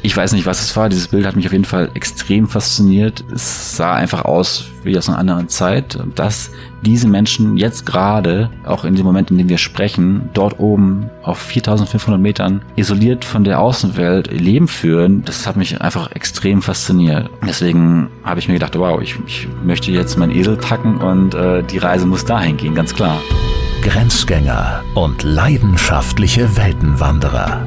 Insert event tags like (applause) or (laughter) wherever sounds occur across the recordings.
Ich weiß nicht, was es war. Dieses Bild hat mich auf jeden Fall extrem fasziniert. Es sah einfach aus wie aus einer anderen Zeit. Dass diese Menschen jetzt gerade, auch in dem Moment, in dem wir sprechen, dort oben auf 4500 Metern isoliert von der Außenwelt Leben führen, das hat mich einfach extrem fasziniert. Deswegen habe ich mir gedacht, wow, ich, ich möchte jetzt meinen Esel packen und äh, die Reise muss dahin gehen, ganz klar. Grenzgänger und leidenschaftliche Weltenwanderer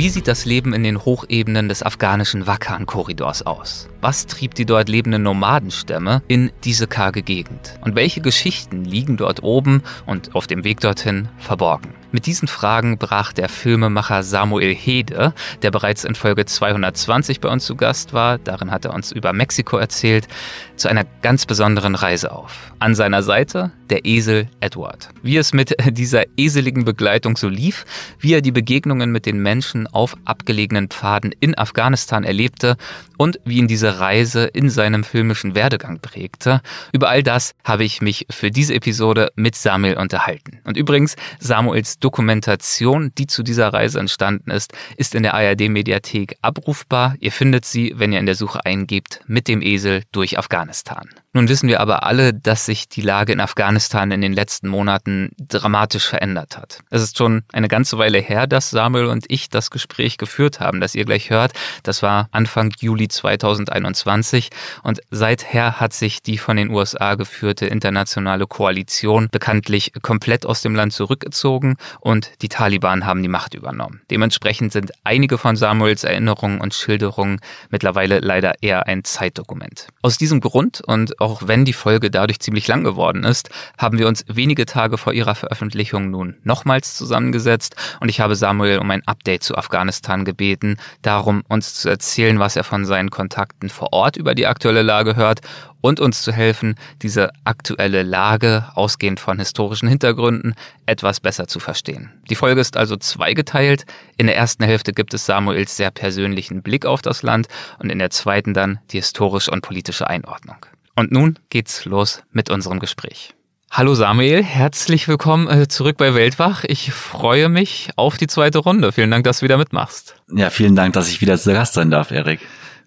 Wie sieht das Leben in den Hochebenen des afghanischen Wakhan-Korridors aus? Was trieb die dort lebenden Nomadenstämme in diese karge Gegend? Und welche Geschichten liegen dort oben und auf dem Weg dorthin verborgen? Mit diesen Fragen brach der Filmemacher Samuel Hede, der bereits in Folge 220 bei uns zu Gast war, darin hat er uns über Mexiko erzählt, zu einer ganz besonderen Reise auf. An seiner Seite der Esel Edward. Wie es mit (laughs) dieser eseligen Begleitung so lief, wie er die Begegnungen mit den Menschen auf abgelegenen Pfaden in Afghanistan erlebte und wie ihn diese Reise in seinem filmischen Werdegang prägte. Über all das habe ich mich für diese Episode mit Samuel unterhalten. Und übrigens, Samuels Dokumentation, die zu dieser Reise entstanden ist, ist in der ARD-Mediathek abrufbar. Ihr findet sie, wenn ihr in der Suche eingebt, mit dem Esel durch Afghanistan. Nun wissen wir aber alle, dass sich die Lage in Afghanistan in den letzten Monaten dramatisch verändert hat. Es ist schon eine ganze Weile her, dass Samuel und ich das Gespräch geführt haben, das ihr gleich hört. Das war Anfang Juli 2021 und seither hat sich die von den USA geführte internationale Koalition bekanntlich komplett aus dem Land zurückgezogen und die Taliban haben die Macht übernommen. Dementsprechend sind einige von Samuels Erinnerungen und Schilderungen mittlerweile leider eher ein Zeitdokument. Aus diesem Grund und auch wenn die Folge dadurch ziemlich lang geworden ist, haben wir uns wenige Tage vor ihrer Veröffentlichung nun nochmals zusammengesetzt und ich habe Samuel um ein Update zu Afghanistan gebeten, darum uns zu erzählen, was er von seinen Kontakten vor Ort über die aktuelle Lage hört und uns zu helfen, diese aktuelle Lage, ausgehend von historischen Hintergründen, etwas besser zu verstehen. Die Folge ist also zweigeteilt. In der ersten Hälfte gibt es Samuels sehr persönlichen Blick auf das Land und in der zweiten dann die historische und politische Einordnung. Und nun geht's los mit unserem Gespräch. Hallo Samuel, herzlich willkommen äh, zurück bei Weltwach. Ich freue mich auf die zweite Runde. Vielen Dank, dass du wieder mitmachst. Ja, vielen Dank, dass ich wieder zu Gast sein darf, Erik.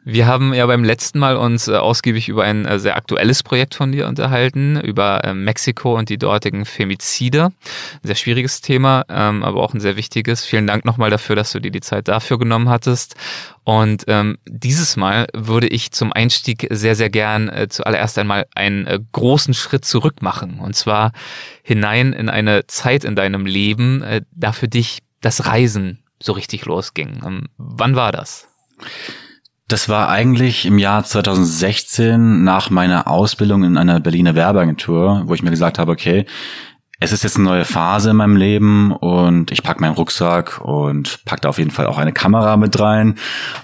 Wir haben ja beim letzten Mal uns äh, ausgiebig über ein äh, sehr aktuelles Projekt von dir unterhalten, über äh, Mexiko und die dortigen Femizide. Sehr schwieriges Thema, ähm, aber auch ein sehr wichtiges. Vielen Dank nochmal dafür, dass du dir die Zeit dafür genommen hattest. Und ähm, dieses Mal würde ich zum Einstieg sehr, sehr gern äh, zuallererst einmal einen äh, großen Schritt zurück machen. Und zwar hinein in eine Zeit in deinem Leben, äh, da für dich das Reisen so richtig losging. Ähm, wann war das? Das war eigentlich im Jahr 2016 nach meiner Ausbildung in einer Berliner Werbeagentur, wo ich mir gesagt habe, okay, es ist jetzt eine neue Phase in meinem Leben und ich pack meinen Rucksack und pack da auf jeden Fall auch eine Kamera mit rein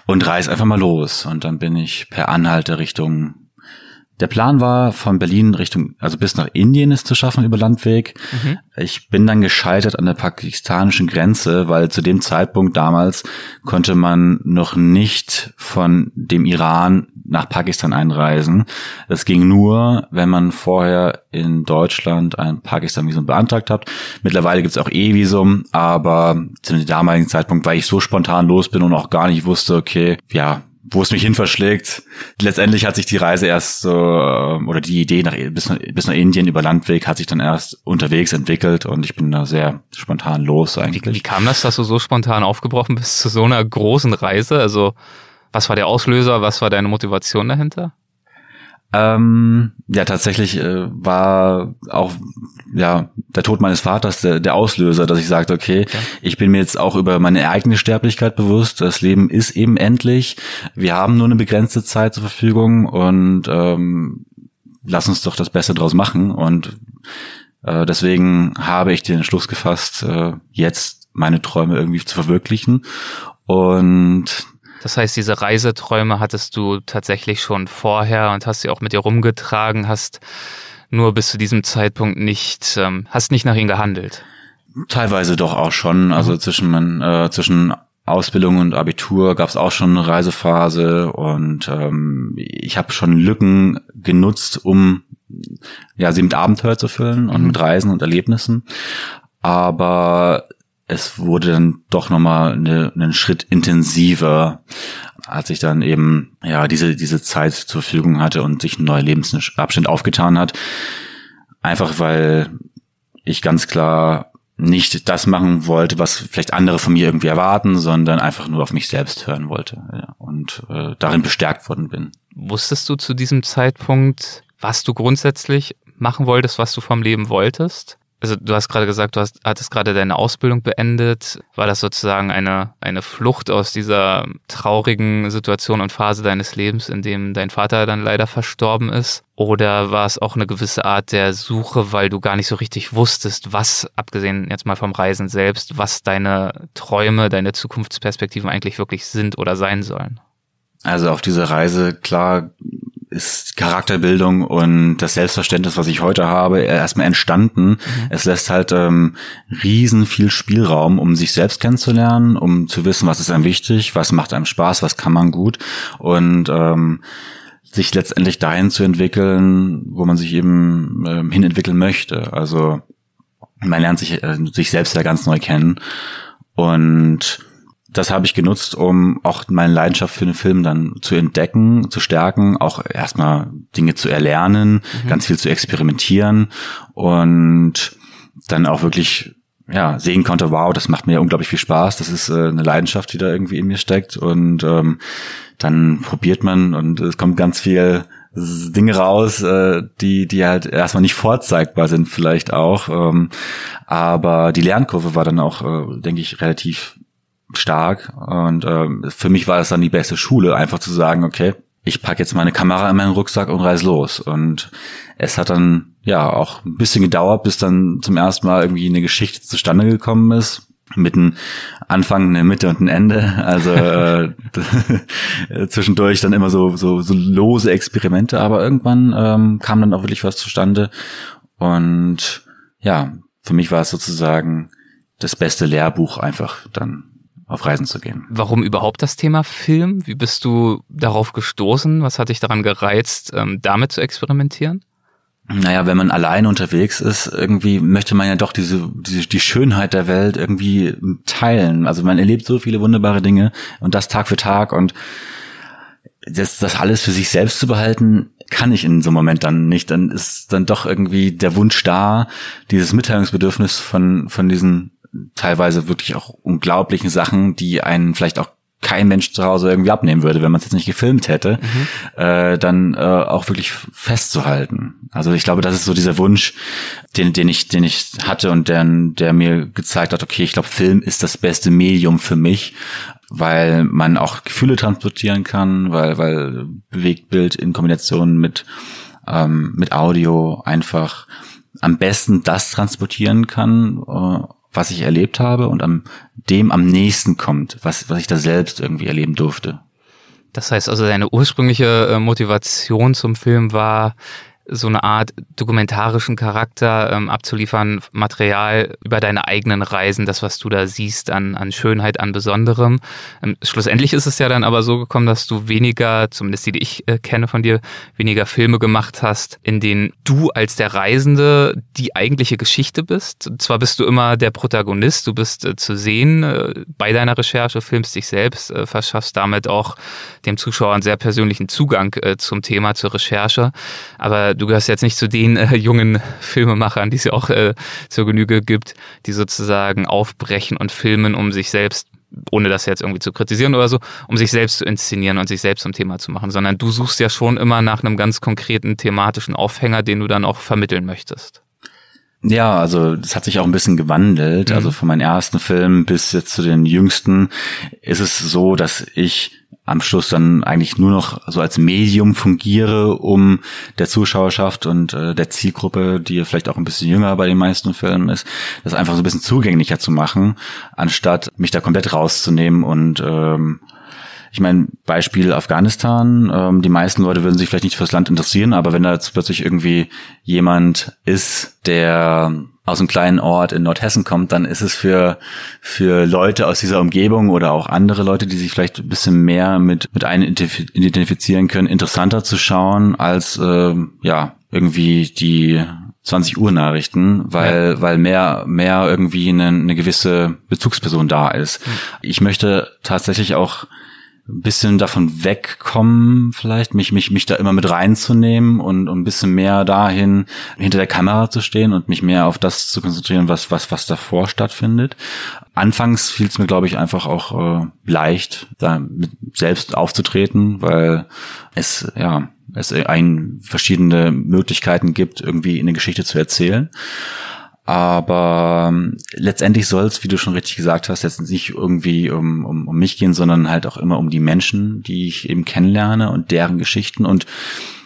und reiß einfach mal los. Und dann bin ich per Anhalter Richtung der Plan war, von Berlin Richtung, also bis nach Indien es zu schaffen über Landweg. Mhm. Ich bin dann gescheitert an der pakistanischen Grenze, weil zu dem Zeitpunkt damals konnte man noch nicht von dem Iran nach Pakistan einreisen. Das ging nur, wenn man vorher in Deutschland ein Pakistan-Visum beantragt hat. Mittlerweile gibt es auch E-Visum, aber zu dem damaligen Zeitpunkt, weil ich so spontan los bin und auch gar nicht wusste, okay, ja, wo es mich hin verschlägt. Letztendlich hat sich die Reise erst so, ähm, oder die Idee nach, bis, bis nach Indien über Landweg hat sich dann erst unterwegs entwickelt und ich bin da sehr spontan los eigentlich. Wie, wie kam das, dass du so spontan aufgebrochen bist zu so einer großen Reise? Also, was war der Auslöser? Was war deine Motivation dahinter? Ähm, ja, tatsächlich äh, war auch ja der Tod meines Vaters der, der Auslöser, dass ich sagte, okay, okay, ich bin mir jetzt auch über meine eigene Sterblichkeit bewusst. Das Leben ist eben endlich. Wir haben nur eine begrenzte Zeit zur Verfügung und ähm, lass uns doch das Beste draus machen. Und äh, deswegen habe ich den Entschluss gefasst, äh, jetzt meine Träume irgendwie zu verwirklichen. Und Das heißt, diese Reiseträume hattest du tatsächlich schon vorher und hast sie auch mit dir rumgetragen, hast nur bis zu diesem Zeitpunkt nicht, ähm, hast nicht nach ihnen gehandelt. Teilweise doch auch schon. Also mhm. zwischen, äh, zwischen Ausbildung und Abitur gab es auch schon eine Reisephase und ähm, ich habe schon Lücken genutzt, um ja sie mit Abenteuer zu füllen und mhm. mit Reisen und Erlebnissen. Aber es wurde dann doch nochmal eine, einen Schritt intensiver, als ich dann eben ja diese diese Zeit zur Verfügung hatte und sich ein neuer Lebensabschnitt aufgetan hat. Einfach weil ich ganz klar nicht das machen wollte, was vielleicht andere von mir irgendwie erwarten, sondern einfach nur auf mich selbst hören wollte ja, und äh, darin bestärkt worden bin. Wusstest du zu diesem Zeitpunkt, was du grundsätzlich machen wolltest, was du vom Leben wolltest? Also du hast gerade gesagt, du hast, hattest gerade deine Ausbildung beendet. War das sozusagen eine, eine Flucht aus dieser traurigen Situation und Phase deines Lebens, in dem dein Vater dann leider verstorben ist? Oder war es auch eine gewisse Art der Suche, weil du gar nicht so richtig wusstest, was, abgesehen jetzt mal vom Reisen selbst, was deine Träume, deine Zukunftsperspektiven eigentlich wirklich sind oder sein sollen? Also auf dieser Reise, klar, ist Charakterbildung und das Selbstverständnis, was ich heute habe, erstmal entstanden. Mhm. Es lässt halt ähm, riesen viel Spielraum, um sich selbst kennenzulernen, um zu wissen, was ist einem wichtig, was macht einem Spaß, was kann man gut und ähm, sich letztendlich dahin zu entwickeln, wo man sich eben ähm, hin entwickeln möchte. Also man lernt sich, äh, sich selbst ja ganz neu kennen und das habe ich genutzt, um auch meine Leidenschaft für den Film dann zu entdecken, zu stärken, auch erstmal Dinge zu erlernen, mhm. ganz viel zu experimentieren und dann auch wirklich ja sehen konnte, wow, das macht mir unglaublich viel Spaß, das ist äh, eine Leidenschaft, die da irgendwie in mir steckt und ähm, dann probiert man und es kommt ganz viel Dinge raus, äh, die die halt erstmal nicht vorzeigbar sind vielleicht auch, ähm, aber die Lernkurve war dann auch, äh, denke ich, relativ stark. Und äh, für mich war das dann die beste Schule, einfach zu sagen, okay, ich packe jetzt meine Kamera in meinen Rucksack und reise los. Und es hat dann ja auch ein bisschen gedauert, bis dann zum ersten Mal irgendwie eine Geschichte zustande gekommen ist. Mit einem Anfang, eine Mitte und ein Ende. Also äh, (laughs) zwischendurch dann immer so, so, so lose Experimente, aber irgendwann ähm, kam dann auch wirklich was zustande. Und ja, für mich war es sozusagen das beste Lehrbuch einfach dann auf Reisen zu gehen. Warum überhaupt das Thema Film? Wie bist du darauf gestoßen? Was hat dich daran gereizt, ähm, damit zu experimentieren? Naja, wenn man alleine unterwegs ist, irgendwie möchte man ja doch diese, diese, die Schönheit der Welt irgendwie teilen. Also man erlebt so viele wunderbare Dinge und das Tag für Tag und das, das alles für sich selbst zu behalten, kann ich in so einem Moment dann nicht. Dann ist dann doch irgendwie der Wunsch da, dieses Mitteilungsbedürfnis von, von diesen teilweise wirklich auch unglaublichen Sachen, die einen vielleicht auch kein Mensch zu Hause irgendwie abnehmen würde, wenn man es jetzt nicht gefilmt hätte, mhm. äh, dann äh, auch wirklich festzuhalten. Also ich glaube, das ist so dieser Wunsch, den, den ich, den ich hatte und der, der mir gezeigt hat, okay, ich glaube, Film ist das beste Medium für mich, weil man auch Gefühle transportieren kann, weil, weil Bewegtbild in Kombination mit, ähm, mit Audio einfach am besten das transportieren kann, äh, was ich erlebt habe und am dem am nächsten kommt, was, was ich da selbst irgendwie erleben durfte. Das heißt also, deine ursprüngliche äh, Motivation zum Film war, so eine Art dokumentarischen Charakter ähm, abzuliefern, Material über deine eigenen Reisen, das, was du da siehst an, an Schönheit, an Besonderem. Ähm, schlussendlich ist es ja dann aber so gekommen, dass du weniger, zumindest die, die ich äh, kenne von dir, weniger Filme gemacht hast, in denen du als der Reisende die eigentliche Geschichte bist. Zwar bist du immer der Protagonist, du bist äh, zu sehen äh, bei deiner Recherche, filmst dich selbst, äh, verschaffst damit auch dem Zuschauer einen sehr persönlichen Zugang äh, zum Thema, zur Recherche, aber du gehörst jetzt nicht zu den äh, jungen Filmemachern, die es ja auch äh, zur Genüge gibt, die sozusagen aufbrechen und filmen, um sich selbst ohne das jetzt irgendwie zu kritisieren oder so, um sich selbst zu inszenieren und sich selbst zum Thema zu machen, sondern du suchst ja schon immer nach einem ganz konkreten thematischen Aufhänger, den du dann auch vermitteln möchtest. Ja, also das hat sich auch ein bisschen gewandelt. Mhm. Also von meinen ersten Filmen bis jetzt zu den jüngsten ist es so, dass ich am Schluss dann eigentlich nur noch so als Medium fungiere, um der Zuschauerschaft und äh, der Zielgruppe, die vielleicht auch ein bisschen jünger bei den meisten Filmen ist, das einfach so ein bisschen zugänglicher zu machen, anstatt mich da komplett rauszunehmen und ähm, Ich meine, Beispiel Afghanistan, ähm, die meisten Leute würden sich vielleicht nicht fürs Land interessieren, aber wenn da jetzt plötzlich irgendwie jemand ist, der aus einem kleinen Ort in Nordhessen kommt, dann ist es für, für Leute aus dieser Umgebung oder auch andere Leute, die sich vielleicht ein bisschen mehr mit, mit einem identifizieren können, interessanter zu schauen als, äh, ja, irgendwie die 20 Uhr Nachrichten, weil, ja. weil mehr, mehr irgendwie eine, eine gewisse Bezugsperson da ist. Mhm. Ich möchte tatsächlich auch ein bisschen davon wegkommen, vielleicht, mich, mich, mich da immer mit reinzunehmen und, und ein bisschen mehr dahin, hinter der Kamera zu stehen und mich mehr auf das zu konzentrieren, was, was, was davor stattfindet. Anfangs fiel es mir, glaube ich, einfach auch äh, leicht, da mit selbst aufzutreten, weil es, ja, es ein verschiedene Möglichkeiten gibt, irgendwie eine Geschichte zu erzählen. Aber ähm, letztendlich soll es, wie du schon richtig gesagt hast, jetzt nicht irgendwie um, um, um mich gehen, sondern halt auch immer um die Menschen, die ich eben kennenlerne und deren Geschichten. Und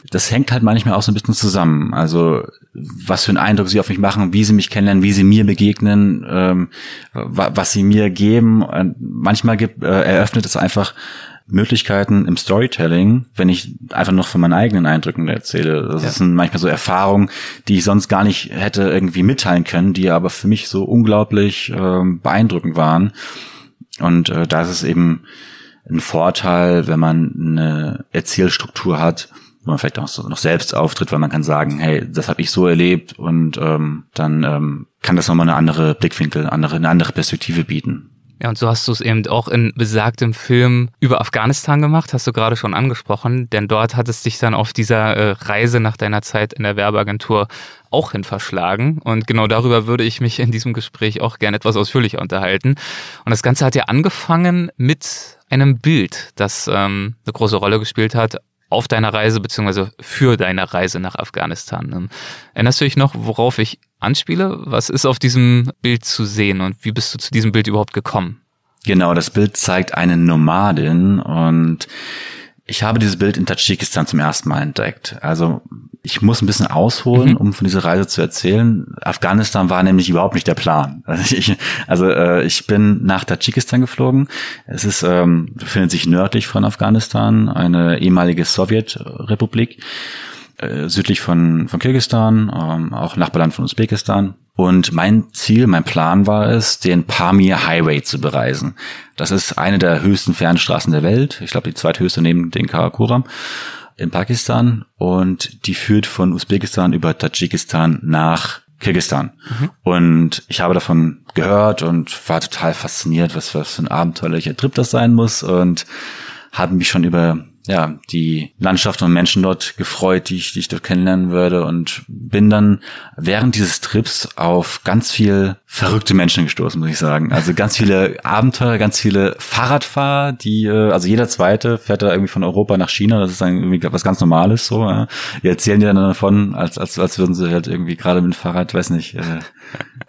das hängt halt manchmal auch so ein bisschen zusammen. Also was für einen Eindruck sie auf mich machen, wie sie mich kennenlernen, wie sie mir begegnen, ähm, was sie mir geben. Und manchmal gibt, äh, eröffnet es einfach Möglichkeiten im Storytelling, wenn ich einfach noch von meinen eigenen Eindrücken erzähle. Das ja. sind manchmal so Erfahrungen, die ich sonst gar nicht hätte irgendwie mitteilen können, die aber für mich so unglaublich äh, beeindruckend waren. Und äh, da ist es eben ein Vorteil, wenn man eine Erzählstruktur hat, wo man vielleicht auch so noch selbst auftritt, weil man kann sagen, hey, das habe ich so erlebt und ähm, dann ähm, kann das nochmal eine andere Blickwinkel, andere, eine andere Perspektive bieten. Ja, und so hast du es eben auch in besagtem Film über Afghanistan gemacht, hast du gerade schon angesprochen, denn dort hat es dich dann auf dieser äh, Reise nach deiner Zeit in der Werbeagentur auch hin verschlagen. Und genau darüber würde ich mich in diesem Gespräch auch gerne etwas ausführlicher unterhalten. Und das Ganze hat ja angefangen mit einem Bild, das ähm, eine große Rolle gespielt hat auf deiner Reise beziehungsweise für deine Reise nach Afghanistan. Ähm, erinnerst du dich noch, worauf ich anspiele? Was ist auf diesem Bild zu sehen und wie bist du zu diesem Bild überhaupt gekommen? Genau, das Bild zeigt eine Nomadin und ich habe dieses Bild in Tadschikistan zum ersten Mal entdeckt. Also ich muss ein bisschen ausholen, mhm. um von dieser Reise zu erzählen. Afghanistan war nämlich überhaupt nicht der Plan. (laughs) Also ich, also, äh, ich bin nach Tadschikistan geflogen. Es ist ähm, befindet sich nördlich von Afghanistan, eine ehemalige Sowjetrepublik äh, südlich von von Kirgisistan, ähm, auch Nachbarland von Usbekistan. Und mein Ziel, mein Plan war es, den Pamir Highway zu bereisen. Das ist eine der höchsten Fernstraßen der Welt. Ich glaube, die zweithöchste neben den Karakoram in Pakistan. Und die führt von Usbekistan über Tadschikistan nach Kirgisistan. Mhm. Und ich habe davon gehört und war total fasziniert, was, was für ein abenteuerlicher Trip das sein muss und habe mich schon über ja, die Landschaft und Menschen dort gefreut, die ich, die ich dort kennenlernen würde und bin dann während dieses Trips auf ganz viel verrückte Menschen gestoßen, muss ich sagen. Also ganz viele Abenteuer, ganz viele Fahrradfahrer, die, äh, also jeder zweite fährt da irgendwie von Europa nach China, das ist dann irgendwie was ganz Normales so. Ja. Die erzählen dir dann davon, als, als, als würden sie halt irgendwie gerade mit dem Fahrrad, weiß nicht, äh,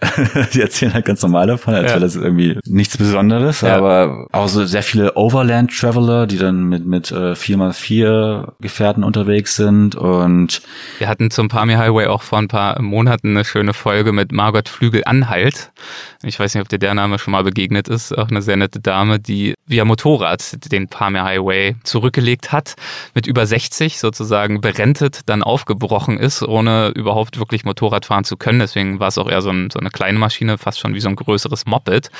(laughs) die erzählen halt ganz normal davon, als ja. wäre das irgendwie nichts Besonderes, ja. aber auch so sehr viele Overland-Traveler, die dann mit, mit äh, 4x4 Gefährten unterwegs sind und wir hatten zum Pamir Highway auch vor ein paar Monaten eine schöne Folge mit Margot Flügel Anhalt. Ich weiß nicht, ob dir der Name schon mal begegnet ist. Auch eine sehr nette Dame, die via Motorrad den Pamir Highway zurückgelegt hat, mit über 60 sozusagen berentet, dann aufgebrochen ist, ohne überhaupt wirklich Motorrad fahren zu können. Deswegen war es auch eher so, ein, so eine kleine Maschine, fast schon wie so ein größeres Moped.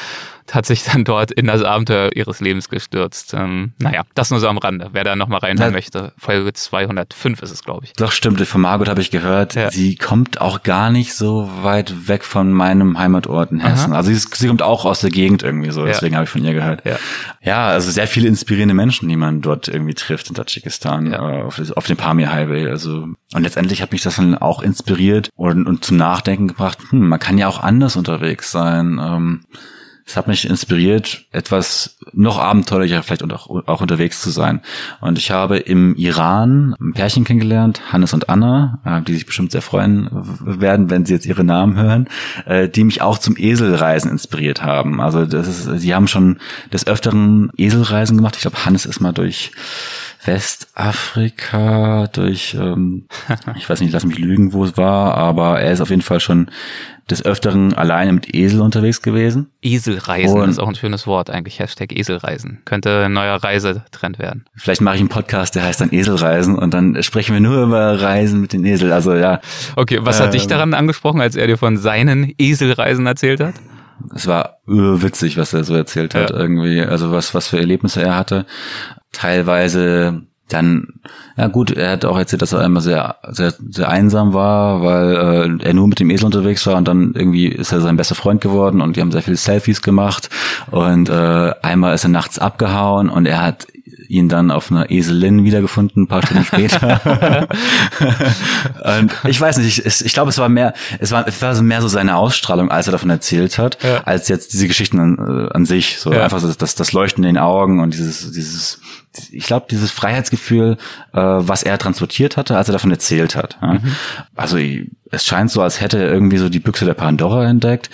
Hat sich dann dort in das Abenteuer ihres Lebens gestürzt. Ähm, naja, das nur so am Rande. Wer da nochmal reinhören ja. möchte, Folge 205 ist es, glaube ich. Doch, stimmt. Von Margot habe ich gehört. Ja. Sie kommt auch gar nicht so weit weg von meinem Heimatort in Hessen. Aha. Also sie, sie, kommt auch aus der Gegend irgendwie so. Deswegen ja. habe ich von ihr gehört. Ja. ja, also sehr viele inspirierende Menschen, die man dort irgendwie trifft in Tadschikistan, ja. äh, auf, auf dem Pamir Highway. Also und letztendlich hat mich das dann auch inspiriert und, und zum Nachdenken gebracht. Hm, man kann ja auch anders unterwegs sein. Ähm, es hat mich inspiriert, etwas noch abenteuerlicher vielleicht und auch, auch unterwegs zu sein. Und ich habe im Iran ein Pärchen kennengelernt, Hannes und Anna, äh, die sich bestimmt sehr freuen werden, wenn sie jetzt ihre Namen hören, äh, die mich auch zum Eselreisen inspiriert haben. Also das ist, sie haben schon des Öfteren Eselreisen gemacht. Ich glaube, Hannes ist mal durch Westafrika durch, ähm, (laughs) ich weiß nicht, lass mich lügen, wo es war, aber er ist auf jeden Fall schon des Öfteren alleine mit Esel unterwegs gewesen. Eselreisen und ist auch ein schönes Wort eigentlich. Hashtag Eselreisen. Könnte ein neuer Reisetrend werden. Vielleicht mache ich einen Podcast, der heißt dann Eselreisen und dann sprechen wir nur über Reisen mit den Esel. Also ja. Okay, was hat ähm, dich daran angesprochen, als er dir von seinen Eselreisen erzählt hat? Es war witzig, was er so erzählt hat, ja. irgendwie. Also was, was für Erlebnisse er hatte. Teilweise dann, ja gut, er hat auch erzählt, dass er einmal sehr, sehr, sehr einsam war, weil äh, er nur mit dem Esel unterwegs war und dann irgendwie ist er sein bester Freund geworden und die haben sehr viele Selfies gemacht und äh, einmal ist er nachts abgehauen und er hat ihn dann auf einer Eselin wiedergefunden, ein paar Stunden später. und (laughs) (laughs) ich weiß nicht, ich, ich glaube, es war mehr, es war, es war mehr so seine Ausstrahlung, als er davon erzählt hat, ja. als jetzt diese Geschichten an, äh, an sich. So ja. einfach so das, das Leuchten in den Augen und dieses, dieses, ich glaube, dieses Freiheitsgefühl, äh, was er transportiert hatte, als er davon erzählt hat. Ja? Mhm. Also es scheint so, als hätte er irgendwie so die Büchse der Pandora entdeckt,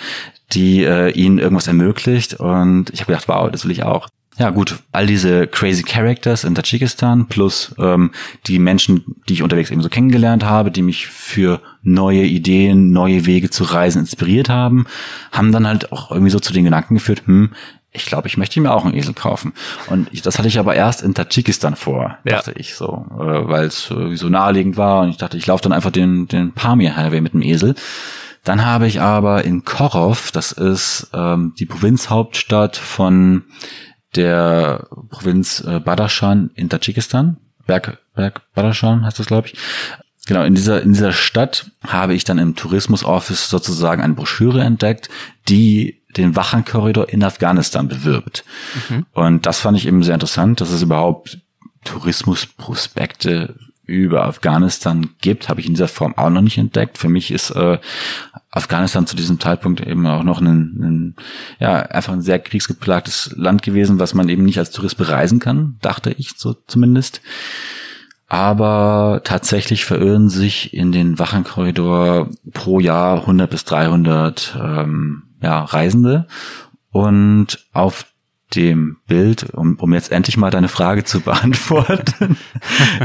die äh, ihnen irgendwas ermöglicht. Und ich habe gedacht, wow, das will ich auch. Ja gut, all diese crazy Characters in Tadschikistan plus ähm, die Menschen, die ich unterwegs eben so kennengelernt habe, die mich für neue Ideen, neue Wege zu reisen inspiriert haben, haben dann halt auch irgendwie so zu den Gedanken geführt, hm, ich glaube, ich möchte mir auch einen Esel kaufen. Und ich, das hatte ich aber erst in Tadschikistan vor, ja. dachte ich so, äh, weil es äh, so naheliegend war und ich dachte, ich laufe dann einfach den, den Pamir Highway mit dem Esel. Dann habe ich aber in Korov, das ist ähm, die Provinzhauptstadt von der Provinz äh, Badashan in Tadschikistan. Berg, Berg Badashan heißt das, glaube ich. Genau, in dieser, in dieser Stadt habe ich dann im Tourismus-Office sozusagen eine Broschüre entdeckt, die den Wachan-Korridor in Afghanistan bewirbt. Mhm. Und das fand ich eben sehr interessant, dass es überhaupt Tourismusprospekte über Afghanistan gibt, habe ich in dieser Form auch noch nicht entdeckt. Für mich ist äh, Afghanistan zu diesem Zeitpunkt eben auch noch ein, ein, ja, einfach ein sehr kriegsgeplagtes Land gewesen, was man eben nicht als Tourist bereisen kann, dachte ich so zumindest. Aber tatsächlich verirren sich in den Wachenkorridor pro Jahr 100 bis 300 ähm, ja, Reisende. Und auf dem Bild, um, um jetzt endlich mal deine Frage zu (laughs) beantworten,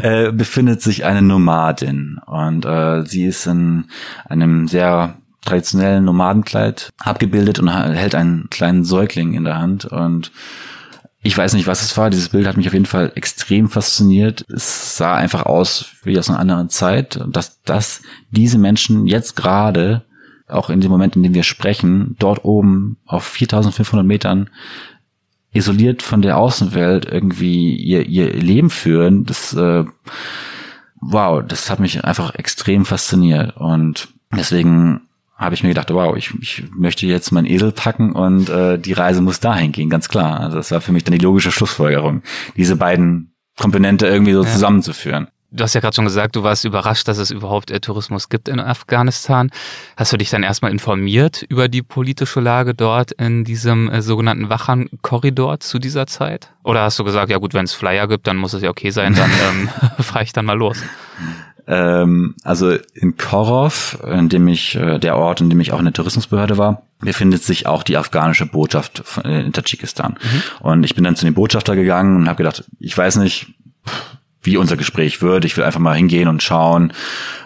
äh, befindet sich eine Nomadin. Und äh, sie ist in einem sehr traditionellen Nomadenkleid abgebildet und hält einen kleinen Säugling in der Hand. Und ich weiß nicht, was es war. Dieses Bild hat mich auf jeden Fall extrem fasziniert. Es sah einfach aus wie aus einer anderen Zeit. Dass, dass diese Menschen jetzt gerade, auch in dem Moment, in dem wir sprechen, dort oben auf 4500 Metern isoliert von der Außenwelt irgendwie ihr, ihr Leben führen, das, äh, wow, das hat mich einfach extrem fasziniert. Und deswegen habe ich mir gedacht, wow, ich, ich möchte jetzt meinen Esel packen und äh, die Reise muss dahin gehen, ganz klar. Also das war für mich dann die logische Schlussfolgerung, diese beiden Komponente irgendwie so ja. zusammenzuführen. Du hast ja gerade schon gesagt, du warst überrascht, dass es überhaupt äh, Tourismus gibt in Afghanistan. Hast du dich dann erstmal informiert über die politische Lage dort in diesem äh, sogenannten Wachan-Korridor zu dieser Zeit? Oder hast du gesagt, ja gut, wenn es Flyer gibt, dann muss es ja okay sein, dann (laughs) ähm, (laughs) fahre ich dann mal los? Ähm, also in Korov, in dem ich, äh, der Ort, in dem ich auch in der Tourismusbehörde war, befindet sich auch die afghanische Botschaft in Tadschikistan. Mhm. Und ich bin dann zu dem Botschafter gegangen und habe gedacht, ich weiß nicht, wie unser Gespräch wird. Ich will einfach mal hingehen und schauen,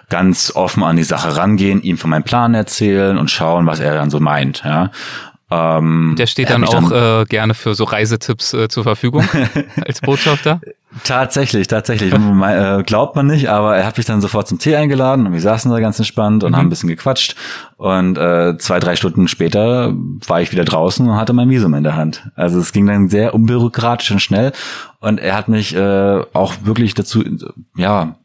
ganz offen an die Sache rangehen, ihm von meinem Plan erzählen und schauen, was er dann so meint. Ja. Ähm, Der steht dann auch dann, äh, gerne für so Reisetipps äh, zur Verfügung (laughs) als Botschafter. Tatsächlich, tatsächlich. äh, glaubt man nicht, aber er hat mich dann sofort zum Tee eingeladen und wir saßen da ganz entspannt und mhm. haben ein bisschen gequatscht. Und äh, zwei, drei Stunden später war ich wieder draußen und hatte mein Visum in der Hand. Also es ging dann sehr unbürokratisch und schnell. Und er hat mich äh, auch wirklich dazu, ja,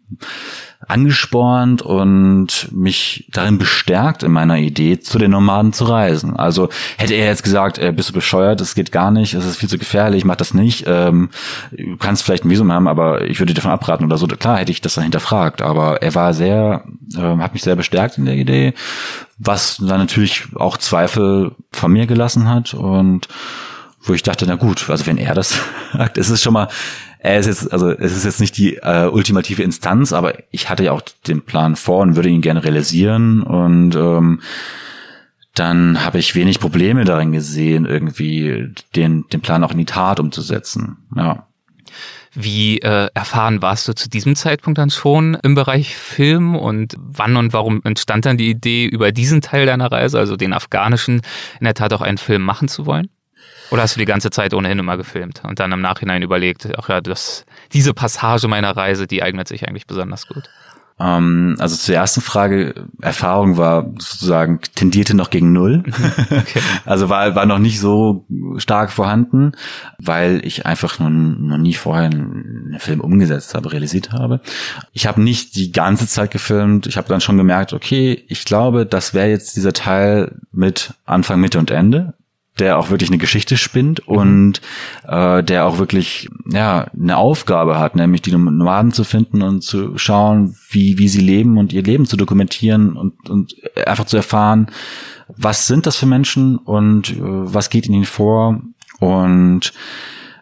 angespornt und mich darin bestärkt in meiner Idee, zu den Nomaden zu reisen. Also hätte er jetzt gesagt, äh, bist du bescheuert, das geht gar nicht, es ist viel zu gefährlich, mach das nicht, ähm, du kannst vielleicht ein Visum haben, aber ich würde dir davon abraten oder so. Klar hätte ich das dann hinterfragt, aber er war sehr, äh, hat mich sehr bestärkt in der Idee, was dann natürlich auch Zweifel von mir gelassen hat und wo ich dachte, na gut, also wenn er das (laughs) sagt, ist es schon mal er ist jetzt, also es ist jetzt nicht die äh, ultimative Instanz, aber ich hatte ja auch den Plan vor und würde ihn gerne realisieren und ähm, dann habe ich wenig Probleme darin gesehen, irgendwie den, den Plan auch in die Tat umzusetzen. Ja. Wie äh, erfahren warst du zu diesem Zeitpunkt dann schon im Bereich Film und wann und warum entstand dann die Idee, über diesen Teil deiner Reise, also den afghanischen, in der Tat auch einen Film machen zu wollen? Oder hast du die ganze Zeit ohnehin immer gefilmt und dann im Nachhinein überlegt, ach ja, das, diese Passage meiner Reise, die eignet sich eigentlich besonders gut? Ähm, also zur ersten Frage, Erfahrung war sozusagen, tendierte noch gegen null. Okay. (laughs) Also war, war noch nicht so stark vorhanden, weil ich einfach noch, noch nie vorher einen Film umgesetzt habe, realisiert habe. Ich habe nicht die ganze Zeit gefilmt. Ich habe dann schon gemerkt, okay, ich glaube, das wäre jetzt dieser Teil mit Anfang, Mitte und Ende der auch wirklich eine Geschichte spinnt mhm. und äh, der auch wirklich ja eine Aufgabe hat, nämlich die Nomaden zu finden und zu schauen, wie wie sie leben und ihr Leben zu dokumentieren und und einfach zu erfahren, was sind das für Menschen und äh, was geht ihnen vor und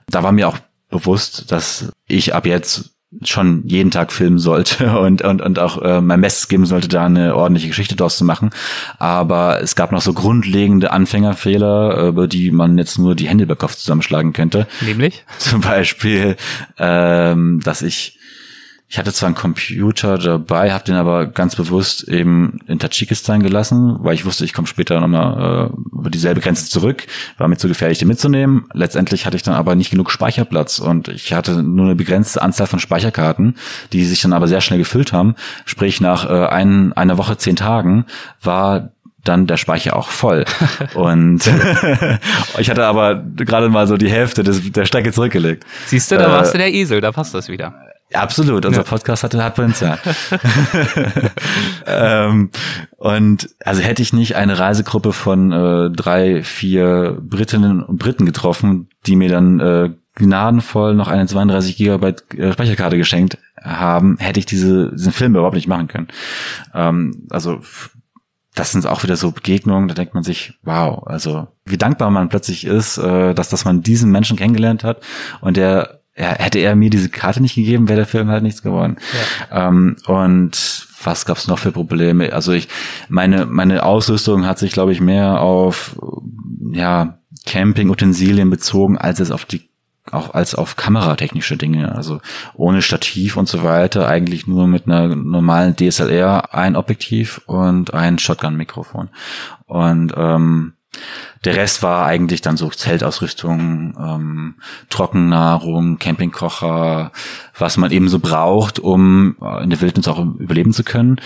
da war mir auch bewusst, dass ich ab jetzt schon jeden Tag filmen sollte (laughs) und, und, und auch äh, mein Bestes geben sollte, da eine ordentliche Geschichte draus zu machen. Aber es gab noch so grundlegende Anfängerfehler, über die man jetzt nur die Hände über Kopf zusammenschlagen könnte. Nämlich? (laughs) Zum Beispiel, ähm, dass ich ich hatte zwar einen Computer dabei, habe den aber ganz bewusst eben in Tadschikistan gelassen, weil ich wusste, ich komme später nochmal äh, über dieselbe Grenze zurück. War mir zu gefährlich, den mitzunehmen. Letztendlich hatte ich dann aber nicht genug Speicherplatz und ich hatte nur eine begrenzte Anzahl von Speicherkarten, die sich dann aber sehr schnell gefüllt haben. Sprich, nach äh, ein, einer Woche, zehn Tagen war dann der Speicher auch voll. (laughs) Und (laughs) ich hatte aber gerade mal so die Hälfte des, der Strecke zurückgelegt. Siehst du, da warst äh, du der Esel, da passt das wieder. Absolut, unser ja. Podcast hat, hat Potenzial. (laughs) ähm, und also hätte ich nicht eine Reisegruppe von äh, drei, vier Britinnen und Briten getroffen, die mir dann äh, gnadenvoll noch eine 32 Gigabyte äh, Speicherkarte geschenkt haben, hätte ich diese, diesen Film überhaupt nicht machen können. Ähm, also das sind auch wieder so Begegnungen, da denkt man sich, wow, also wie dankbar man plötzlich ist, äh, dass, dass man diesen Menschen kennengelernt hat und der ja, hätte er mir diese Karte nicht gegeben, wäre der Film halt nichts geworden. Ja. Ähm, und was gab's noch für Probleme? Also ich, meine, meine Ausrüstung hat sich, glaube ich, mehr auf ja, Camping-Utensilien bezogen, als es auf die auch als auf kameratechnische Dinge, also ohne Stativ und so weiter, eigentlich nur mit einer normalen DSLR ein Objektiv und ein Shotgun-Mikrofon. Und ähm, der Rest war eigentlich dann so Zeltausrüstung, ähm, Trockennahrung, Campingkocher, was man eben so braucht, um in der Wildnis auch überleben zu können.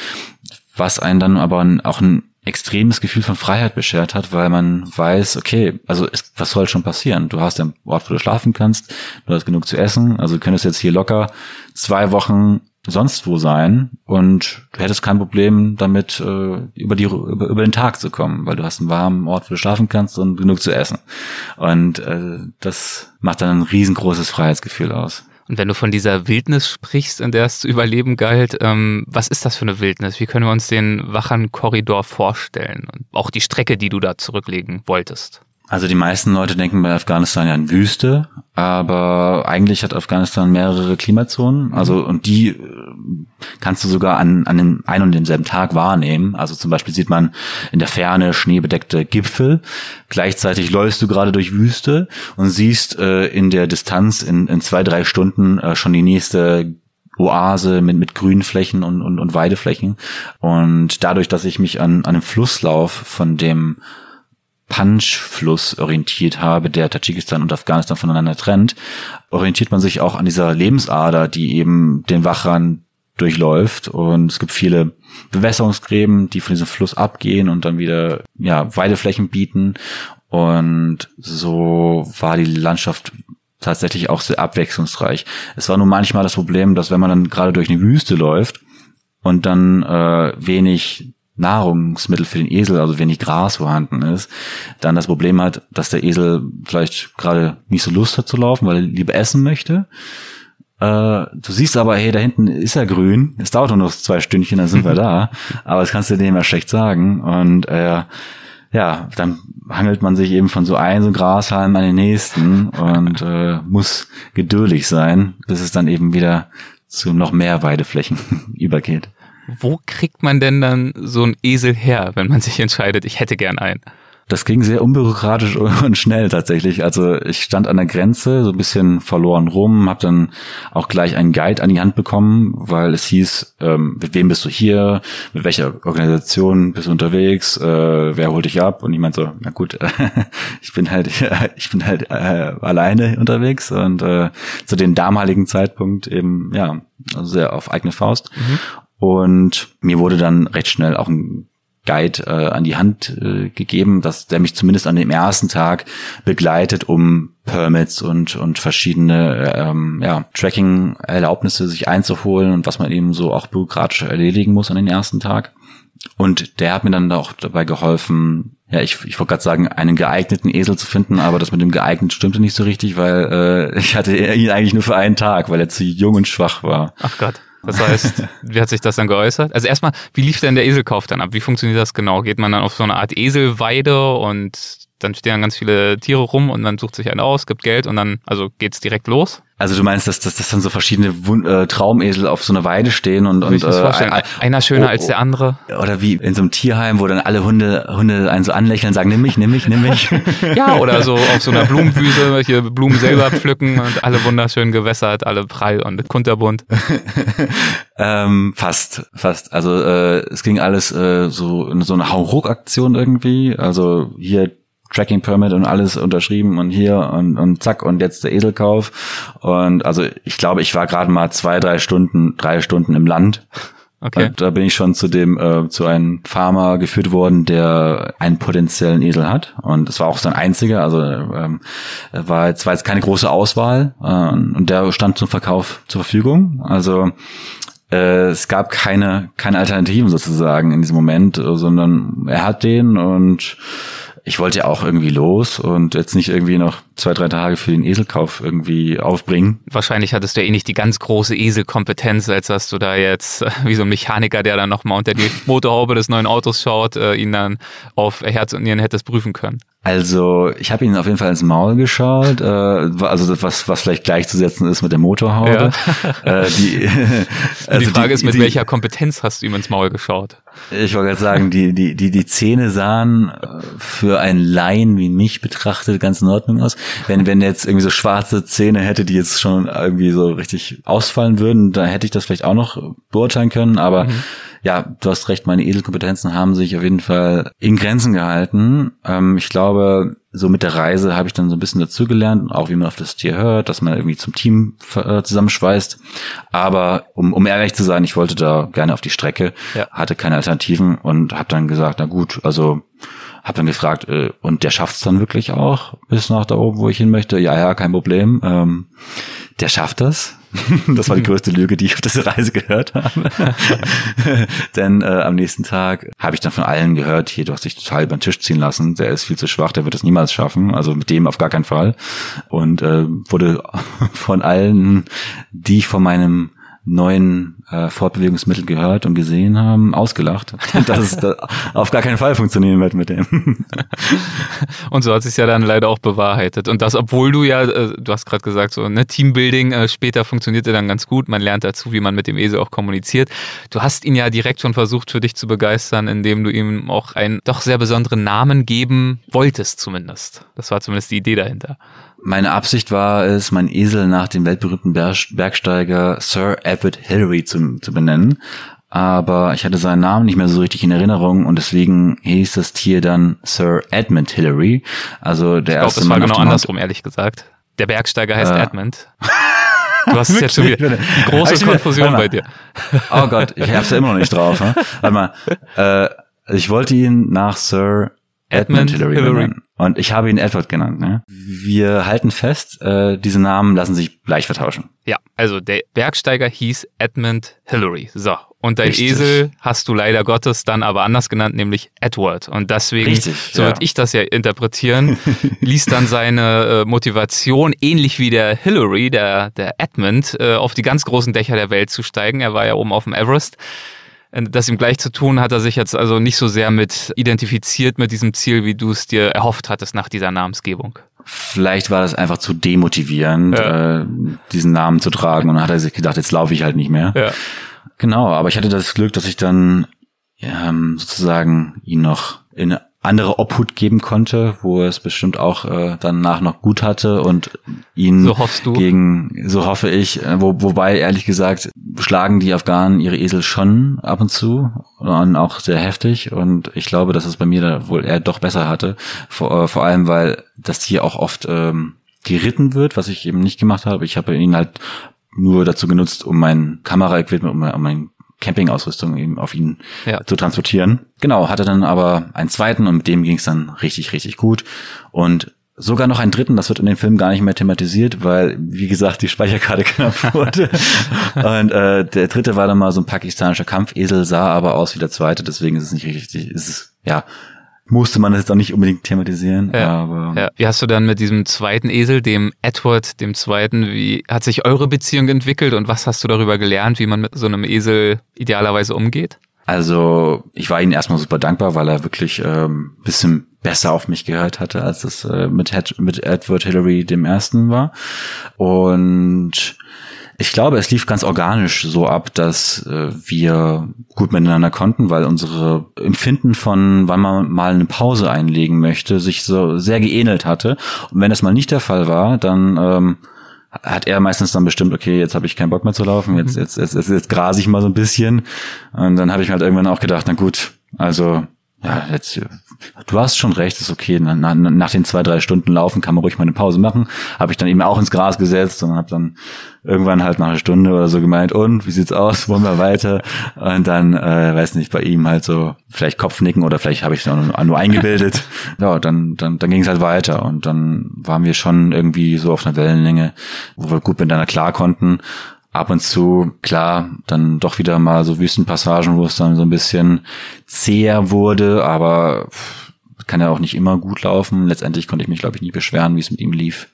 Was einen dann aber auch ein extremes Gefühl von Freiheit beschert hat, weil man weiß, okay, also es, was soll schon passieren? Du hast einen Ort, wo du schlafen kannst, du hast genug zu essen, also du könntest jetzt hier locker zwei Wochen sonst wo sein und du hättest kein Problem damit, äh, über, die, über, über den Tag zu kommen, weil du hast einen warmen Ort, wo du schlafen kannst und genug zu essen. Und äh, das macht dann ein riesengroßes Freiheitsgefühl aus. Und wenn du von dieser Wildnis sprichst, in der es zu überleben galt, ähm, was ist das für eine Wildnis? Wie können wir uns den Wachern-Korridor vorstellen? Und auch die Strecke, die du da zurücklegen wolltest? Also die meisten Leute denken bei Afghanistan ja an Wüste, aber eigentlich hat Afghanistan mehrere Klimazonen. Also und die äh, kannst du sogar an, an dem ein und demselben Tag wahrnehmen. Also zum Beispiel sieht man in der Ferne schneebedeckte Gipfel. Gleichzeitig läufst du gerade durch Wüste und siehst äh, in der Distanz in, in zwei, drei Stunden äh, schon die nächste Oase mit, mit Grünflächen und, und, und Weideflächen. Und dadurch, dass ich mich an, an einem Flusslauf von dem Punch-Fluss orientiert habe, der Tadschikistan und Afghanistan voneinander trennt, orientiert man sich auch an dieser Lebensader, die eben den Wachern durchläuft. Und es gibt viele Bewässerungsgräben, die von diesem Fluss abgehen und dann wieder ja, Weideflächen bieten. Und so war die Landschaft tatsächlich auch sehr abwechslungsreich. Es war nur manchmal das Problem, dass wenn man dann gerade durch eine Wüste läuft und dann äh, wenig Nahrungsmittel für den Esel, also wenig Gras vorhanden ist, dann das Problem hat, dass der Esel vielleicht gerade nicht so Lust hat zu laufen, weil er lieber essen möchte. Äh, du siehst aber, hey, da hinten ist er grün, es dauert nur noch zwei Stündchen, dann sind wir (laughs) da. Aber das kannst du dem ja schlecht sagen. Und äh, ja, dann hangelt man sich eben von so einem so Grashalm an den nächsten und äh, muss geduldig sein, bis es dann eben wieder zu noch mehr Weideflächen (laughs) übergeht. Wo kriegt man denn dann so einen Esel her, wenn man sich entscheidet, ich hätte gern einen? Das ging sehr unbürokratisch (laughs) und schnell tatsächlich. Also ich stand an der Grenze, so ein bisschen verloren rum, habe dann auch gleich einen Guide an die Hand bekommen, weil es hieß, ähm, mit wem bist du hier, mit welcher Organisation bist du unterwegs, äh, wer holt dich ab? Und ich meinte so, na gut, (laughs) ich bin halt, (laughs) ich bin halt äh, alleine unterwegs und äh, zu dem damaligen Zeitpunkt eben, ja, also sehr auf eigene Faust. Mhm. Und mir wurde dann recht schnell auch ein Guide äh, an die Hand äh, gegeben, dass der mich zumindest an dem ersten Tag begleitet, um Permits und und verschiedene ähm, ja, Tracking-Erlaubnisse sich einzuholen und was man eben so auch bürokratisch erledigen muss an den ersten Tag. Und der hat mir dann auch dabei geholfen, ja, ich, ich wollte gerade sagen, einen geeigneten Esel zu finden, aber das mit dem geeignet stimmte nicht so richtig, weil äh, (laughs) ich hatte ihn eigentlich nur für einen Tag, weil er zu jung und schwach war. Ach Gott. Das heißt, (laughs) wie hat sich das dann geäußert? Also erstmal, wie lief denn der Eselkauf dann ab? Wie funktioniert das genau? Geht man dann auf so eine Art Eselweide und dann stehen dann ganz viele Tiere rum und dann sucht sich einer aus, gibt Geld und dann, also geht's direkt los? Also du meinst, dass, dass, dass dann so verschiedene Wund äh, Traumesel auf so einer Weide stehen und, und äh, ein, einer schöner oh, als der andere. Oder wie in so einem Tierheim, wo dann alle Hunde Hunde einen so anlächeln, sagen, nimm mich, nimm mich, nimm mich. (laughs) ja, oder so auf so einer (laughs) Blumenwiese, hier Blumen selber pflücken und alle wunderschön gewässert, alle prall und kunterbunt. (laughs) ähm, fast, fast. Also äh, es ging alles äh, so in so eine Hauruck-Aktion irgendwie. Also hier Tracking Permit und alles unterschrieben und hier und, und zack und jetzt der Eselkauf. Und also ich glaube, ich war gerade mal zwei, drei Stunden, drei Stunden im Land. Okay. Und da bin ich schon zu dem, äh, zu einem Farmer geführt worden, der einen potenziellen Esel hat. Und es war auch sein einziger, also ähm, war jetzt, war jetzt keine große Auswahl äh, und der stand zum Verkauf zur Verfügung. Also äh, es gab keine, keine Alternativen sozusagen in diesem Moment, sondern er hat den und ich wollte ja auch irgendwie los und jetzt nicht irgendwie noch zwei, drei Tage für den Eselkauf irgendwie aufbringen. Wahrscheinlich hattest du ja eh nicht die ganz große Eselkompetenz, als dass du da jetzt (laughs) wie so ein Mechaniker, der dann nochmal unter die Motorhaube des neuen Autos schaut, äh, ihn dann auf Herz und Nieren hättest prüfen können. Also ich habe ihn auf jeden Fall ins Maul geschaut, äh, also was was vielleicht gleichzusetzen ist mit der Motorhaube. Ja. (laughs) Äh, die, (laughs) also die Frage die, ist, mit die, welcher Kompetenz hast du ihm ins Maul geschaut? Ich wollte gerade sagen, die die die die Zähne sahen äh, für einen Laien wie mich betrachtet ganz in Ordnung aus. Wenn wenn jetzt irgendwie so schwarze Zähne hätte, die jetzt schon irgendwie so richtig ausfallen würden, da hätte ich das vielleicht auch noch beurteilen können. Aber mhm ja, du hast recht, meine Eselkompetenzen haben sich auf jeden Fall in Grenzen gehalten. Ähm, ich glaube, so mit der Reise habe ich dann so ein bisschen dazugelernt, auch wie man auf das Tier hört, dass man irgendwie zum Team äh, zusammenschweißt. Aber um, um ehrlich zu sein, ich wollte da gerne auf die Strecke, ja. hatte keine Alternativen und habe dann gesagt, na gut, also habe dann gefragt, äh, und der schafft's dann wirklich auch bis nach da oben, wo ich hin möchte? Ja, ja, kein Problem. Ähm, der schafft das. (laughs) das war die größte Lüge, die ich auf dieser Reise gehört habe. (laughs) Denn äh, am nächsten Tag habe ich dann von allen gehört, hier, du hast dich total über den Tisch ziehen lassen, der ist viel zu schwach, der wird es niemals schaffen, also mit dem auf gar keinen Fall. Und äh, wurde (laughs) von allen, die ich von meinem neuen äh, Fortbewegungsmittel gehört und gesehen haben, ausgelacht, dass es da auf gar keinen Fall funktionieren wird mit dem. (laughs) und so hat sich ja dann leider auch bewahrheitet. Und das, obwohl du ja, äh, du hast gerade gesagt, so ne Teambuilding äh, später funktionierte dann ganz gut. Man lernt dazu, wie man mit dem Esel auch kommuniziert. Du hast ihn ja direkt schon versucht, für dich zu begeistern, indem du ihm auch einen doch sehr besonderen Namen geben wolltest, zumindest. Das war zumindest die Idee dahinter. Meine Absicht war es, mein Esel nach dem weltberühmten Bergsteiger Sir Edward Hillary zu, zu benennen. Aber ich hatte seinen Namen nicht mehr so richtig in Erinnerung und deswegen hieß das Tier dann Sir Edmund Hillary. Also der ich erste glaub, das war genau andersrum, ehrlich gesagt. Der Bergsteiger heißt äh. Edmund. Du hast (laughs) es jetzt schon wieder eine große Konfusion bei dir. Oh Gott, ich hab's ja immer noch nicht drauf. Ne? Warte mal. Äh, ich wollte ihn nach Sir Edmund, Edmund Hillary, Hillary. Und ich habe ihn Edward genannt. Ne? Wir halten fest, äh, diese Namen lassen sich gleich vertauschen. Ja, also der Bergsteiger hieß Edmund Hillary. So. Und dein Richtig. Esel hast du leider Gottes dann aber anders genannt, nämlich Edward. Und deswegen, Richtig, so ja. würde ich das ja interpretieren, (laughs) ließ dann seine äh, Motivation, ähnlich wie der Hillary, der, der Edmund, äh, auf die ganz großen Dächer der Welt zu steigen. Er war ja oben auf dem Everest das ihm gleich zu tun, hat er sich jetzt also nicht so sehr mit identifiziert mit diesem Ziel, wie du es dir erhofft hattest nach dieser Namensgebung. Vielleicht war das einfach zu demotivierend, ja. äh, diesen Namen zu tragen und dann hat er sich gedacht, jetzt laufe ich halt nicht mehr. Ja. Genau, aber ich hatte das Glück, dass ich dann ähm, sozusagen ihn noch in andere Obhut geben konnte, wo er es bestimmt auch äh, danach noch gut hatte und ihn so hoffst du. gegen, so hoffe ich, äh, wo, wobei ehrlich gesagt schlagen die Afghanen ihre Esel schon ab und zu und auch sehr heftig und ich glaube, dass es bei mir da wohl eher doch besser hatte, vor, äh, vor allem weil das Tier auch oft ähm, geritten wird, was ich eben nicht gemacht habe. Ich habe ihn halt nur dazu genutzt, um mein Kameraequipment, um mein, um mein Campingausrüstung eben auf ihn ja. zu transportieren. Genau, hatte dann aber einen zweiten und mit dem ging es dann richtig, richtig gut. Und sogar noch einen dritten, das wird in dem Film gar nicht mehr thematisiert, weil, wie gesagt, die Speicherkarte (laughs) knapp wurde. (laughs) und äh, der dritte war dann mal so ein pakistanischer Kampfesel, sah aber aus wie der zweite, deswegen ist es nicht richtig, ist es, ja, musste man das jetzt auch nicht unbedingt thematisieren. Ja, aber ja. Wie hast du dann mit diesem zweiten Esel, dem Edward, dem zweiten, wie hat sich eure Beziehung entwickelt und was hast du darüber gelernt, wie man mit so einem Esel idealerweise umgeht? Also ich war ihnen erstmal super dankbar, weil er wirklich ähm, bisschen besser auf mich gehört hatte, als es äh, mit, mit Edward Hillary dem ersten war. Und ich glaube, es lief ganz organisch so ab, dass äh, wir gut miteinander konnten, weil unsere Empfinden von, wann man mal eine Pause einlegen möchte, sich so sehr geähnelt hatte. Und wenn das mal nicht der Fall war, dann ähm, hat er meistens dann bestimmt, okay, jetzt habe ich keinen Bock mehr zu laufen, jetzt, jetzt, jetzt, jetzt, jetzt grase ich mal so ein bisschen. Und dann habe ich mir halt irgendwann auch gedacht, na gut, also ja, jetzt, du hast schon recht, ist okay. Na, na, nach den zwei, drei Stunden Laufen kann man ruhig mal eine Pause machen. Habe ich dann eben auch ins Gras gesetzt und habe dann irgendwann halt nach einer Stunde oder so gemeint, und wie sieht's aus? Wollen wir weiter? Und dann, äh, weiß nicht, bei ihm halt so vielleicht Kopfnicken oder vielleicht habe ich es nur, nur eingebildet. (laughs) ja, dann, dann, dann ging es halt weiter und dann waren wir schon irgendwie so auf einer Wellenlänge, wo wir gut miteinander klar konnten ab und zu, klar, dann doch wieder mal so Wüstenpassagen, wo es dann so ein bisschen zäher wurde, aber kann ja auch nicht immer gut laufen. Letztendlich konnte ich mich, glaube ich, nie beschweren, wie es mit ihm lief.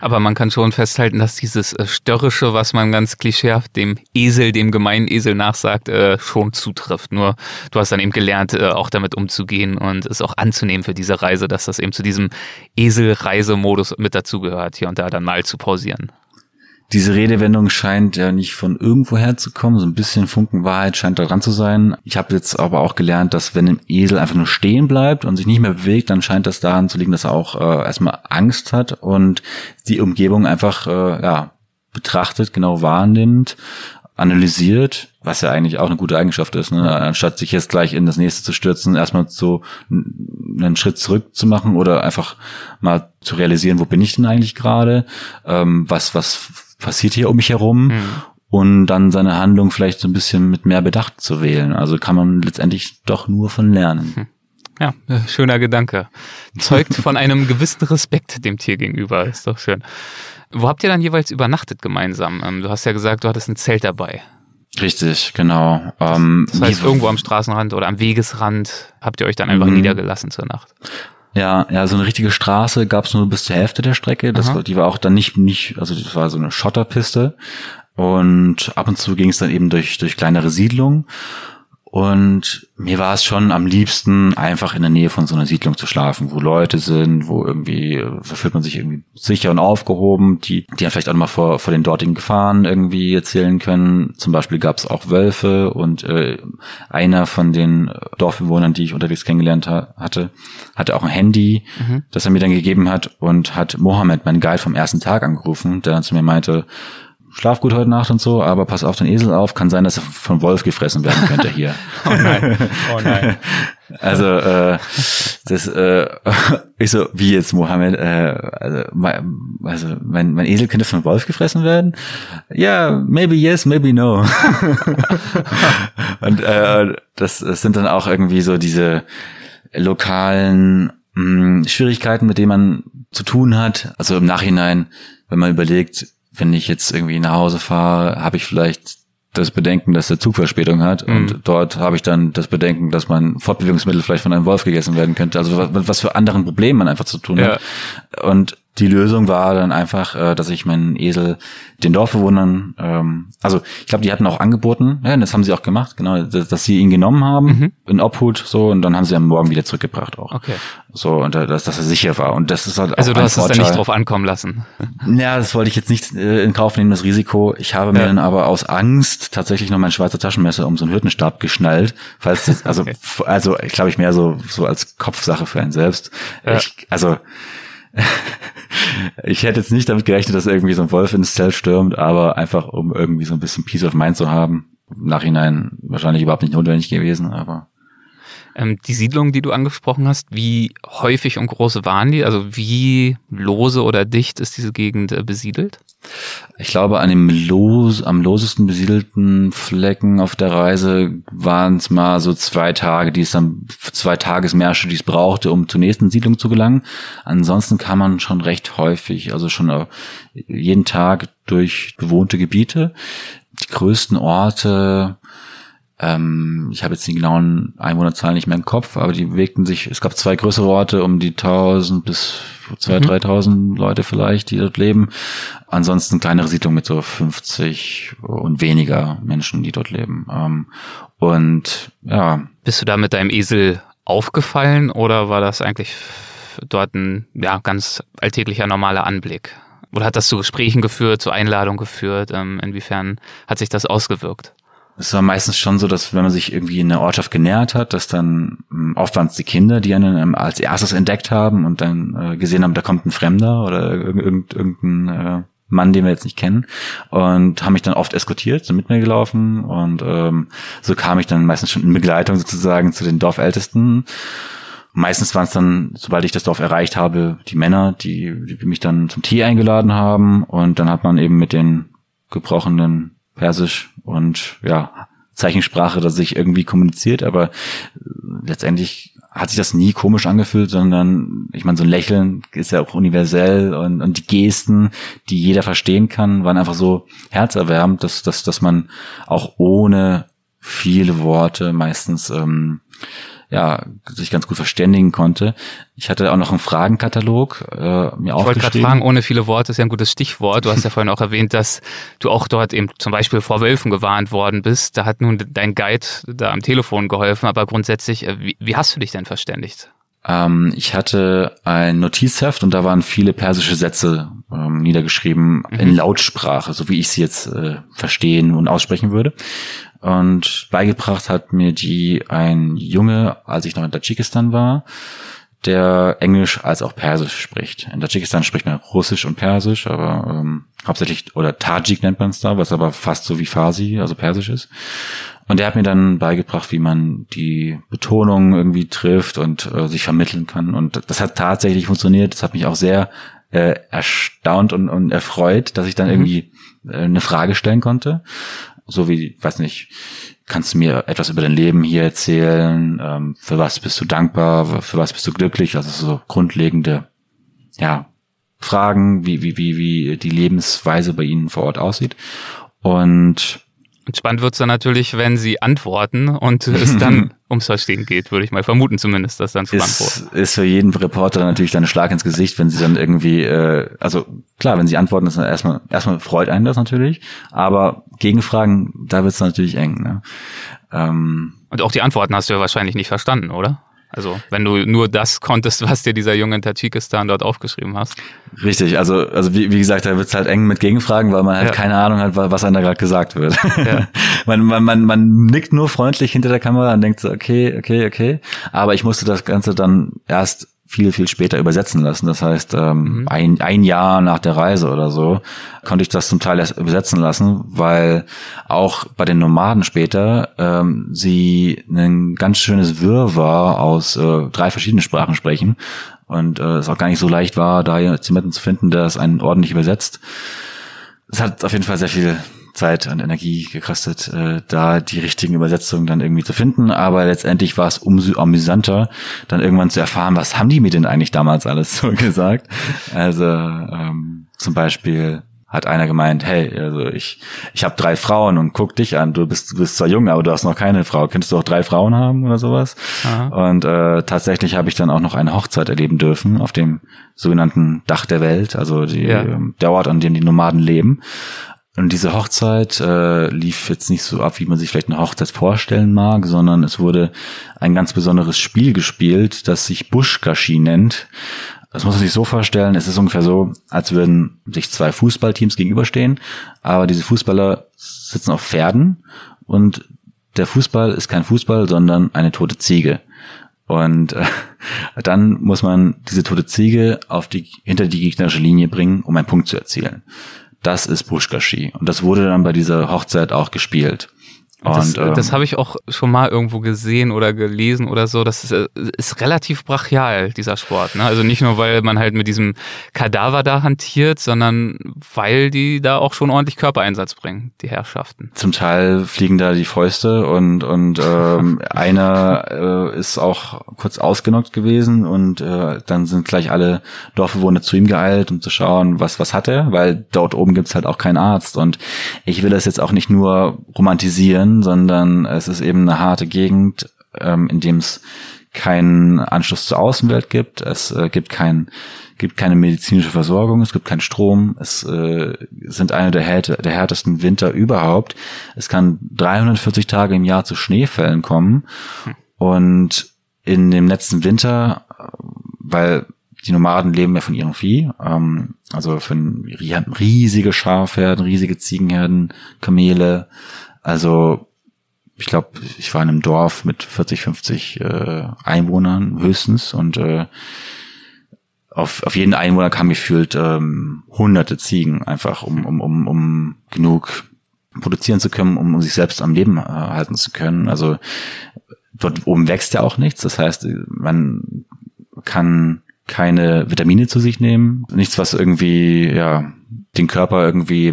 Aber man kann schon festhalten, dass dieses äh, Störrische, was man ganz klischeehaft dem Esel, dem gemeinen Esel nachsagt, äh, schon zutrifft. Nur du hast dann eben gelernt, äh, auch damit umzugehen und es auch anzunehmen für diese Reise, dass das eben zu diesem Esel-Reisemodus mit dazugehört, hier und da dann mal zu pausieren diese Redewendung scheint ja nicht von irgendwoher zu kommen. So ein bisschen Funken Wahrheit scheint da dran zu sein. Ich habe jetzt aber auch gelernt, dass wenn ein Esel einfach nur stehen bleibt und sich nicht mehr bewegt, dann scheint das daran zu liegen, dass er auch äh, erstmal Angst hat und die Umgebung einfach äh, ja, betrachtet, genau wahrnimmt, analysiert, was ja eigentlich auch eine gute Eigenschaft ist, ne? anstatt sich jetzt gleich in das nächste zu stürzen, erstmal so einen Schritt zurück zu machen oder einfach mal zu realisieren, wo bin ich denn eigentlich gerade, ähm, was was passiert hier um mich herum mhm. und dann seine Handlung vielleicht so ein bisschen mit mehr Bedacht zu wählen. Also kann man letztendlich doch nur von lernen. Hm. Ja, schöner Gedanke. Zeugt von einem gewissen Respekt dem Tier gegenüber. Ist doch schön. Wo habt ihr dann jeweils übernachtet gemeinsam? Ähm, du hast ja gesagt, du hattest ein Zelt dabei. Richtig, genau. Ähm, das heißt, irgendwo am Straßenrand oder am Wegesrand habt ihr euch dann einfach mhm. niedergelassen zur Nacht. Ja, ja, so eine richtige Straße gab es nur bis zur Hälfte der Strecke. Das war, die war auch dann nicht, nicht, also das war so eine Schotterpiste. Und ab und zu ging es dann eben durch, durch kleinere Siedlungen. Und mir war es schon am liebsten, einfach in der Nähe von so einer Siedlung zu schlafen, wo Leute sind, wo irgendwie da fühlt man sich irgendwie sicher und aufgehoben, die, die dann vielleicht auch mal vor, vor den dortigen Gefahren irgendwie erzählen können. Zum Beispiel gab es auch Wölfe und äh, einer von den Dorfbewohnern, die ich unterwegs kennengelernt ha hatte, hatte auch ein Handy, mhm. das er mir dann gegeben hat und hat Mohammed, meinen Guide vom ersten Tag angerufen, der dann zu mir meinte, schlaf gut heute Nacht und so, aber pass auf den Esel auf, kann sein, dass er von Wolf gefressen werden könnte hier. (laughs) oh nein, oh nein. Also äh, das äh, (laughs) ich so wie jetzt Mohammed, äh, also, mein, also mein, mein Esel könnte von Wolf gefressen werden. Ja, yeah, maybe yes, maybe no. (laughs) und äh, das, das sind dann auch irgendwie so diese lokalen mh, Schwierigkeiten, mit denen man zu tun hat. Also im Nachhinein, wenn man überlegt, wenn ich jetzt irgendwie nach Hause fahre, habe ich vielleicht das Bedenken, dass der Zug Verspätung hat mhm. und dort habe ich dann das Bedenken, dass mein Fortbewegungsmittel vielleicht von einem Wolf gegessen werden könnte. Also was, was für anderen Problemen man einfach zu tun ja. hat. Und die Lösung war dann einfach, äh, dass ich meinen Esel den Dorfbewohnern, ähm, also ich glaube, die hatten auch angeboten, ja, das haben sie auch gemacht, genau, dass, dass sie ihn genommen haben mhm. in Obhut so und dann haben sie am Morgen wieder zurückgebracht auch. Okay. So und dass, dass er sicher war und das ist halt also du hast Vorteil. es dann nicht drauf ankommen lassen. Ja, das wollte ich jetzt nicht äh, in Kauf nehmen, das Risiko. Ich habe mir dann aber aus Angst tatsächlich noch mein Schweizer Taschenmesser um so einen Hürtenstab geschnallt, falls das, also okay. also ich glaube ich mehr so so als Kopfsache für einen selbst. Ja. Ich, also (laughs) ich hätte jetzt nicht damit gerechnet, dass irgendwie so ein Wolf ins Zelt stürmt, aber einfach um irgendwie so ein bisschen Peace of Mind zu haben. Nachhinein wahrscheinlich überhaupt nicht notwendig gewesen, aber ähm, die Siedlungen, die du angesprochen hast, wie häufig und groß waren die? Also wie lose oder dicht ist diese Gegend äh, besiedelt? Ich glaube, an dem los, am losesten besiedelten Flecken auf der Reise waren es mal so zwei Tage, die es dann zwei Tagesmärsche, die es brauchte, um zur nächsten Siedlung zu gelangen. Ansonsten kann man schon recht häufig, also schon äh, jeden Tag durch bewohnte Gebiete. Die größten Orte ähm, ich habe jetzt die genauen Einwohnerzahlen nicht mehr im Kopf, aber die bewegten sich, es gab zwei größere Orte um die 1000 bis 2.000, mhm. 3.000 Leute vielleicht, die dort leben. Ansonsten kleinere Siedlungen mit so 50 und weniger Menschen, die dort leben. Ähm, und ja. Bist du da mit deinem Esel aufgefallen oder war das eigentlich dort ein ja, ganz alltäglicher normaler Anblick? Oder hat das zu Gesprächen geführt, zu Einladungen geführt? Ähm, inwiefern hat sich das ausgewirkt? Es war meistens schon so, dass wenn man sich irgendwie in eine Ortschaft genähert hat, dass dann ähm, oft waren es die Kinder, die einen ähm, als erstes entdeckt haben und dann äh, gesehen haben, da kommt ein Fremder oder irgendein, irgendein äh, Mann, den wir jetzt nicht kennen und haben mich dann oft eskortiert, sind mit mir gelaufen und ähm, so kam ich dann meistens schon in Begleitung sozusagen zu den Dorfältesten. Meistens waren es dann, sobald ich das Dorf erreicht habe, die Männer, die, die mich dann zum Tee eingeladen haben und dann hat man eben mit den gebrochenen Persisch und ja, Zeichensprache, dass sich irgendwie kommuniziert, aber letztendlich hat sich das nie komisch angefühlt, sondern ich meine, so ein Lächeln ist ja auch universell und, und die Gesten, die jeder verstehen kann, waren einfach so herzerwärmend, dass, dass, dass man auch ohne viele Worte meistens ähm, ja, sich ganz gut verständigen konnte. Ich hatte auch noch einen Fragenkatalog äh, mir ich aufgeschrieben. Ich wollte gerade fragen, ohne viele Worte ist ja ein gutes Stichwort. Du hast ja vorhin auch erwähnt, dass du auch dort eben zum Beispiel vor Wölfen gewarnt worden bist. Da hat nun dein Guide da am Telefon geholfen, aber grundsätzlich, äh, wie, wie hast du dich denn verständigt? Ähm, ich hatte ein Notizheft und da waren viele persische Sätze ähm, niedergeschrieben mhm. in Lautsprache, so wie ich sie jetzt äh, verstehen und aussprechen würde. Und beigebracht hat mir die ein Junge, als ich noch in Tadschikistan war, der Englisch als auch Persisch spricht. In Tadschikistan spricht man Russisch und Persisch, aber ähm, hauptsächlich, oder Tajik nennt man es da, was aber fast so wie Farsi, also Persisch ist. Und der hat mir dann beigebracht, wie man die Betonung irgendwie trifft und äh, sich vermitteln kann. Und das hat tatsächlich funktioniert. Das hat mich auch sehr äh, erstaunt und, und erfreut, dass ich dann mhm. irgendwie äh, eine Frage stellen konnte so wie, weiß nicht, kannst du mir etwas über dein Leben hier erzählen? Ähm, für was bist du dankbar? Für was bist du glücklich? Also so grundlegende, ja, Fragen, wie, wie, wie, wie die Lebensweise bei Ihnen vor Ort aussieht. Und Spannend wird's dann natürlich, wenn sie antworten und (laughs) es dann ums Verstehen geht, würde ich mal vermuten zumindest, dass dann zu ist, Ist für jeden Reporter natürlich dann ein Schlag ins Gesicht, wenn sie dann irgendwie, äh, also klar, wenn sie antworten, ist dann erstmal, erstmal freut einen das natürlich, aber Gegenfragen, da wird's natürlich eng. Ne? Ähm, und auch die Antworten hast du ja wahrscheinlich nicht verstanden, oder? Also wenn du nur das konntest, (laughs) was dir dieser Junge in Tadschikistan dort aufgeschrieben hast. Richtig, also, also wie, wie gesagt, da wird's halt eng mit Gegenfragen, weil man halt ja. keine Ahnung hat, was einem da gerade gesagt wird. Ja. (laughs) man, man, man, man nickt nur freundlich hinter der Kamera und denkt so, okay, okay, okay. Aber ich musste das Ganze dann erst viel, viel später übersetzen lassen. Das heißt, ähm, mhm. ein, ein Jahr nach der Reise oder so konnte ich das zum Teil erst übersetzen lassen, weil auch bei den Nomaden später ähm, sie ein ganz schönes Wirrwarr aus äh, drei verschiedenen Sprachen sprechen und äh, es auch gar nicht so leicht war, da jemanden zu finden, der es einen ordentlich übersetzt. Es hat auf jeden Fall sehr viel Zeit und Energie gekostet, äh, da die richtigen Übersetzungen dann irgendwie zu finden. Aber letztendlich war es umso amüsanter, dann irgendwann zu erfahren, was haben die mir denn eigentlich damals alles (laughs) so gesagt. Also ähm, zum Beispiel hat einer gemeint, hey, also ich, ich habe drei Frauen und guck dich an, du bist, du bist zwar jung, aber du hast noch keine Frau. Könntest du auch drei Frauen haben oder sowas? Aha. Und äh, tatsächlich habe ich dann auch noch eine Hochzeit erleben dürfen auf dem sogenannten Dach der Welt, also die, ja. der Ort, an dem die Nomaden leben. Und diese Hochzeit äh, lief jetzt nicht so ab, wie man sich vielleicht eine Hochzeit vorstellen mag, sondern es wurde ein ganz besonderes Spiel gespielt, das sich Bushkashi nennt. Das muss man sich so vorstellen, es ist ungefähr so, als würden sich zwei Fußballteams gegenüberstehen, aber diese Fußballer sitzen auf Pferden und der Fußball ist kein Fußball, sondern eine tote Ziege. Und äh, dann muss man diese tote Ziege auf die, hinter die gegnerische Linie bringen, um einen Punkt zu erzielen das ist Pushkashi. Und das wurde dann bei dieser Hochzeit auch gespielt. Und, das, ähm, das habe ich auch schon mal irgendwo gesehen oder gelesen oder so. Das ist, äh, ist relativ brachial, dieser Sport. Ne? Also nicht nur, weil man halt mit diesem Kadaver da hantiert, sondern weil die da auch schon ordentlich Körpereinsatz bringen, die Herrschaften. Zum Teil fliegen da die Fäuste und, und ähm, (laughs) einer äh, ist auch kurz ausgenockt gewesen und äh, dann sind gleich alle Dorfbewohner zu ihm geeilt, um zu schauen, was, was hat er, weil dort oben gibt's halt auch keinen Arzt. Und ich will das jetzt auch nicht nur romantisieren, Syrien, sondern es ist eben eine harte Gegend, ähm, in dem es keinen Anschluss zur Außenwelt gibt. Es äh, gibt kein gibt keine medizinische Versorgung, es gibt keinen Strom, es äh, sind eine der, härte, der härtesten Winter überhaupt. Es kann 340 Tage im Jahr zu Schneefällen kommen und in dem letzten Winter, weil die Nomaden leben ja von ihrem Vieh, ähm, also von riesige Schafherden, riesige Ziegenherden, Kamele, also ich glaube, ich war in einem Dorf mit 40, 50 äh, Einwohnern höchstens und äh, auf, auf jeden Einwohner kam gefühlt ähm, hunderte Ziegen, einfach um, um, um, um genug produzieren zu können, um, um sich selbst am Leben äh, halten zu können. Also dort oben wächst ja auch nichts. Das heißt, man kann keine Vitamine zu sich nehmen, nichts, was irgendwie ja den Körper irgendwie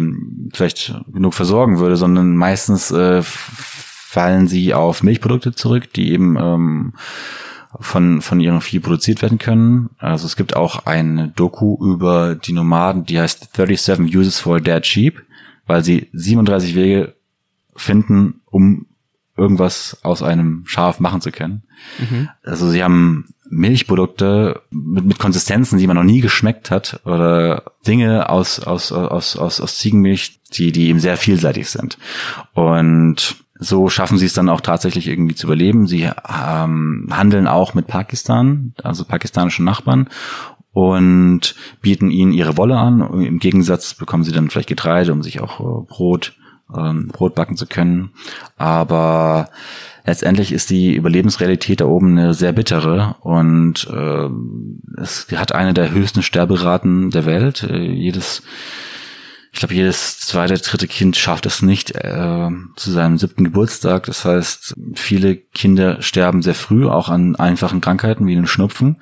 vielleicht genug versorgen würde, sondern meistens äh, fallen sie auf Milchprodukte zurück, die eben ähm, von, von ihrem Vieh produziert werden können. Also es gibt auch eine Doku über die Nomaden, die heißt 37 Uses for Dead Sheep, weil sie 37 Wege finden, um irgendwas aus einem Schaf machen zu können. Mhm. Also sie haben Milchprodukte mit, mit Konsistenzen, die man noch nie geschmeckt hat, oder Dinge aus, aus, aus, aus, aus Ziegenmilch, die, die eben sehr vielseitig sind. Und so schaffen sie es dann auch tatsächlich irgendwie zu überleben. Sie ähm, handeln auch mit Pakistan, also pakistanischen Nachbarn und bieten ihnen ihre Wolle an. Im Gegensatz bekommen sie dann vielleicht Getreide, um sich auch äh, Brot, ähm, Brot backen zu können. Aber letztendlich ist die Überlebensrealität da oben eine sehr bittere und äh, es hat eine der höchsten Sterberaten der Welt. Äh, jedes ich glaube, jedes zweite, dritte Kind schafft es nicht äh, zu seinem siebten Geburtstag. Das heißt, viele Kinder sterben sehr früh, auch an einfachen Krankheiten wie den Schnupfen.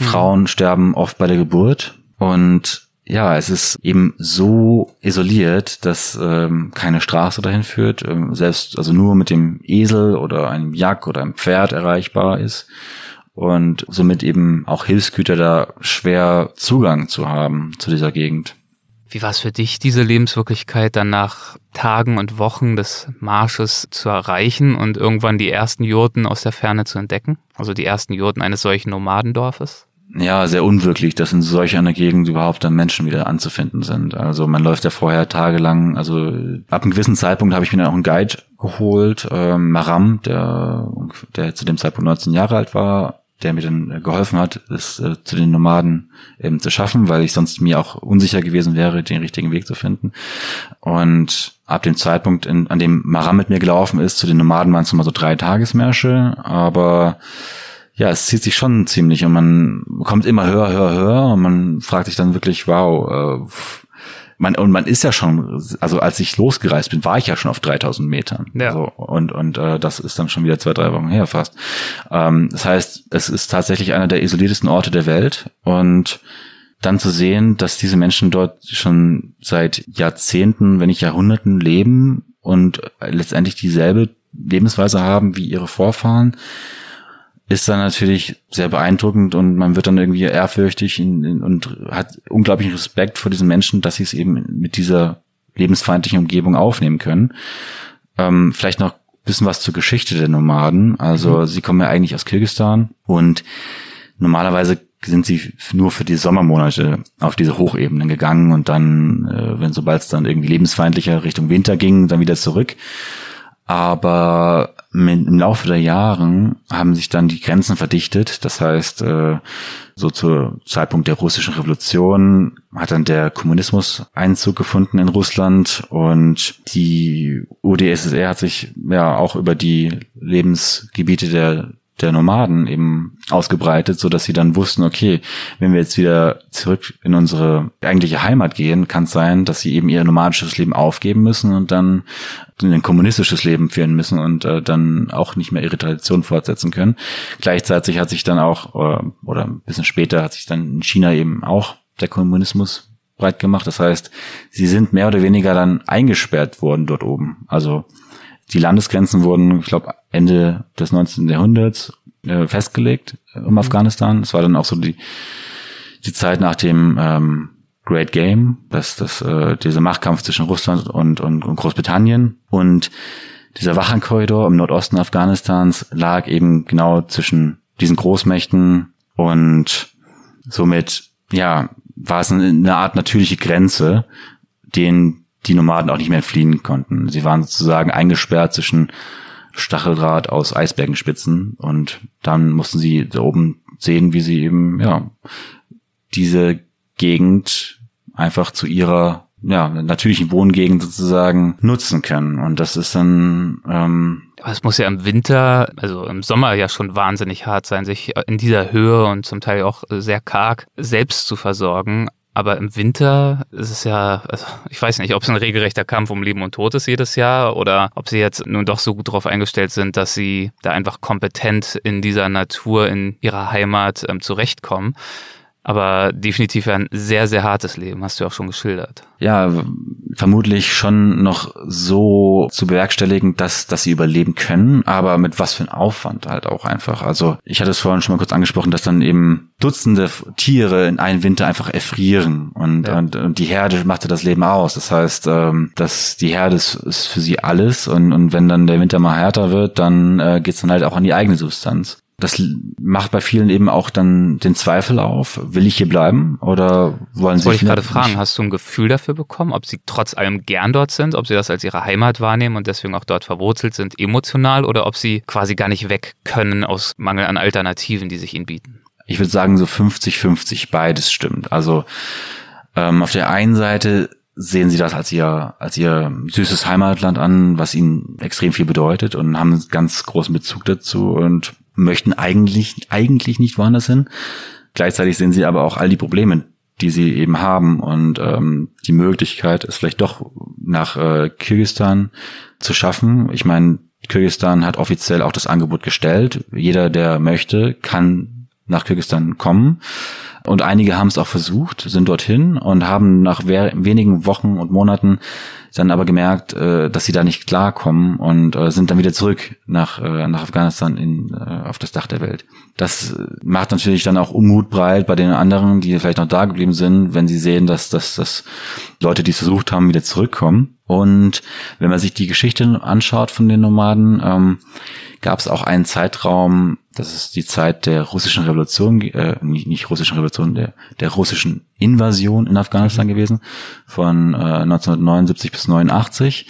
Mhm. Frauen sterben oft bei der Geburt. Und ja, es ist eben so isoliert, dass ähm, keine Straße dahin führt, ähm, selbst also nur mit dem Esel oder einem Jack oder einem Pferd erreichbar ist und somit eben auch Hilfsgüter da schwer Zugang zu haben zu dieser Gegend. Wie war es für dich, diese Lebenswirklichkeit dann nach Tagen und Wochen des Marsches zu erreichen und irgendwann die ersten Jurten aus der Ferne zu entdecken? Also die ersten Jurten eines solchen Nomadendorfes? Ja, sehr unwirklich, dass in solch einer Gegend überhaupt dann Menschen wieder anzufinden sind. Also man läuft ja vorher tagelang, also ab einem gewissen Zeitpunkt habe ich mir dann auch einen Guide geholt, ähm, Maram, der, der zu dem Zeitpunkt 19 Jahre alt war, der mir dann geholfen hat, es äh, zu den Nomaden eben zu schaffen, weil ich sonst mir auch unsicher gewesen wäre, den richtigen Weg zu finden. Und ab dem Zeitpunkt, in, an dem Maram mit mir gelaufen ist, zu den Nomaden waren es immer so drei Tagesmärsche, aber ja, es zieht sich schon ziemlich und man kommt immer höher, höher, höher und man fragt sich dann wirklich, wow, äh, man, und man ist ja schon, also als ich losgereist bin, war ich ja schon auf 3000 Metern. Ja. So, und und äh, das ist dann schon wieder zwei, drei Wochen her fast. Ähm, das heißt, es ist tatsächlich einer der isoliertesten Orte der Welt und dann zu sehen, dass diese Menschen dort schon seit Jahrzehnten, wenn nicht Jahrhunderten leben und letztendlich dieselbe Lebensweise haben wie ihre Vorfahren, ist dann natürlich sehr beeindruckend und man wird dann irgendwie ehrfürchtig und hat unglaublichen Respekt vor diesen Menschen, dass sie es eben mit dieser lebensfeindlichen Umgebung aufnehmen können. Ähm, vielleicht noch bisschen was zur Geschichte der Nomaden. Also mhm. sie kommen ja eigentlich aus Kirgistan und normalerweise sind sie nur für die Sommermonate auf diese Hochebenen gegangen und dann, äh, wenn sobald es dann irgendwie lebensfeindlicher Richtung Winter ging, dann wieder zurück. Aber mit, im Laufe der Jahren haben sich dann die Grenzen verdichtet. Das heißt, äh, so zu Zeitpunkt der russischen Revolution hat dann der Kommunismus Einzug gefunden in Russland und die UdSSR hat sich ja auch über die Lebensgebiete der der Nomaden eben ausgebreitet, so dass sie dann wussten, okay, wenn wir jetzt wieder zurück in unsere eigentliche Heimat gehen, kann es sein, dass sie eben ihr nomadisches Leben aufgeben müssen und dann in ein kommunistisches Leben führen müssen und äh, dann auch nicht mehr ihre Tradition fortsetzen können. Gleichzeitig hat sich dann auch, äh, oder ein bisschen später hat sich dann in China eben auch der Kommunismus breit gemacht. Das heißt, sie sind mehr oder weniger dann eingesperrt worden dort oben. Also die Landesgrenzen wurden, ich glaube, Ende des 19. Jahrhunderts äh, festgelegt äh, um mhm. Afghanistan. Es war dann auch so die, die Zeit nach dem ähm, Great Game, das, das, äh, dieser Machtkampf zwischen Russland und, und, und Großbritannien. Und dieser Wachenkorridor im Nordosten Afghanistans lag eben genau zwischen diesen Großmächten und somit, ja, war es eine Art natürliche Grenze, den die Nomaden auch nicht mehr fliehen konnten. Sie waren sozusagen eingesperrt zwischen Stacheldraht aus Eisbergenspitzen und dann mussten sie da oben sehen, wie sie eben, ja, diese Gegend einfach zu ihrer ja, natürlichen Wohngegend sozusagen nutzen können. Und das ist dann ähm, es muss ja im Winter, also im Sommer ja schon wahnsinnig hart sein, sich in dieser Höhe und zum Teil auch sehr karg selbst zu versorgen. Aber im Winter ist es ja, also ich weiß nicht, ob es ein regelrechter Kampf um Leben und Tod ist jedes Jahr oder ob sie jetzt nun doch so gut darauf eingestellt sind, dass sie da einfach kompetent in dieser Natur, in ihrer Heimat ähm, zurechtkommen. Aber definitiv ein sehr, sehr hartes Leben, hast du auch schon geschildert. Ja, vermutlich schon noch so zu bewerkstelligen, dass, dass sie überleben können, aber mit was für ein Aufwand halt auch einfach. Also ich hatte es vorhin schon mal kurz angesprochen, dass dann eben Dutzende Tiere in einem Winter einfach erfrieren und, ja. und, und die Herde machte das Leben aus. Das heißt, ähm, dass die Herde ist, ist für sie alles und, und wenn dann der Winter mal härter wird, dann äh, geht's dann halt auch an die eigene Substanz das macht bei vielen eben auch dann den Zweifel auf, will ich hier bleiben oder wollen das sie wollte ich gerade fragen, hast du ein Gefühl dafür bekommen, ob sie trotz allem gern dort sind, ob sie das als ihre Heimat wahrnehmen und deswegen auch dort verwurzelt sind, emotional oder ob sie quasi gar nicht weg können aus Mangel an Alternativen, die sich ihnen bieten? Ich würde sagen so 50-50, beides stimmt. Also ähm, auf der einen Seite sehen sie das als ihr, als ihr süßes Heimatland an, was ihnen extrem viel bedeutet und haben einen ganz großen Bezug dazu und möchten eigentlich, eigentlich nicht woanders hin. Gleichzeitig sehen sie aber auch all die Probleme, die sie eben haben und ähm, die Möglichkeit, es vielleicht doch nach äh, Kirgistan zu schaffen. Ich meine, Kirgistan hat offiziell auch das Angebot gestellt. Jeder, der möchte, kann nach Kirgistan kommen. Und einige haben es auch versucht, sind dorthin und haben nach wenigen Wochen und Monaten dann aber gemerkt, äh, dass sie da nicht klarkommen und äh, sind dann wieder zurück nach, äh, nach Afghanistan in, äh, auf das Dach der Welt. Das macht natürlich dann auch Unmut breit bei den anderen, die vielleicht noch da geblieben sind, wenn sie sehen, dass, dass, dass Leute, die es versucht haben, wieder zurückkommen. Und wenn man sich die Geschichte anschaut von den Nomaden, ähm, gab es auch einen Zeitraum, das ist die Zeit der russischen Revolution, äh, nicht, nicht russischen Revolution, der, der russischen Invasion in Afghanistan mhm. gewesen, von äh, 1979 bis 89.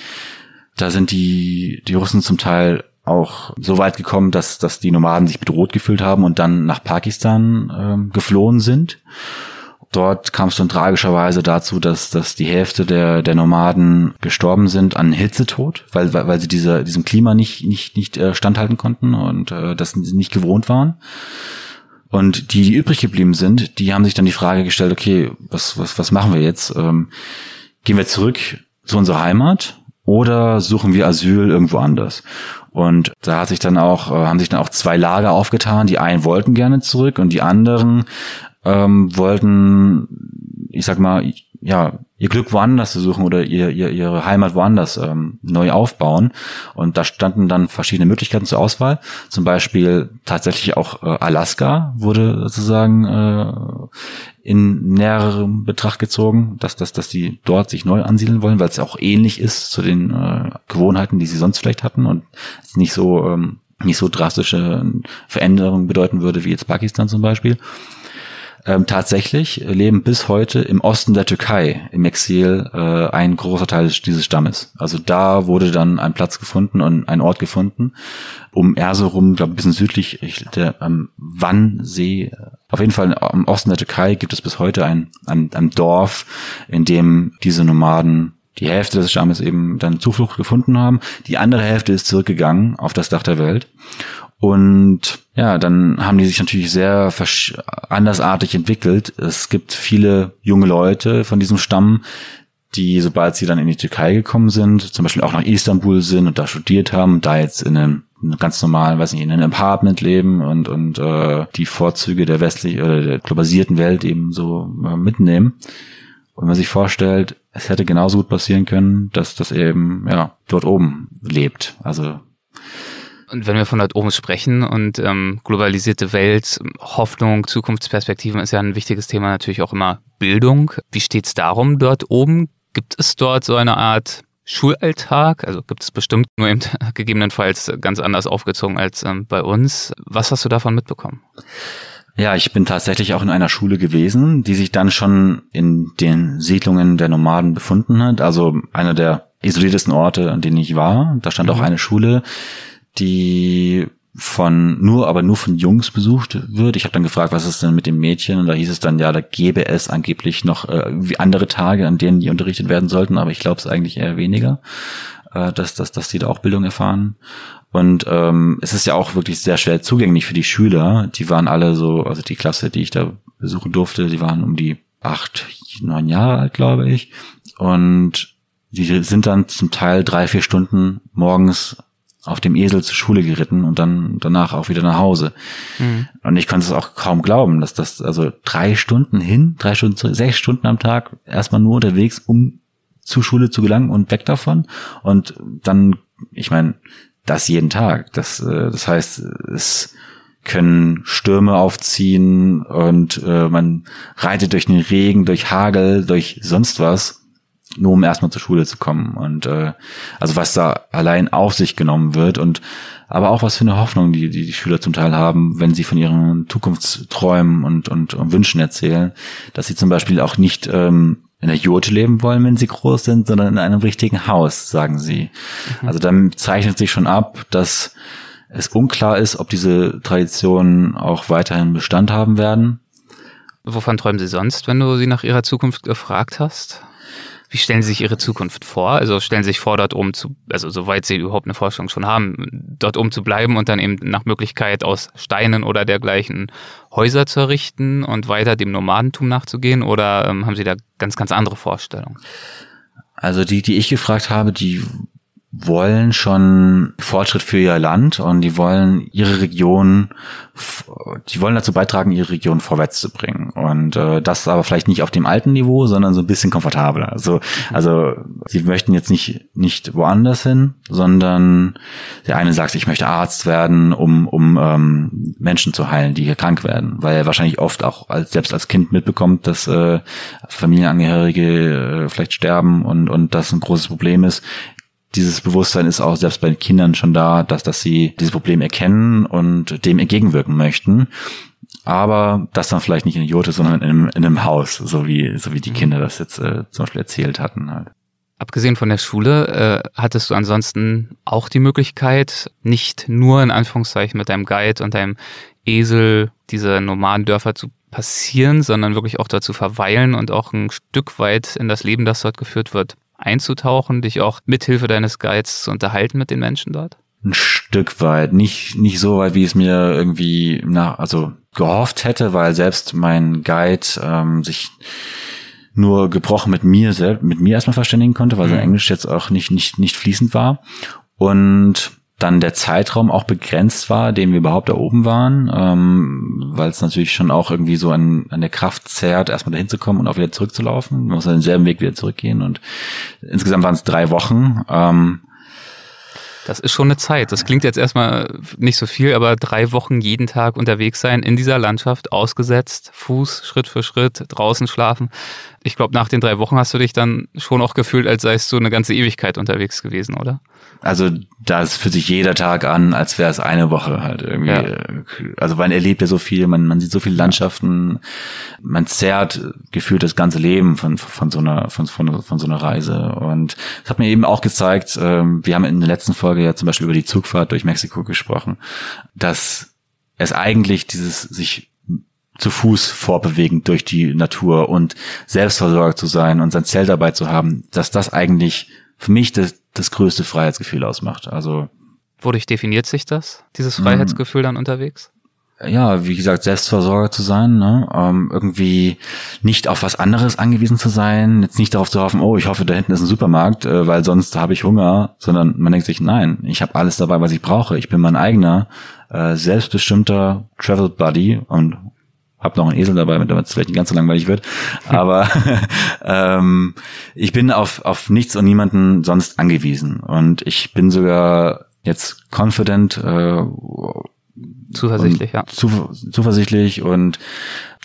Da sind die, die Russen zum Teil auch so weit gekommen, dass, dass die Nomaden sich bedroht gefühlt haben und dann nach Pakistan ähm, geflohen sind dort kam es dann tragischerweise dazu, dass, dass die Hälfte der, der Nomaden gestorben sind an Hitzetod, weil, weil, weil sie dieser, diesem Klima nicht, nicht, nicht äh, standhalten konnten und äh, das nicht gewohnt waren. Und die, die übrig geblieben sind, die haben sich dann die Frage gestellt, okay, was, was, was machen wir jetzt? Ähm, gehen wir zurück zu unserer Heimat oder suchen wir Asyl irgendwo anders? Und da hat sich dann auch, äh, haben sich dann auch zwei Lager aufgetan. Die einen wollten gerne zurück und die anderen ähm, wollten, ich sag mal, ja ihr Glück woanders suchen oder ihr, ihr, ihre Heimat woanders ähm, neu aufbauen. Und da standen dann verschiedene Möglichkeiten zur Auswahl. Zum Beispiel tatsächlich auch äh, Alaska wurde sozusagen äh, in näherem Betracht gezogen, dass, dass, dass die dort sich neu ansiedeln wollen, weil es auch ähnlich ist zu den äh, Gewohnheiten, die sie sonst vielleicht hatten und nicht so ähm, nicht so drastische Veränderungen bedeuten würde wie jetzt Pakistan zum Beispiel. Ähm, tatsächlich leben bis heute im Osten der Türkei im Exil äh, ein großer Teil dieses Stammes. Also da wurde dann ein Platz gefunden und ein Ort gefunden, um Erzurum, glaube ein bisschen südlich ich, der am Wannsee. Auf jeden Fall im Osten der Türkei gibt es bis heute ein, ein, ein Dorf, in dem diese Nomaden die Hälfte des Stammes eben dann Zuflucht gefunden haben. Die andere Hälfte ist zurückgegangen auf das Dach der Welt. Und ja, dann haben die sich natürlich sehr andersartig entwickelt. Es gibt viele junge Leute von diesem Stamm, die, sobald sie dann in die Türkei gekommen sind, zum Beispiel auch nach Istanbul sind und da studiert haben, da jetzt in einem, ganz normalen, weiß nicht, in einem Apartment leben und und äh, die Vorzüge der westlichen oder der globalisierten Welt eben so äh, mitnehmen. Und man sich vorstellt, es hätte genauso gut passieren können, dass das eben ja dort oben lebt. Also und wenn wir von dort oben sprechen und ähm, globalisierte Welt, Hoffnung, Zukunftsperspektiven ist ja ein wichtiges Thema natürlich auch immer Bildung. Wie steht's darum dort oben? Gibt es dort so eine Art Schulalltag? Also gibt es bestimmt nur eben (laughs) gegebenenfalls ganz anders aufgezogen als ähm, bei uns. Was hast du davon mitbekommen? Ja, ich bin tatsächlich auch in einer Schule gewesen, die sich dann schon in den Siedlungen der Nomaden befunden hat. Also einer der isoliertesten Orte, an denen ich war. Da stand mhm. auch eine Schule, die von nur, aber nur von Jungs besucht wird. Ich habe dann gefragt, was ist denn mit dem Mädchen? Und da hieß es dann, ja, da gäbe es angeblich noch äh, wie andere Tage, an denen die unterrichtet werden sollten, aber ich glaube es eigentlich eher weniger, äh, dass, dass, dass die da auch Bildung erfahren. Und ähm, es ist ja auch wirklich sehr schwer zugänglich für die Schüler. Die waren alle so, also die Klasse, die ich da besuchen durfte, die waren um die acht, neun Jahre alt, glaube ich. Und die sind dann zum Teil drei, vier Stunden morgens auf dem Esel zur Schule geritten und dann danach auch wieder nach Hause. Mhm. Und ich konnte es auch kaum glauben, dass das also drei Stunden hin, drei Stunden, sechs Stunden am Tag erstmal nur unterwegs, um zur Schule zu gelangen und weg davon. Und dann, ich meine, das jeden Tag. Das, äh, das heißt, es können Stürme aufziehen und äh, man reitet durch den Regen, durch Hagel, durch sonst was nur um erstmal zur Schule zu kommen. Und äh, also was da allein auf sich genommen wird und aber auch was für eine Hoffnung, die die, die Schüler zum Teil haben, wenn sie von ihren Zukunftsträumen und, und, und Wünschen erzählen, dass sie zum Beispiel auch nicht ähm, in der Jurte leben wollen, wenn sie groß sind, sondern in einem richtigen Haus, sagen sie. Mhm. Also dann zeichnet sich schon ab, dass es unklar ist, ob diese Traditionen auch weiterhin Bestand haben werden. Wovon träumen Sie sonst, wenn du sie nach ihrer Zukunft gefragt hast? Wie stellen Sie sich Ihre Zukunft vor? Also stellen Sie sich vor, dort oben zu, also soweit Sie überhaupt eine Vorstellung schon haben, dort oben zu bleiben und dann eben nach Möglichkeit aus Steinen oder dergleichen Häuser zu errichten und weiter dem Nomadentum nachzugehen? Oder ähm, haben Sie da ganz, ganz andere Vorstellungen? Also die, die ich gefragt habe, die wollen schon Fortschritt für ihr Land und die wollen ihre Region, die wollen dazu beitragen, ihre Region vorwärts zu bringen. Und äh, das aber vielleicht nicht auf dem alten Niveau, sondern so ein bisschen komfortabler. Also, also sie möchten jetzt nicht, nicht woanders hin, sondern der eine sagt, ich möchte Arzt werden, um, um ähm, Menschen zu heilen, die hier krank werden. Weil er wahrscheinlich oft auch als, selbst als Kind mitbekommt, dass äh, Familienangehörige äh, vielleicht sterben und, und das ein großes Problem ist dieses Bewusstsein ist auch selbst bei den Kindern schon da, dass, dass sie dieses Problem erkennen und dem entgegenwirken möchten. Aber das dann vielleicht nicht in der Jote, sondern in einem, in einem Haus, so wie, so wie die mhm. Kinder das jetzt äh, zum Beispiel erzählt hatten halt. Abgesehen von der Schule, äh, hattest du ansonsten auch die Möglichkeit, nicht nur in Anführungszeichen mit deinem Guide und deinem Esel diese normalen Dörfer zu passieren, sondern wirklich auch dort zu verweilen und auch ein Stück weit in das Leben, das dort geführt wird, einzutauchen, dich auch mithilfe deines Guides zu unterhalten mit den Menschen dort? Ein Stück weit, nicht nicht so weit, wie es mir irgendwie nach also gehofft hätte, weil selbst mein Guide ähm, sich nur gebrochen mit mir selbst mit mir erstmal verständigen konnte, weil mhm. sein Englisch jetzt auch nicht nicht nicht fließend war und dann der Zeitraum auch begrenzt war, den wir überhaupt da oben waren, ähm, weil es natürlich schon auch irgendwie so an, an der Kraft zerrt, erstmal dahin zu kommen und auch wieder zurückzulaufen. Man muss dann denselben Weg wieder zurückgehen und insgesamt waren es drei Wochen. Ähm, das ist schon eine Zeit. Das klingt jetzt erstmal nicht so viel, aber drei Wochen jeden Tag unterwegs sein in dieser Landschaft, ausgesetzt, Fuß Schritt für Schritt, draußen schlafen. Ich glaube, nach den drei Wochen hast du dich dann schon auch gefühlt, als seist du eine ganze Ewigkeit unterwegs gewesen, oder? Also da ist für sich jeder Tag an, als wäre es eine Woche halt irgendwie. Ja. Also man erlebt ja so viel, man, man sieht so viele Landschaften, man zerrt gefühlt das ganze Leben von, von so einer von, von, von so einer Reise. Und es hat mir eben auch gezeigt, ähm, wir haben in der letzten Folge ja zum Beispiel über die Zugfahrt durch Mexiko gesprochen, dass es eigentlich dieses sich zu Fuß vorbewegen durch die Natur und selbstversorgt zu sein und sein Zelt dabei zu haben, dass das eigentlich für mich das, das größte Freiheitsgefühl ausmacht. Also Wodurch definiert sich das, dieses Freiheitsgefühl dann unterwegs? Ja, wie gesagt, Selbstversorger zu sein, ne? ähm, irgendwie nicht auf was anderes angewiesen zu sein, jetzt nicht darauf zu hoffen, oh, ich hoffe, da hinten ist ein Supermarkt, äh, weil sonst habe ich Hunger, sondern man denkt sich, nein, ich habe alles dabei, was ich brauche. Ich bin mein eigener, äh, selbstbestimmter Travel Buddy und hab noch einen Esel dabei, damit es vielleicht nicht ganz so langweilig wird. (laughs) Aber (laughs) ähm, ich bin auf, auf nichts und niemanden sonst angewiesen. Und ich bin sogar jetzt confident, äh, zuversichtlich, ja. Zu, zuversichtlich und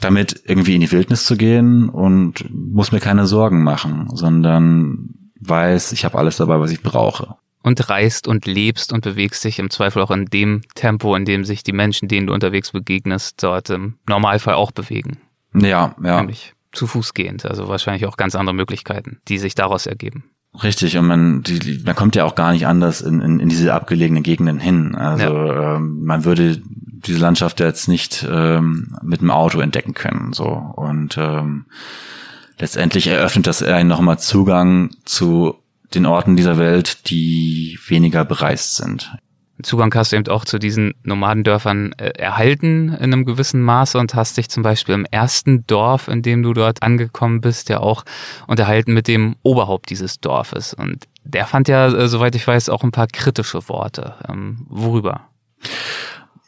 damit irgendwie in die Wildnis zu gehen und muss mir keine Sorgen machen, sondern weiß, ich habe alles dabei, was ich brauche und reist und lebst und bewegst dich im Zweifel auch in dem Tempo, in dem sich die Menschen, denen du unterwegs begegnest, dort im Normalfall auch bewegen. Ja, ja. Nämlich zu Fuß gehend, also wahrscheinlich auch ganz andere Möglichkeiten, die sich daraus ergeben. Richtig, und man, die, man kommt ja auch gar nicht anders in, in, in diese abgelegenen Gegenden hin. Also ja. ähm, man würde diese Landschaft jetzt nicht ähm, mit dem Auto entdecken können. So. Und ähm, letztendlich eröffnet das einen nochmal Zugang zu den Orten dieser Welt, die weniger bereist sind. Zugang hast du eben auch zu diesen Nomadendörfern äh, erhalten in einem gewissen Maße und hast dich zum Beispiel im ersten Dorf, in dem du dort angekommen bist, ja auch unterhalten mit dem Oberhaupt dieses Dorfes. Und der fand ja, äh, soweit ich weiß, auch ein paar kritische Worte. Ähm, worüber?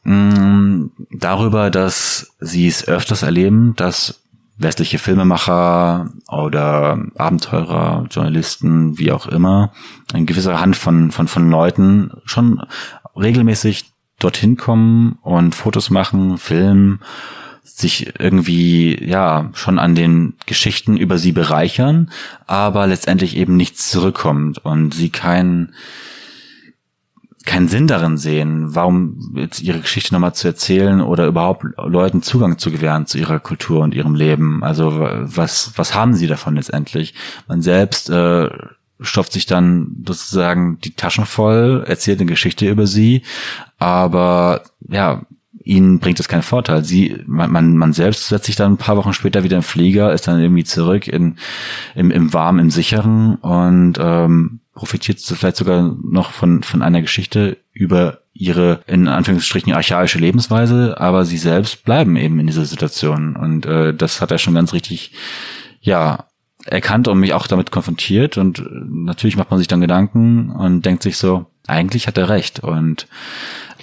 Mm, darüber, dass sie es öfters erleben, dass westliche Filmemacher oder Abenteurer, Journalisten, wie auch immer, eine gewisse Hand von, von, von Leuten schon regelmäßig dorthin kommen und Fotos machen, filmen, sich irgendwie, ja, schon an den Geschichten über sie bereichern, aber letztendlich eben nichts zurückkommt und sie keinen keinen Sinn darin sehen, warum jetzt ihre Geschichte nochmal zu erzählen oder überhaupt Leuten Zugang zu gewähren zu ihrer Kultur und ihrem Leben. Also was, was haben sie davon letztendlich? Man selbst äh, stopft sich dann sozusagen die Taschen voll, erzählt eine Geschichte über sie, aber ja, ihnen bringt das keinen Vorteil. Sie, man, man, man selbst setzt sich dann ein paar Wochen später wieder im Flieger, ist dann irgendwie zurück in, im, im Warmen, im Sicheren und ähm, profitiert vielleicht sogar noch von, von einer Geschichte über ihre in Anführungsstrichen archaische Lebensweise, aber sie selbst bleiben eben in dieser Situation. Und äh, das hat er schon ganz richtig, ja, erkannt und mich auch damit konfrontiert. Und natürlich macht man sich dann Gedanken und denkt sich so, eigentlich hat er recht. Und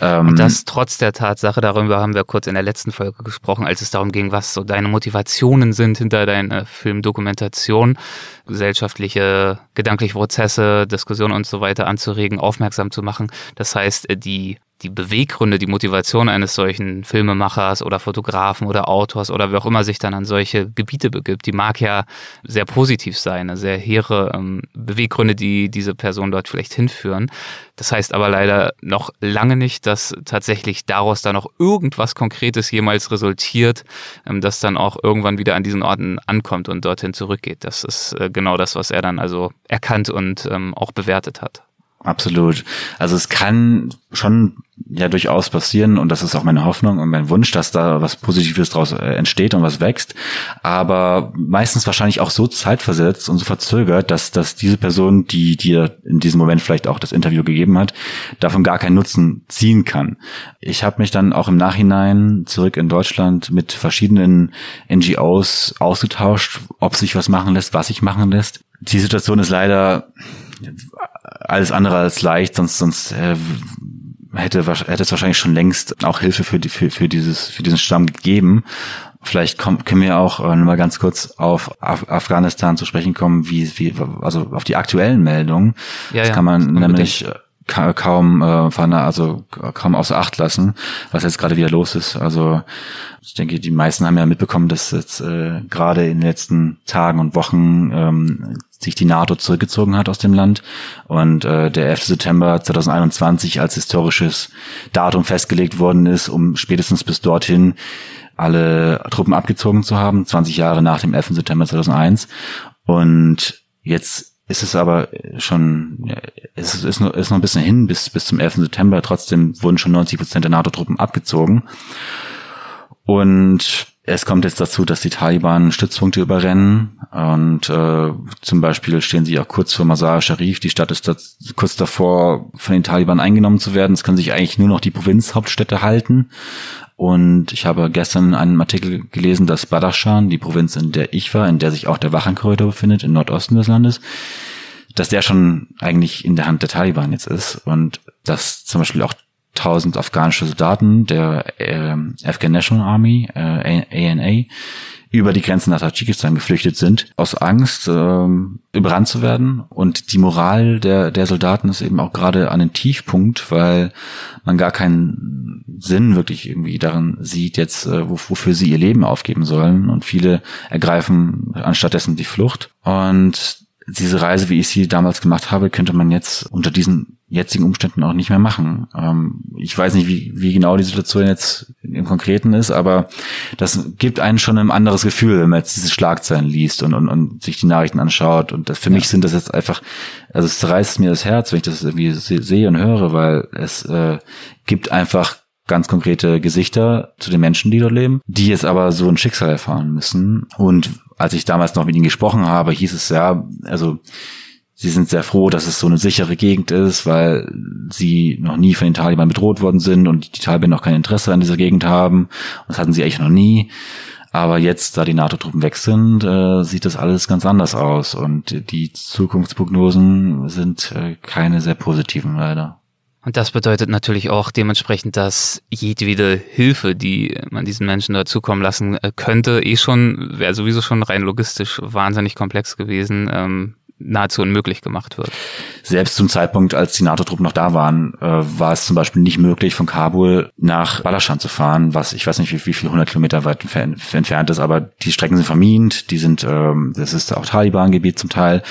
ähm, und das trotz der Tatsache, darüber haben wir kurz in der letzten Folge gesprochen, als es darum ging, was so deine Motivationen sind hinter deiner Filmdokumentation, gesellschaftliche, gedankliche Prozesse, Diskussionen und so weiter anzuregen, aufmerksam zu machen. Das heißt, die die Beweggründe, die Motivation eines solchen Filmemachers oder Fotografen oder Autors oder wer auch immer sich dann an solche Gebiete begibt, die mag ja sehr positiv sein, sehr hehre ähm, Beweggründe, die diese Person dort vielleicht hinführen. Das heißt aber leider noch lange nicht, dass tatsächlich daraus dann noch irgendwas Konkretes jemals resultiert, ähm, das dann auch irgendwann wieder an diesen Orten ankommt und dorthin zurückgeht. Das ist äh, genau das, was er dann also erkannt und ähm, auch bewertet hat. Absolut. Also es kann schon ja durchaus passieren und das ist auch meine Hoffnung und mein Wunsch, dass da was Positives daraus äh, entsteht und was wächst, aber meistens wahrscheinlich auch so zeitversetzt und so verzögert, dass dass diese Person, die dir in diesem Moment vielleicht auch das Interview gegeben hat, davon gar keinen Nutzen ziehen kann. Ich habe mich dann auch im Nachhinein zurück in Deutschland mit verschiedenen NGOs ausgetauscht, ob sich was machen lässt, was sich machen lässt. Die Situation ist leider alles andere als leicht, sonst, sonst äh, hätte, hätte es wahrscheinlich schon längst auch Hilfe für, die, für, für, dieses, für diesen Stamm gegeben. Vielleicht kommen, können wir auch äh, mal ganz kurz auf Af Afghanistan zu sprechen kommen, wie, wie, also auf die aktuellen Meldungen. Ja, das ja, kann man unbedingt. nämlich ka kaum äh, von, also kaum außer Acht lassen, was jetzt gerade wieder los ist. Also ich denke, die meisten haben ja mitbekommen, dass jetzt äh, gerade in den letzten Tagen und Wochen ähm, sich die NATO zurückgezogen hat aus dem Land und äh, der 11. September 2021 als historisches Datum festgelegt worden ist, um spätestens bis dorthin alle Truppen abgezogen zu haben, 20 Jahre nach dem 11. September 2001. Und jetzt ist es aber schon, es ist, ist, noch, ist noch ein bisschen hin bis, bis zum 11. September. Trotzdem wurden schon 90 Prozent der NATO-Truppen abgezogen. Und es kommt jetzt dazu, dass die Taliban Stützpunkte überrennen und äh, zum Beispiel stehen sie auch kurz vor Mazar Sharif. Die Stadt ist da, kurz davor, von den Taliban eingenommen zu werden. Es können sich eigentlich nur noch die Provinzhauptstädte halten. Und ich habe gestern in einem Artikel gelesen, dass Badakhshan, die Provinz, in der ich war, in der sich auch der Wachenkorridor befindet, im Nordosten des Landes, dass der schon eigentlich in der Hand der Taliban jetzt ist und dass zum Beispiel auch 1000 afghanische Soldaten der äh, Afghan National Army, äh, ANA, über die Grenzen nach Tadschikistan geflüchtet sind, aus Angst, ähm, überrannt zu werden. Und die Moral der, der Soldaten ist eben auch gerade an den Tiefpunkt, weil man gar keinen Sinn wirklich irgendwie darin sieht, jetzt, äh, wofür sie ihr Leben aufgeben sollen. Und viele ergreifen anstattdessen die Flucht. Und diese Reise, wie ich sie damals gemacht habe, könnte man jetzt unter diesen jetzigen Umständen auch nicht mehr machen. Ähm, ich weiß nicht, wie, wie genau die Situation jetzt im Konkreten ist, aber das gibt einen schon ein anderes Gefühl, wenn man jetzt diese Schlagzeilen liest und, und, und sich die Nachrichten anschaut. Und das, für ja. mich sind das jetzt einfach, also es reißt mir das Herz, wenn ich das irgendwie sehe und höre, weil es äh, gibt einfach ganz konkrete Gesichter zu den Menschen, die dort leben, die jetzt aber so ein Schicksal erfahren müssen. Und als ich damals noch mit ihnen gesprochen habe, hieß es ja, also sie sind sehr froh, dass es so eine sichere Gegend ist, weil sie noch nie von den Taliban bedroht worden sind und die Taliban noch kein Interesse an dieser Gegend haben. Das hatten sie eigentlich noch nie. Aber jetzt, da die NATO-Truppen weg sind, äh, sieht das alles ganz anders aus und die Zukunftsprognosen sind äh, keine sehr positiven leider. Und das bedeutet natürlich auch dementsprechend, dass jedwede Hilfe, die man diesen Menschen dazukommen lassen äh, könnte, eh schon, wäre sowieso schon rein logistisch wahnsinnig komplex gewesen. Ähm, nahezu unmöglich gemacht wird. Selbst zum Zeitpunkt, als die NATO-Truppen noch da waren, äh, war es zum Beispiel nicht möglich, von Kabul nach Balaschan zu fahren, was ich weiß nicht, wie, wie viel hundert Kilometer weit entfernt ist, aber die Strecken sind vermint, die sind, ähm, das ist auch Taliban-Gebiet zum Teil.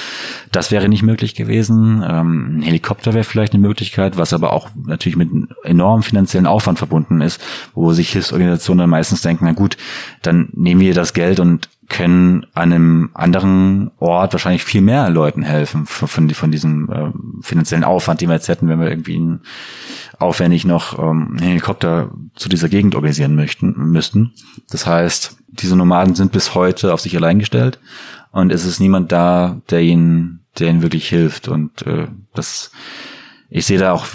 Das wäre nicht möglich gewesen. Ähm, ein Helikopter wäre vielleicht eine Möglichkeit, was aber auch natürlich mit enormen finanziellen Aufwand verbunden ist, wo sich Hilfsorganisationen meistens denken, na gut, dann nehmen wir das Geld und können an einem anderen Ort wahrscheinlich viel mehr Leuten helfen von, von, von diesem äh, finanziellen Aufwand, den wir jetzt hätten, wenn wir irgendwie einen, aufwendig noch ähm, einen Helikopter zu dieser Gegend organisieren möchten, müssten. Das heißt, diese Nomaden sind bis heute auf sich allein gestellt und es ist niemand da, der ihnen, der ihnen wirklich hilft. Und äh, das, ich sehe da auch,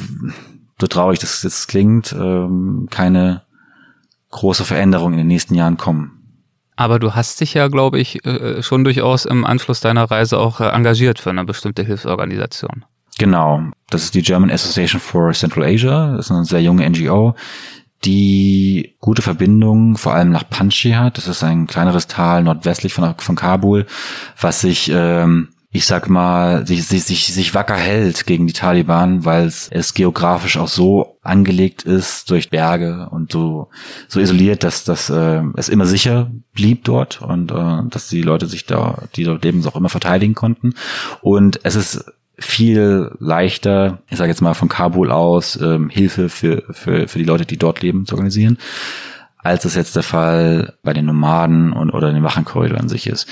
so traurig das jetzt klingt, ähm, keine große Veränderung in den nächsten Jahren kommen. Aber du hast dich ja, glaube ich, äh, schon durchaus im Anschluss deiner Reise auch äh, engagiert für eine bestimmte Hilfsorganisation. Genau. Das ist die German Association for Central Asia. Das ist eine sehr junge NGO, die gute Verbindungen vor allem nach Panjshir hat. Das ist ein kleineres Tal nordwestlich von, von Kabul, was sich ähm, ich sag mal, sich, sich, sich, wacker hält gegen die Taliban, weil es, geografisch auch so angelegt ist durch Berge und so, so isoliert, dass, dass äh, es immer sicher blieb dort und äh, dass die Leute sich da, die dort leben, auch immer verteidigen konnten. Und es ist viel leichter, ich sage jetzt mal von Kabul aus, ähm, Hilfe für, für, für die Leute, die dort leben, zu organisieren als es jetzt der Fall bei den Nomaden und oder den Wachenkorridor an sich ist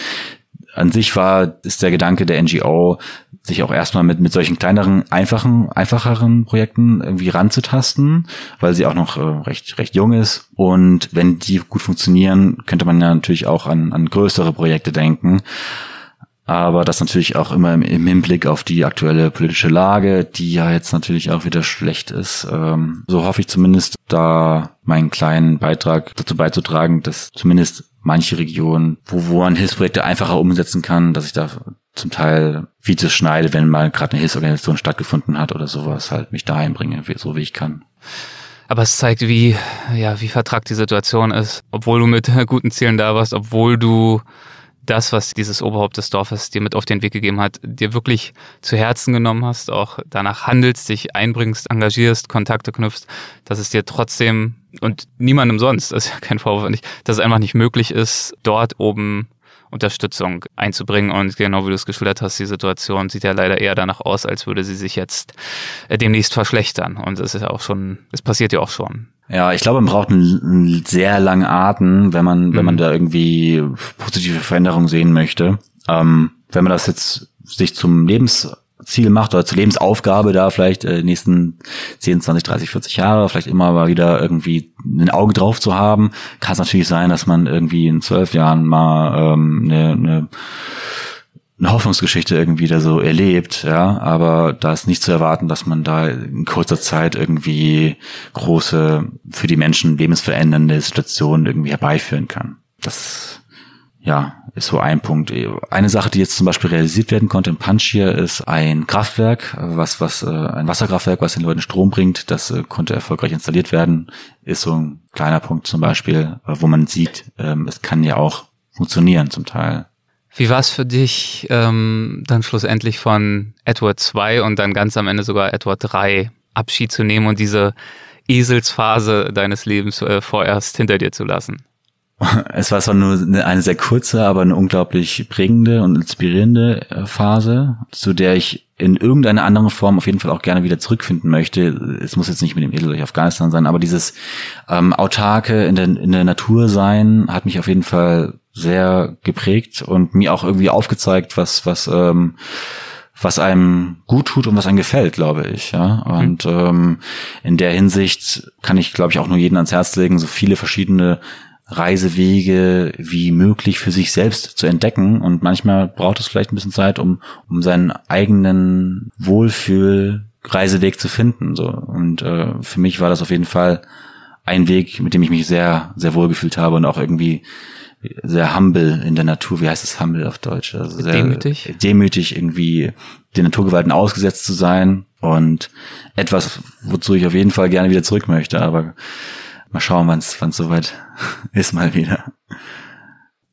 an sich war, ist der Gedanke der NGO, sich auch erstmal mit, mit solchen kleineren, einfachen, einfacheren Projekten irgendwie ranzutasten, weil sie auch noch äh, recht, recht jung ist. Und wenn die gut funktionieren, könnte man ja natürlich auch an, an größere Projekte denken. Aber das natürlich auch immer im, im, Hinblick auf die aktuelle politische Lage, die ja jetzt natürlich auch wieder schlecht ist. Ähm, so hoffe ich zumindest, da meinen kleinen Beitrag dazu beizutragen, dass zumindest manche Regionen, wo, wo man Hilfsprojekte einfacher umsetzen kann, dass ich da zum Teil Videos schneide, wenn mal gerade eine Hilfsorganisation stattgefunden hat oder sowas, halt mich da einbringe, so wie ich kann. Aber es zeigt, wie, ja, wie vertrackt die Situation ist. Obwohl du mit (laughs) guten Zielen da warst, obwohl du das, was dieses Oberhaupt des Dorfes dir mit auf den Weg gegeben hat, dir wirklich zu Herzen genommen hast, auch danach handelst, dich einbringst, engagierst, Kontakte knüpfst, dass es dir trotzdem und niemandem sonst, das ist ja kein Vorwurf, dass es einfach nicht möglich ist, dort oben Unterstützung einzubringen. Und genau wie du es geschildert hast, die Situation sieht ja leider eher danach aus, als würde sie sich jetzt äh, demnächst verschlechtern. Und es ist ja auch schon, es passiert ja auch schon. Ja, ich glaube, man braucht einen, einen sehr langen Atem, wenn man, mhm. wenn man mhm. da irgendwie positive Veränderungen sehen möchte. Ähm, wenn man das jetzt sich zum Lebensziel macht oder zur Lebensaufgabe da vielleicht äh, nächsten 10, 20, 30, 40 Jahre vielleicht immer mal wieder irgendwie ein Auge drauf zu haben, kann es natürlich sein, dass man irgendwie in zwölf Jahren mal ähm, eine, eine eine Hoffnungsgeschichte irgendwie da so erlebt, ja, aber da ist nicht zu erwarten, dass man da in kurzer Zeit irgendwie große, für die Menschen lebensverändernde Situationen irgendwie herbeiführen kann. Das, ja, ist so ein Punkt. Eine Sache, die jetzt zum Beispiel realisiert werden konnte in Panjshir, ist ein Kraftwerk, was, was, äh, ein Wasserkraftwerk, was den Leuten Strom bringt. Das äh, konnte erfolgreich installiert werden. Ist so ein kleiner Punkt zum Beispiel, wo man sieht, ähm, es kann ja auch funktionieren zum Teil. Wie war es für dich, ähm, dann schlussendlich von Edward 2 und dann ganz am Ende sogar Edward 3 Abschied zu nehmen und diese Eselsphase deines Lebens äh, vorerst hinter dir zu lassen? (laughs) Es war zwar nur eine sehr kurze, aber eine unglaublich prägende und inspirierende äh, Phase, zu der ich in irgendeiner anderen Form auf jeden Fall auch gerne wieder zurückfinden möchte. Es muss jetzt nicht mit dem Edel durch Afghanistan sein, aber dieses ähm, autarke in der, in der Natur sein hat mich auf jeden Fall sehr geprägt und mir auch irgendwie aufgezeigt, was was ähm, was einem gut tut und was einem gefällt, glaube ich. Ja. Und mhm. ähm, in der Hinsicht kann ich, glaube ich, auch nur jeden ans Herz legen, so viele verschiedene Reisewege wie möglich für sich selbst zu entdecken. Und manchmal braucht es vielleicht ein bisschen Zeit, um, um seinen eigenen Wohlfühl-Reiseweg zu finden. So. Und äh, für mich war das auf jeden Fall ein Weg, mit dem ich mich sehr, sehr wohl gefühlt habe und auch irgendwie sehr humble in der Natur. Wie heißt es humble auf Deutsch? Also sehr demütig. Demütig irgendwie den Naturgewalten ausgesetzt zu sein und etwas, wozu ich auf jeden Fall gerne wieder zurück möchte. Aber mal schauen, wann es soweit (laughs) ist mal wieder.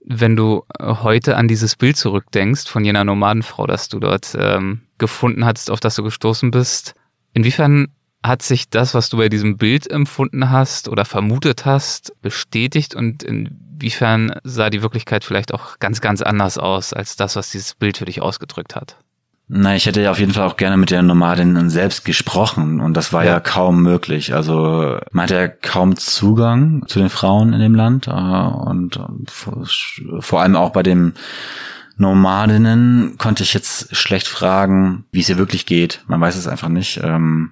Wenn du heute an dieses Bild zurückdenkst von jener Nomadenfrau, das du dort ähm, gefunden hattest, auf das du gestoßen bist, inwiefern hat sich das, was du bei diesem Bild empfunden hast oder vermutet hast, bestätigt und inwiefern sah die Wirklichkeit vielleicht auch ganz, ganz anders aus als das, was dieses Bild für dich ausgedrückt hat? Na, ich hätte ja auf jeden Fall auch gerne mit der Nomadin selbst gesprochen und das war ja, ja kaum möglich. Also man hat ja kaum Zugang zu den Frauen in dem Land äh, und vor allem auch bei dem Nomadinnen konnte ich jetzt schlecht fragen, wie es ihr wirklich geht. Man weiß es einfach nicht. Ähm,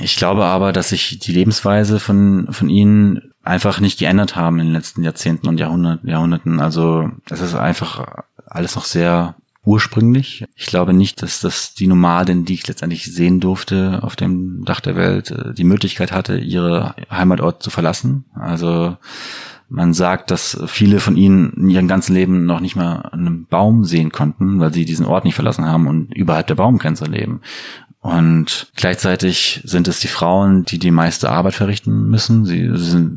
ich glaube aber, dass sich die Lebensweise von, von ihnen einfach nicht geändert haben in den letzten Jahrzehnten und. Jahrhunderten. Also es ist einfach alles noch sehr ursprünglich. Ich glaube nicht, dass das die Nomadin, die ich letztendlich sehen durfte auf dem Dach der Welt, äh, die Möglichkeit hatte, ihre Heimatort zu verlassen. Also man sagt, dass viele von ihnen in ihrem ganzen Leben noch nicht mal einen Baum sehen konnten, weil sie diesen Ort nicht verlassen haben und überhalb der Baumgrenze leben. Und gleichzeitig sind es die Frauen, die die meiste Arbeit verrichten müssen. Sie, sie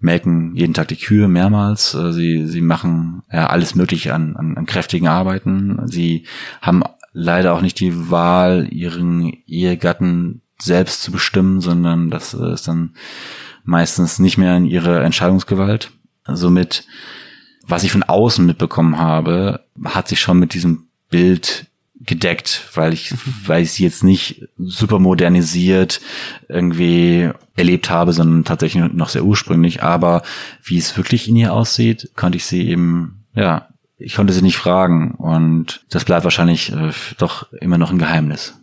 melken jeden Tag die Kühe mehrmals. Äh, sie, sie machen ja, alles Mögliche an, an, an kräftigen Arbeiten. Sie haben leider auch nicht die Wahl, ihren Ehegatten selbst zu bestimmen, sondern das ist dann meistens nicht mehr in ihre Entscheidungsgewalt. Somit, was ich von außen mitbekommen habe, hat sich schon mit diesem Bild gedeckt, weil ich, weil ich sie jetzt nicht super modernisiert irgendwie erlebt habe, sondern tatsächlich noch sehr ursprünglich. Aber wie es wirklich in ihr aussieht, konnte ich sie eben, ja, ich konnte sie nicht fragen und das bleibt wahrscheinlich äh, doch immer noch ein Geheimnis.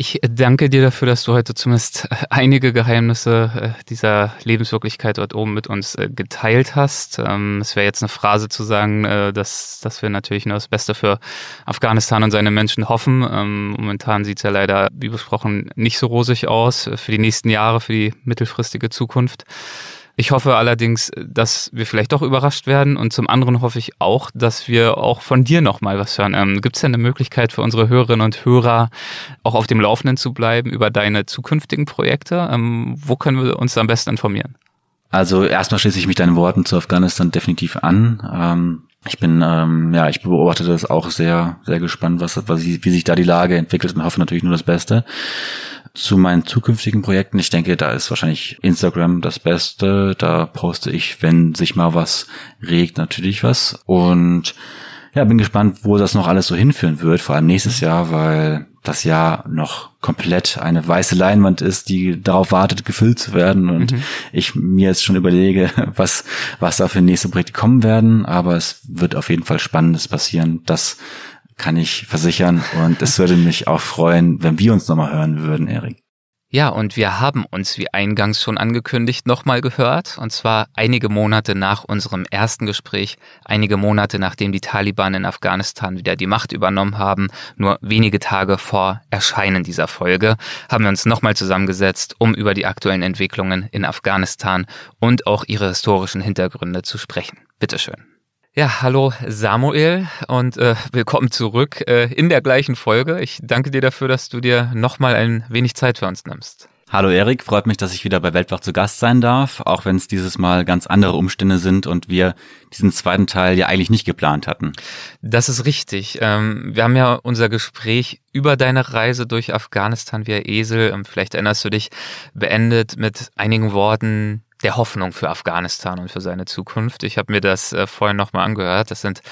Ich danke dir dafür, dass du heute zumindest einige Geheimnisse äh, dieser Lebenswirklichkeit dort oben mit uns äh, geteilt hast. Ähm, es wäre jetzt eine Phrase zu sagen, äh, dass, dass wir natürlich nur das Beste für Afghanistan und seine Menschen hoffen. Ähm, momentan sieht es ja leider, wie besprochen, nicht so rosig aus für die nächsten Jahre, für die mittelfristige Zukunft. Ich hoffe allerdings, dass wir vielleicht doch überrascht werden und zum anderen hoffe ich auch, dass wir auch von dir nochmal was hören. Ähm, Gibt es denn eine Möglichkeit für unsere Hörerinnen und Hörer, auch auf dem Laufenden zu bleiben über deine zukünftigen Projekte? Ähm, wo können wir uns am besten informieren? Also erstmal schließe ich mich deinen Worten zu Afghanistan definitiv an. Ähm, ich bin, ähm, ja, ich beobachte das auch sehr, sehr gespannt, was, was, wie sich da die Lage entwickelt und hoffe natürlich nur das Beste. Zu meinen zukünftigen Projekten, ich denke, da ist wahrscheinlich Instagram das Beste. Da poste ich, wenn sich mal was regt, natürlich was. Und ja, bin gespannt, wo das noch alles so hinführen wird, vor allem nächstes Jahr, weil das Jahr noch komplett eine weiße Leinwand ist, die darauf wartet, gefüllt zu werden. Und mhm. ich mir jetzt schon überlege, (laughs) was, was da für nächste Projekte kommen werden. Aber es wird auf jeden Fall Spannendes passieren. Das kann ich versichern. Und es würde mich auch freuen, wenn wir uns nochmal hören würden, Erik. Ja, und wir haben uns, wie eingangs schon angekündigt, nochmal gehört. Und zwar einige Monate nach unserem ersten Gespräch, einige Monate nachdem die Taliban in Afghanistan wieder die Macht übernommen haben, nur wenige Tage vor Erscheinen dieser Folge, haben wir uns nochmal zusammengesetzt, um über die aktuellen Entwicklungen in Afghanistan und auch ihre historischen Hintergründe zu sprechen. Bitteschön. Ja, hallo Samuel und äh, willkommen zurück äh, in der gleichen Folge. Ich danke dir dafür, dass du dir nochmal ein wenig Zeit für uns nimmst. Hallo Erik, freut mich, dass ich wieder bei Weltwach zu Gast sein darf, auch wenn es dieses Mal ganz andere Umstände sind und wir diesen zweiten Teil ja eigentlich nicht geplant hatten. Das ist richtig. Ähm, wir haben ja unser Gespräch über deine Reise durch Afghanistan via Esel, ähm, vielleicht erinnerst du dich, beendet mit einigen Worten der Hoffnung für Afghanistan und für seine Zukunft. Ich habe mir das äh, vorhin nochmal angehört. Das sind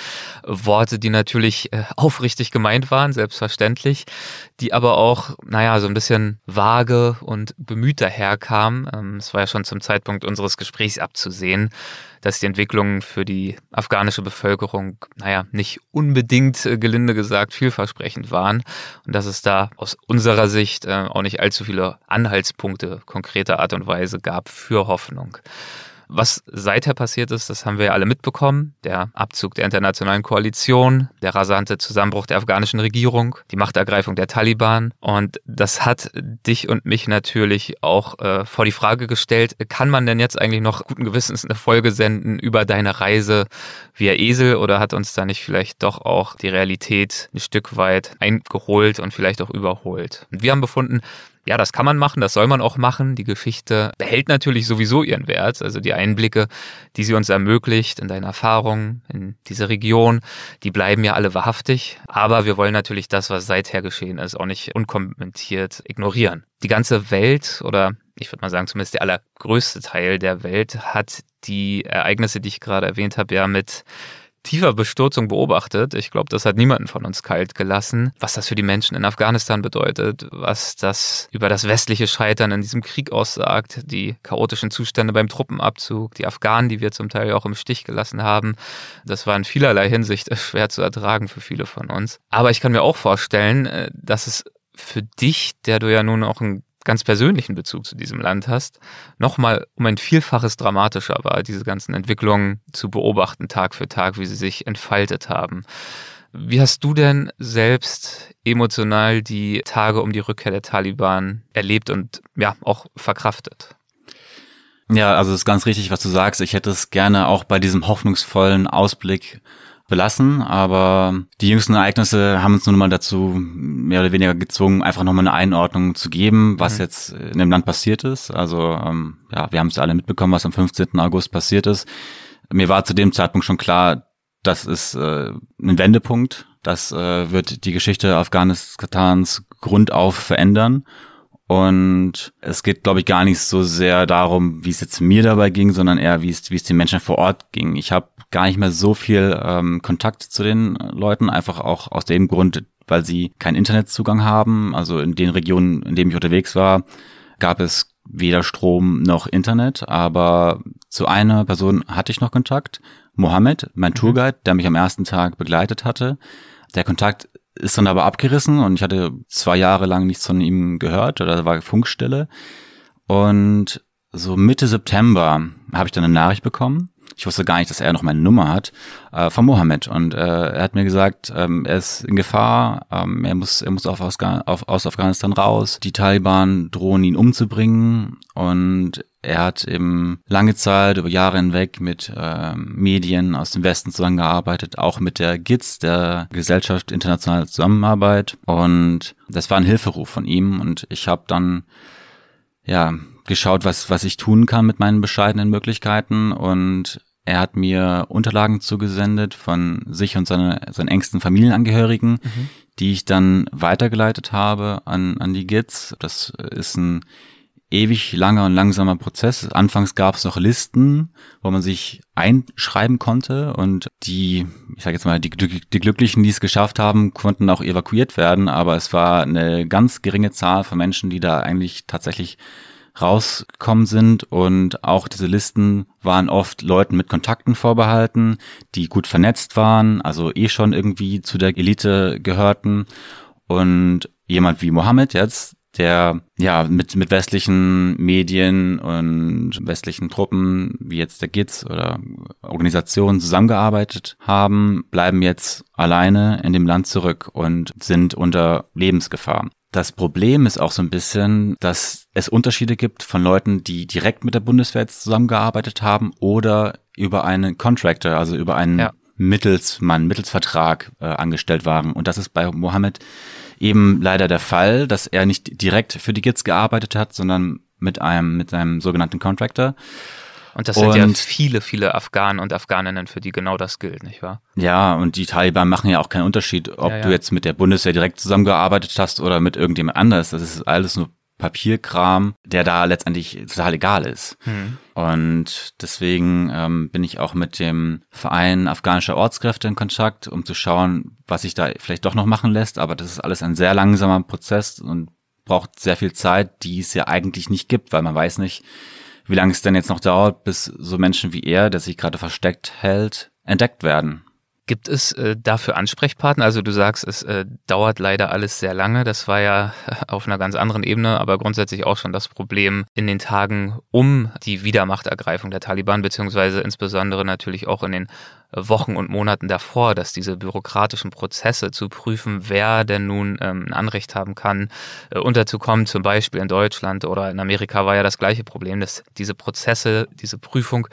Worte, die natürlich äh, aufrichtig gemeint waren, selbstverständlich, die aber auch, naja, so ein bisschen vage und bemüht daherkamen. Ähm, es war ja schon zum Zeitpunkt unseres Gesprächs abzusehen, dass die Entwicklungen für die afghanische Bevölkerung, naja, nicht unbedingt, äh, gelinde gesagt, vielversprechend waren und dass es da aus unserer Sicht äh, auch nicht allzu viele Anhaltspunkte konkreter Art und Weise gab für Hoffnung. Was seither passiert ist, das haben wir ja alle mitbekommen. Der Abzug der internationalen Koalition, der rasante Zusammenbruch der afghanischen Regierung, die Machtergreifung der Taliban. Und das hat dich und mich natürlich auch äh, vor die Frage gestellt, kann man denn jetzt eigentlich noch guten Gewissens eine Folge senden über deine Reise via Esel oder hat uns da nicht vielleicht doch auch die Realität ein Stück weit eingeholt und vielleicht auch überholt? Und wir haben befunden, ja, das kann man machen, das soll man auch machen. Die Geschichte behält natürlich sowieso ihren Wert. Also die Einblicke, die sie uns ermöglicht in deine Erfahrungen in diese Region, die bleiben ja alle wahrhaftig. Aber wir wollen natürlich das, was seither geschehen ist, auch nicht unkommentiert ignorieren. Die ganze Welt oder ich würde mal sagen, zumindest der allergrößte Teil der Welt hat die Ereignisse, die ich gerade erwähnt habe, ja mit tiefer Bestürzung beobachtet. Ich glaube, das hat niemanden von uns kalt gelassen. Was das für die Menschen in Afghanistan bedeutet, was das über das westliche Scheitern in diesem Krieg aussagt, die chaotischen Zustände beim Truppenabzug, die Afghanen, die wir zum Teil auch im Stich gelassen haben. Das war in vielerlei Hinsicht (laughs) schwer zu ertragen für viele von uns. Aber ich kann mir auch vorstellen, äh, dass es für dich, der du ja nun auch ein ganz persönlichen Bezug zu diesem Land hast, nochmal um ein Vielfaches dramatischer war, diese ganzen Entwicklungen zu beobachten, Tag für Tag, wie sie sich entfaltet haben. Wie hast du denn selbst emotional die Tage um die Rückkehr der Taliban erlebt und ja, auch verkraftet? Ja, also es ist ganz richtig, was du sagst. Ich hätte es gerne auch bei diesem hoffnungsvollen Ausblick belassen, aber die jüngsten Ereignisse haben uns nun mal dazu mehr oder weniger gezwungen, einfach nochmal eine Einordnung zu geben, was mhm. jetzt in dem Land passiert ist. Also ähm, ja, wir haben es alle mitbekommen, was am 15. August passiert ist. Mir war zu dem Zeitpunkt schon klar, das ist äh, ein Wendepunkt. Das äh, wird die Geschichte Afghanistans grundauf verändern. Und es geht, glaube ich, gar nicht so sehr darum, wie es jetzt mir dabei ging, sondern eher, wie es, wie es den Menschen vor Ort ging. Ich habe gar nicht mehr so viel ähm, Kontakt zu den Leuten, einfach auch aus dem Grund, weil sie keinen Internetzugang haben. Also in den Regionen, in denen ich unterwegs war, gab es weder Strom noch Internet, aber zu einer Person hatte ich noch Kontakt. Mohammed, mein mhm. Tourguide, der mich am ersten Tag begleitet hatte. Der Kontakt ist dann aber abgerissen und ich hatte zwei Jahre lang nichts von ihm gehört oder war Funkstelle. Und so Mitte September habe ich dann eine Nachricht bekommen. Ich wusste gar nicht, dass er noch meine Nummer hat, äh, von Mohammed. Und äh, er hat mir gesagt, ähm, er ist in Gefahr, ähm, er muss, er muss auf Afghan auf, aus Afghanistan raus. Die Taliban drohen ihn umzubringen und er hat eben lange Zeit, über Jahre hinweg mit ähm, Medien aus dem Westen zusammengearbeitet, auch mit der GITS, der Gesellschaft Internationale Zusammenarbeit. Und das war ein Hilferuf von ihm. Und ich habe dann ja geschaut, was, was ich tun kann mit meinen bescheidenen Möglichkeiten. Und er hat mir Unterlagen zugesendet von sich und seine, seinen engsten Familienangehörigen, mhm. die ich dann weitergeleitet habe an, an die GITS. Das ist ein ewig langer und langsamer Prozess. Anfangs gab es noch Listen, wo man sich einschreiben konnte und die, ich sage jetzt mal, die, die Glücklichen, die es geschafft haben, konnten auch evakuiert werden, aber es war eine ganz geringe Zahl von Menschen, die da eigentlich tatsächlich rausgekommen sind. Und auch diese Listen waren oft Leuten mit Kontakten vorbehalten, die gut vernetzt waren, also eh schon irgendwie zu der Elite gehörten. Und jemand wie Mohammed jetzt, der ja mit, mit westlichen Medien und westlichen Truppen, wie jetzt der GITS oder Organisationen zusammengearbeitet haben, bleiben jetzt alleine in dem Land zurück und sind unter Lebensgefahr. Das Problem ist auch so ein bisschen, dass es Unterschiede gibt von Leuten, die direkt mit der Bundeswehr zusammengearbeitet haben oder über einen Contractor, also über einen ja. Mittelsmann, Mittelsvertrag äh, angestellt waren. Und das ist bei Mohammed eben leider der Fall, dass er nicht direkt für die GITS gearbeitet hat, sondern mit einem, mit einem sogenannten Contractor. Und das sind und, ja viele, viele Afghanen und Afghaninnen, für die genau das gilt, nicht wahr? Ja, und die Taliban machen ja auch keinen Unterschied, ob ja, ja. du jetzt mit der Bundeswehr direkt zusammengearbeitet hast oder mit irgendjemand anders. Das ist alles nur Papierkram, der da letztendlich total egal ist. Mhm. Und deswegen ähm, bin ich auch mit dem Verein afghanischer Ortskräfte in Kontakt, um zu schauen, was sich da vielleicht doch noch machen lässt. Aber das ist alles ein sehr langsamer Prozess und braucht sehr viel Zeit, die es ja eigentlich nicht gibt, weil man weiß nicht, wie lange es denn jetzt noch dauert, bis so Menschen wie er, der sich gerade versteckt hält, entdeckt werden. Gibt es äh, dafür Ansprechpartner? Also du sagst, es äh, dauert leider alles sehr lange. Das war ja (laughs) auf einer ganz anderen Ebene, aber grundsätzlich auch schon das Problem in den Tagen um die Wiedermachtergreifung der Taliban, beziehungsweise insbesondere natürlich auch in den Wochen und Monaten davor, dass diese bürokratischen Prozesse zu prüfen, wer denn nun ähm, ein Anrecht haben kann, äh, unterzukommen, zum Beispiel in Deutschland oder in Amerika war ja das gleiche Problem, dass diese Prozesse, diese Prüfung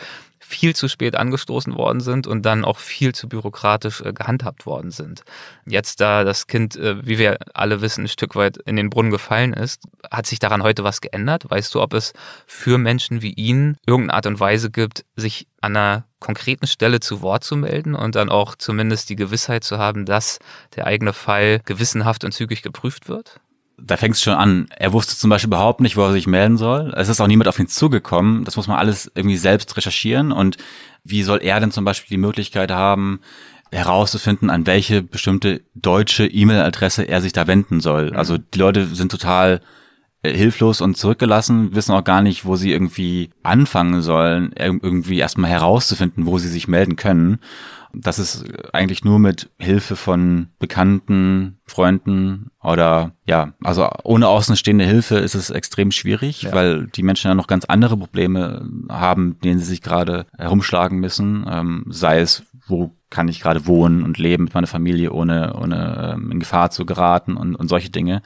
viel zu spät angestoßen worden sind und dann auch viel zu bürokratisch äh, gehandhabt worden sind. Jetzt, da das Kind, äh, wie wir alle wissen, ein Stück weit in den Brunnen gefallen ist, hat sich daran heute was geändert? Weißt du, ob es für Menschen wie ihn irgendeine Art und Weise gibt, sich an einer konkreten Stelle zu Wort zu melden und dann auch zumindest die Gewissheit zu haben, dass der eigene Fall gewissenhaft und zügig geprüft wird? Da fängt es schon an. Er wusste zum Beispiel überhaupt nicht, wo er sich melden soll. Es ist auch niemand auf ihn zugekommen. Das muss man alles irgendwie selbst recherchieren. Und wie soll er denn zum Beispiel die Möglichkeit haben, herauszufinden, an welche bestimmte deutsche E-Mail-Adresse er sich da wenden soll? Mhm. Also die Leute sind total äh, hilflos und zurückgelassen, wissen auch gar nicht, wo sie irgendwie anfangen sollen, irgendwie erstmal herauszufinden, wo sie sich melden können. Das ist eigentlich nur mit Hilfe von Bekannten, Freunden oder ja, also ohne außenstehende Hilfe ist es extrem schwierig, ja. weil die Menschen ja noch ganz andere Probleme haben, denen sie sich gerade herumschlagen müssen. Ähm, sei es, wo kann ich gerade wohnen und leben mit meiner Familie, ohne, ohne ähm, in Gefahr zu geraten und, und solche Dinge.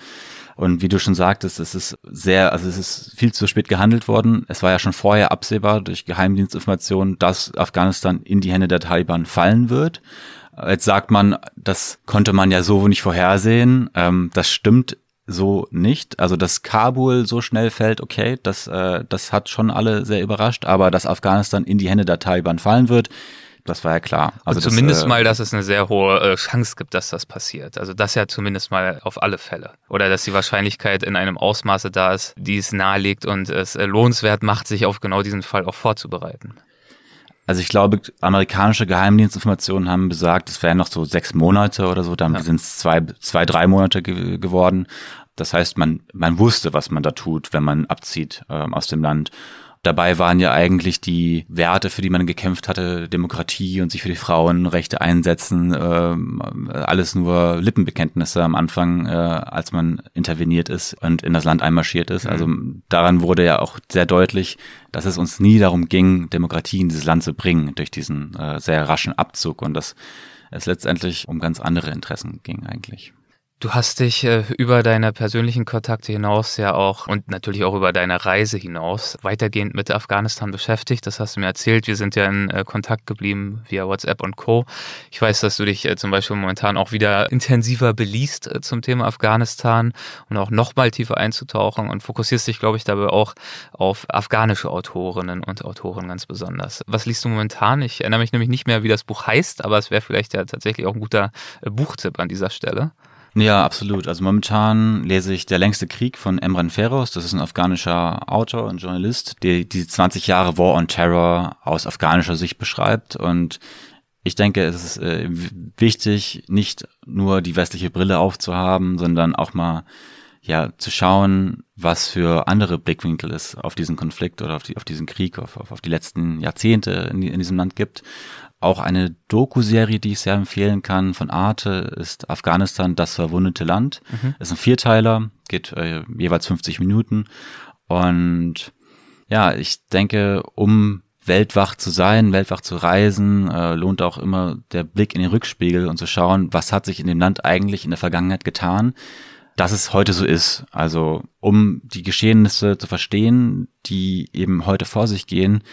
Und wie du schon sagtest, es ist sehr, also es ist viel zu spät gehandelt worden. Es war ja schon vorher absehbar durch Geheimdienstinformationen, dass Afghanistan in die Hände der Taliban fallen wird. Jetzt sagt man, das konnte man ja so nicht vorhersehen. Ähm, das stimmt so nicht. Also dass Kabul so schnell fällt, okay, das, äh, das hat schon alle sehr überrascht, aber dass Afghanistan in die Hände der Taliban fallen wird, das war ja klar. Also zumindest das, äh, mal, dass es eine sehr hohe äh, Chance gibt, dass das passiert. Also das ja zumindest mal auf alle Fälle. Oder dass die Wahrscheinlichkeit in einem Ausmaße da ist, die es nahelegt und es äh, lohnenswert macht, sich auf genau diesen Fall auch vorzubereiten. Also ich glaube, amerikanische Geheimdienstinformationen haben besagt, es wären noch so sechs Monate oder so, dann ja. sind es zwei, zwei, drei Monate ge geworden. Das heißt, man, man wusste, was man da tut, wenn man abzieht ähm, aus dem Land. Dabei waren ja eigentlich die Werte, für die man gekämpft hatte, Demokratie und sich für die Frauenrechte einsetzen, äh, alles nur Lippenbekenntnisse am Anfang, äh, als man interveniert ist und in das Land einmarschiert ist. Mhm. Also daran wurde ja auch sehr deutlich, dass es uns nie darum ging, Demokratie in dieses Land zu bringen durch diesen äh, sehr raschen Abzug und dass es letztendlich um ganz andere Interessen ging eigentlich. Du hast dich äh, über deine persönlichen Kontakte hinaus ja auch und natürlich auch über deine Reise hinaus weitergehend mit Afghanistan beschäftigt. Das hast du mir erzählt. Wir sind ja in äh, Kontakt geblieben via WhatsApp und Co. Ich weiß, dass du dich äh, zum Beispiel momentan auch wieder intensiver beliest äh, zum Thema Afghanistan und auch nochmal tiefer einzutauchen und fokussierst dich, glaube ich, dabei auch auf afghanische Autorinnen und Autoren ganz besonders. Was liest du momentan? Ich erinnere mich nämlich nicht mehr, wie das Buch heißt, aber es wäre vielleicht ja tatsächlich auch ein guter äh, Buchtipp an dieser Stelle. Ja, absolut. Also momentan lese ich Der längste Krieg von Emran Feroz. Das ist ein afghanischer Autor und Journalist, der die 20 Jahre War on Terror aus afghanischer Sicht beschreibt. Und ich denke, es ist äh, wichtig, nicht nur die westliche Brille aufzuhaben, sondern auch mal ja zu schauen, was für andere Blickwinkel es auf diesen Konflikt oder auf, die, auf diesen Krieg, auf, auf, auf die letzten Jahrzehnte in, in diesem Land gibt. Auch eine Doku-Serie, die ich sehr empfehlen kann von Arte, ist Afghanistan, das verwundete Land. Mhm. Ist ein Vierteiler, geht äh, jeweils 50 Minuten. Und ja, ich denke, um weltwach zu sein, weltwach zu reisen, äh, lohnt auch immer der Blick in den Rückspiegel und zu schauen, was hat sich in dem Land eigentlich in der Vergangenheit getan, dass es heute so ist. Also um die Geschehnisse zu verstehen, die eben heute vor sich gehen,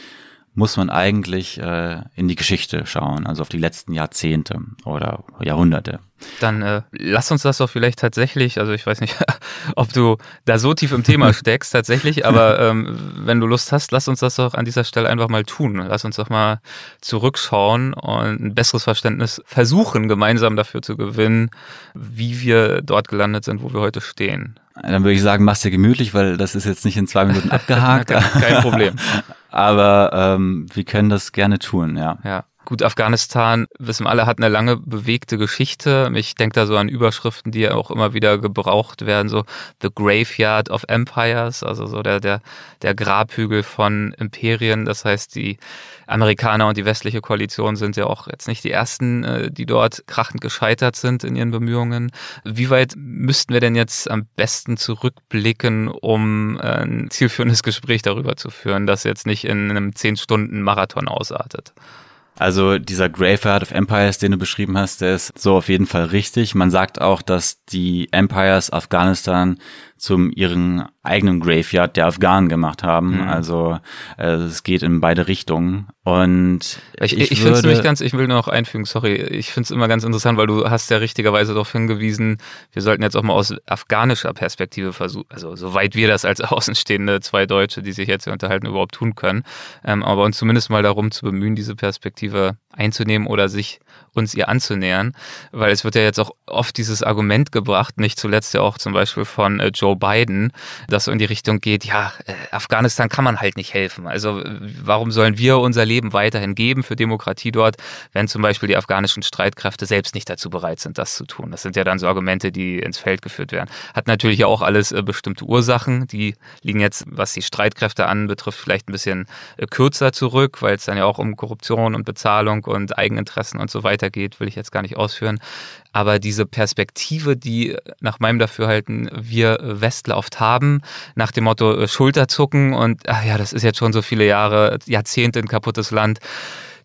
muss man eigentlich äh, in die Geschichte schauen, also auf die letzten Jahrzehnte oder Jahrhunderte. Dann äh, lass uns das doch vielleicht tatsächlich, also ich weiß nicht, (laughs) ob du da so tief im Thema (laughs) steckst tatsächlich, aber ähm, wenn du Lust hast, lass uns das doch an dieser Stelle einfach mal tun. Lass uns doch mal zurückschauen und ein besseres Verständnis versuchen, gemeinsam dafür zu gewinnen, wie wir dort gelandet sind, wo wir heute stehen. Dann würde ich sagen, mach's dir gemütlich, weil das ist jetzt nicht in zwei Minuten (laughs) abgehakt. Kein Problem. Aber ähm, wir können das gerne tun, ja. Ja. Gut, Afghanistan, wissen alle, hat eine lange bewegte Geschichte. Ich denke da so an Überschriften, die ja auch immer wieder gebraucht werden, so The Graveyard of Empires, also so der, der, der Grabhügel von Imperien. Das heißt, die Amerikaner und die westliche Koalition sind ja auch jetzt nicht die ersten, äh, die dort krachend gescheitert sind in ihren Bemühungen. Wie weit müssten wir denn jetzt am besten zurückblicken, um äh, ein zielführendes Gespräch darüber zu führen, das jetzt nicht in einem zehn Stunden Marathon ausartet? Also dieser Graveyard of Empires, den du beschrieben hast, der ist so auf jeden Fall richtig. Man sagt auch, dass die Empires Afghanistan zum ihren eigenen Graveyard der Afghanen gemacht haben. Mhm. Also äh, es geht in beide Richtungen. Und ich, ich, ich finde es nämlich ganz, ich will noch einfügen, sorry, ich finde es immer ganz interessant, weil du hast ja richtigerweise darauf hingewiesen, wir sollten jetzt auch mal aus afghanischer Perspektive versuchen, also soweit wir das als (laughs) Außenstehende zwei Deutsche, die sich jetzt hier unterhalten, überhaupt tun können, ähm, aber uns zumindest mal darum zu bemühen, diese Perspektive einzunehmen oder sich uns ihr anzunähern, weil es wird ja jetzt auch oft dieses Argument gebracht, nicht zuletzt ja auch zum Beispiel von äh, Joe Biden, dass so in die Richtung geht, ja, äh, Afghanistan kann man halt nicht helfen. Also warum sollen wir unser Leben weiterhin geben für Demokratie dort, wenn zum Beispiel die afghanischen Streitkräfte selbst nicht dazu bereit sind, das zu tun? Das sind ja dann so Argumente, die ins Feld geführt werden. Hat natürlich auch alles äh, bestimmte Ursachen, die liegen jetzt, was die Streitkräfte anbetrifft, vielleicht ein bisschen kürzer zurück, weil es dann ja auch um Korruption und Bezahlung und Eigeninteressen und so weiter weitergeht, will ich jetzt gar nicht ausführen. Aber diese Perspektive, die nach meinem Dafürhalten wir Westler oft haben, nach dem Motto äh, Schulterzucken und ach ja, das ist jetzt schon so viele Jahre, Jahrzehnte ein kaputtes Land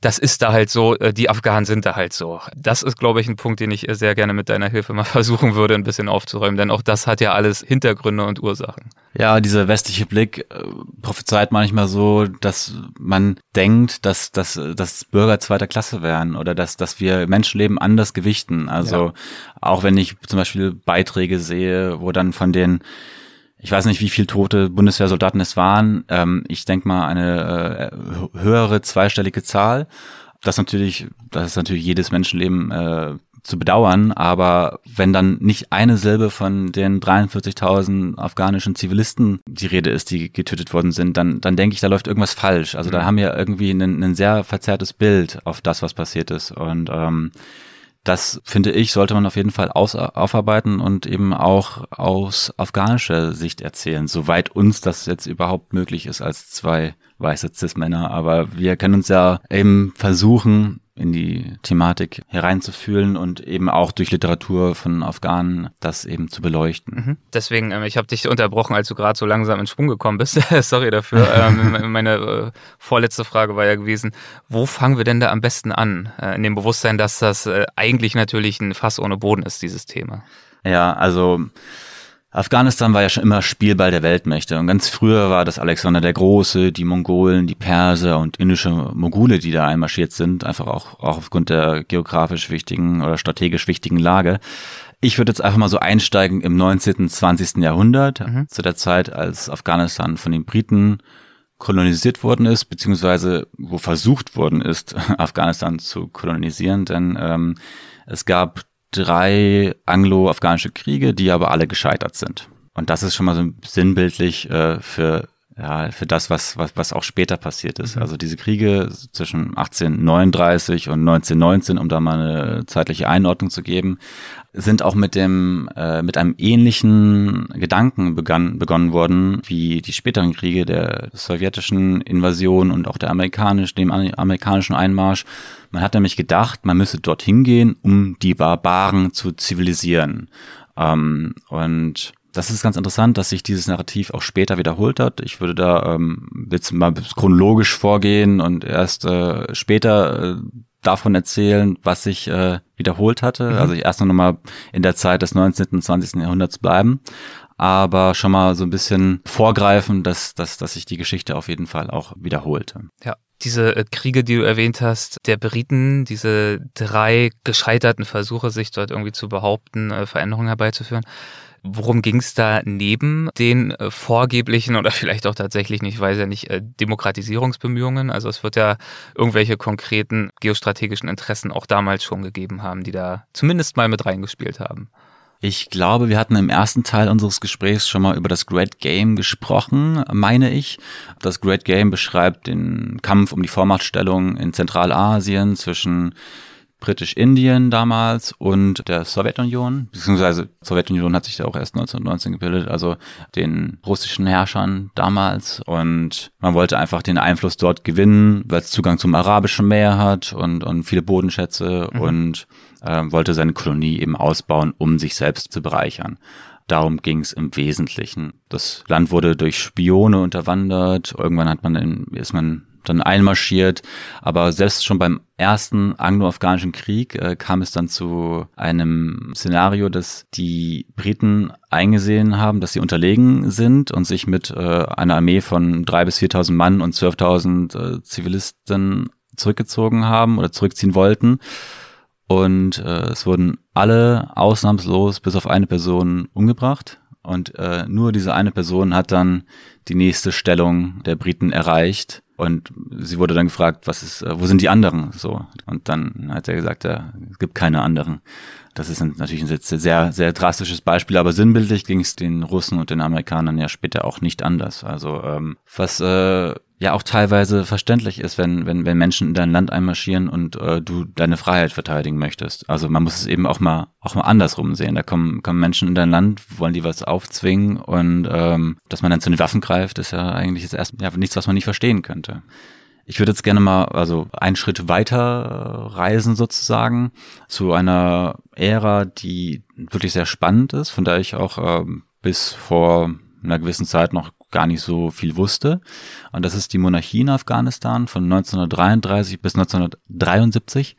das ist da halt so, äh, die Afghanen sind da halt so. Das ist, glaube ich, ein Punkt, den ich sehr gerne mit deiner Hilfe mal (laughs) versuchen würde, ein bisschen aufzuräumen, denn auch das hat ja alles Hintergründe und Ursachen. Ja, dieser westliche Blick äh, prophezeit manchmal so, dass man denkt, dass, dass, dass Bürger zweiter Klasse wären oder dass, dass wir Menschenleben anders gewichten. Also ja. auch wenn ich zum Beispiel Beiträge sehe, wo dann von den ich weiß nicht, wie viel tote Bundeswehrsoldaten es waren. Ähm, ich denke mal eine äh, höhere zweistellige Zahl. Das natürlich, das ist natürlich jedes Menschenleben äh, zu bedauern, aber wenn dann nicht eine Silbe von den 43.000 afghanischen Zivilisten die Rede ist, die getötet worden sind, dann, dann denke ich, da läuft irgendwas falsch. Also mhm. da haben wir irgendwie ein, ein sehr verzerrtes Bild auf das, was passiert ist. Und ähm, das finde ich, sollte man auf jeden Fall aus, aufarbeiten und eben auch aus afghanischer Sicht erzählen, soweit uns das jetzt überhaupt möglich ist als zwei weiße Cis-Männer. Aber wir können uns ja eben versuchen, in die Thematik hereinzufühlen und eben auch durch Literatur von Afghanen das eben zu beleuchten. Mhm. Deswegen, ähm, ich habe dich unterbrochen, als du gerade so langsam in Schwung gekommen bist. (laughs) Sorry dafür. (laughs) ähm, meine äh, vorletzte Frage war ja gewesen, wo fangen wir denn da am besten an? Äh, in dem Bewusstsein, dass das äh, eigentlich natürlich ein Fass ohne Boden ist, dieses Thema. Ja, also Afghanistan war ja schon immer Spielball der Weltmächte und ganz früher war das Alexander der Große, die Mongolen, die Perser und indische Mogule, die da einmarschiert sind, einfach auch, auch aufgrund der geografisch wichtigen oder strategisch wichtigen Lage. Ich würde jetzt einfach mal so einsteigen im 19., 20. Jahrhundert, mhm. zu der Zeit, als Afghanistan von den Briten kolonisiert worden ist, beziehungsweise wo versucht worden ist, (laughs) Afghanistan zu kolonisieren, denn ähm, es gab drei anglo-afghanische Kriege, die aber alle gescheitert sind. Und das ist schon mal so sinnbildlich äh, für ja, für das, was, was, was auch später passiert ist. Mhm. Also diese Kriege zwischen 1839 und 1919, um da mal eine zeitliche Einordnung zu geben, sind auch mit dem, äh, mit einem ähnlichen Gedanken begann, begonnen worden, wie die späteren Kriege der sowjetischen Invasion und auch der amerikanischen, dem amerikanischen Einmarsch. Man hat nämlich gedacht, man müsse dorthin gehen, um die Barbaren zu zivilisieren. Ähm, und das ist ganz interessant, dass sich dieses Narrativ auch später wiederholt hat. Ich würde da ähm, jetzt mal chronologisch vorgehen und erst äh, später äh, davon erzählen, was sich äh, wiederholt hatte. Mhm. Also ich erst noch mal in der Zeit des 19. und 20. Jahrhunderts bleiben, aber schon mal so ein bisschen vorgreifen, dass, dass, dass sich die Geschichte auf jeden Fall auch wiederholte. Ja, diese äh, Kriege, die du erwähnt hast, der Briten, diese drei gescheiterten Versuche, sich dort irgendwie zu behaupten, äh, Veränderungen herbeizuführen, Worum ging es da neben den äh, vorgeblichen oder (laughs) vielleicht auch tatsächlich nicht, weiß ja nicht, äh, Demokratisierungsbemühungen? Also es wird ja irgendwelche konkreten geostrategischen Interessen auch damals schon gegeben haben, die da zumindest mal mit reingespielt haben. Ich glaube, wir hatten im ersten Teil unseres Gesprächs schon mal über das Great Game gesprochen, meine ich. Das Great Game beschreibt den Kampf um die Vormachtstellung in Zentralasien zwischen Britisch-Indien damals und der Sowjetunion, beziehungsweise Sowjetunion hat sich da auch erst 1919 gebildet, also den russischen Herrschern damals und man wollte einfach den Einfluss dort gewinnen, weil es Zugang zum arabischen Meer hat und, und viele Bodenschätze mhm. und äh, wollte seine Kolonie eben ausbauen, um sich selbst zu bereichern. Darum ging es im Wesentlichen. Das Land wurde durch Spione unterwandert. Irgendwann hat man in, ist man dann einmarschiert. Aber selbst schon beim ersten anglo-afghanischen Krieg äh, kam es dann zu einem Szenario, dass die Briten eingesehen haben, dass sie unterlegen sind und sich mit äh, einer Armee von drei bis viertausend Mann und zwölftausend äh, Zivilisten zurückgezogen haben oder zurückziehen wollten. Und äh, es wurden alle ausnahmslos bis auf eine Person umgebracht. Und äh, nur diese eine Person hat dann die nächste Stellung der Briten erreicht und sie wurde dann gefragt, was ist, äh, wo sind die anderen? So. Und dann hat er gesagt, ja, es gibt keine anderen. Das ist natürlich ein sehr, sehr drastisches Beispiel, aber sinnbildlich ging es den Russen und den Amerikanern ja später auch nicht anders. Also ähm, was äh, ja auch teilweise verständlich ist, wenn, wenn, wenn Menschen in dein Land einmarschieren und äh, du deine Freiheit verteidigen möchtest. Also man muss es eben auch mal auch mal andersrum sehen. Da kommen, kommen Menschen in dein Land, wollen die was aufzwingen und ähm, dass man dann zu den Waffen greift, ist ja eigentlich jetzt erst ja, nichts, was man nicht verstehen könnte. Ich würde jetzt gerne mal also einen Schritt weiter reisen sozusagen zu einer Ära, die wirklich sehr spannend ist, von der ich auch ähm, bis vor einer gewissen Zeit noch gar nicht so viel wusste. Und das ist die Monarchie in Afghanistan von 1933 bis 1973.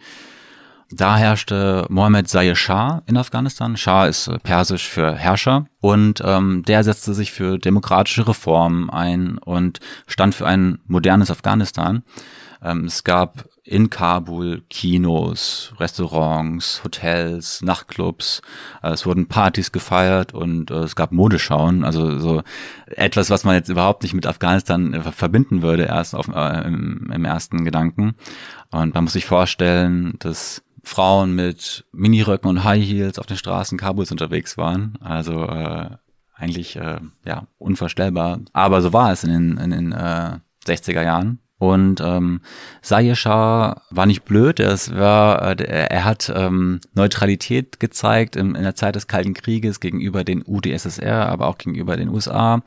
Da herrschte Mohammed Zayed Shah in Afghanistan. Shah ist äh, persisch für Herrscher und ähm, der setzte sich für demokratische Reformen ein und stand für ein modernes Afghanistan. Ähm, es gab in Kabul Kinos, Restaurants, Hotels, Nachtclubs. Äh, es wurden Partys gefeiert und äh, es gab Modeschauen. Also so etwas, was man jetzt überhaupt nicht mit Afghanistan äh, verbinden würde, erst auf, äh, im, im ersten Gedanken. Und man muss sich vorstellen, dass Frauen mit Miniröcken und High Heels auf den Straßen Kabuls unterwegs waren. Also äh, eigentlich äh, ja unvorstellbar. Aber so war es in den, in den äh, 60er Jahren. Und ähm, Sayeshah war nicht blöd, es war, äh, er hat ähm, Neutralität gezeigt in, in der Zeit des Kalten Krieges gegenüber den UdSSR, aber auch gegenüber den USA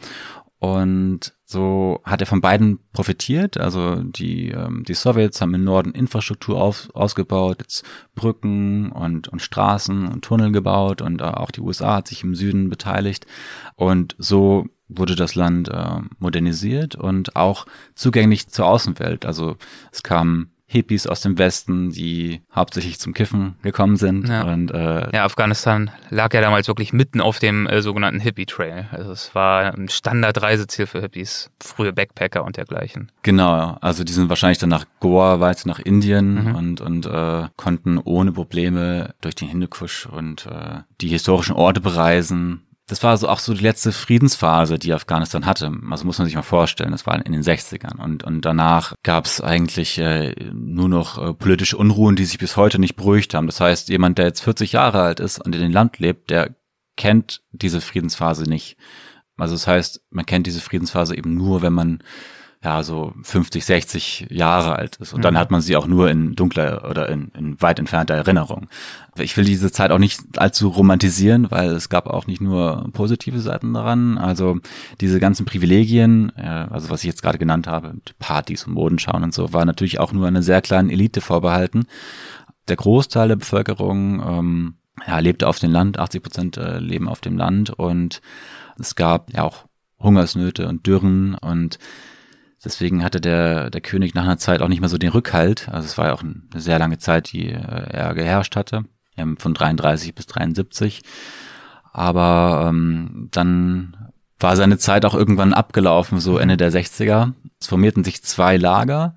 Und so hat er von beiden profitiert. Also die, ähm, die Sowjets haben im Norden Infrastruktur auf, ausgebaut, jetzt Brücken und, und Straßen und Tunnel gebaut und äh, auch die USA hat sich im Süden beteiligt. Und so wurde das Land äh, modernisiert und auch zugänglich zur Außenwelt. Also es kamen Hippies aus dem Westen, die hauptsächlich zum Kiffen gekommen sind. Ja, und, äh, ja Afghanistan lag ja damals wirklich mitten auf dem äh, sogenannten Hippie-Trail. Also es war ein Standardreiseziel für Hippies, frühe Backpacker und dergleichen. Genau, also die sind wahrscheinlich dann nach Goa weiter nach Indien mhm. und, und äh, konnten ohne Probleme durch den Hindukusch und äh, die historischen Orte bereisen das war so auch so die letzte Friedensphase, die Afghanistan hatte. Also muss man sich mal vorstellen, das war in den 60ern. Und, und danach gab es eigentlich äh, nur noch äh, politische Unruhen, die sich bis heute nicht beruhigt haben. Das heißt, jemand, der jetzt 40 Jahre alt ist und in dem Land lebt, der kennt diese Friedensphase nicht. Also das heißt, man kennt diese Friedensphase eben nur, wenn man ja, so 50, 60 Jahre alt ist. Und mhm. dann hat man sie auch nur in dunkler oder in, in weit entfernter Erinnerung. Ich will diese Zeit auch nicht allzu romantisieren, weil es gab auch nicht nur positive Seiten daran. Also diese ganzen Privilegien, also was ich jetzt gerade genannt habe, Partys und Modenschauen und so, war natürlich auch nur einer sehr kleinen Elite vorbehalten. Der Großteil der Bevölkerung ähm, ja, lebte auf dem Land, 80 Prozent äh, leben auf dem Land und es gab ja auch Hungersnöte und Dürren und Deswegen hatte der, der König nach einer Zeit auch nicht mehr so den Rückhalt. Also es war ja auch eine sehr lange Zeit, die äh, er geherrscht hatte, von 33 bis 73. Aber ähm, dann war seine Zeit auch irgendwann abgelaufen, so Ende der 60er. Es formierten sich zwei Lager.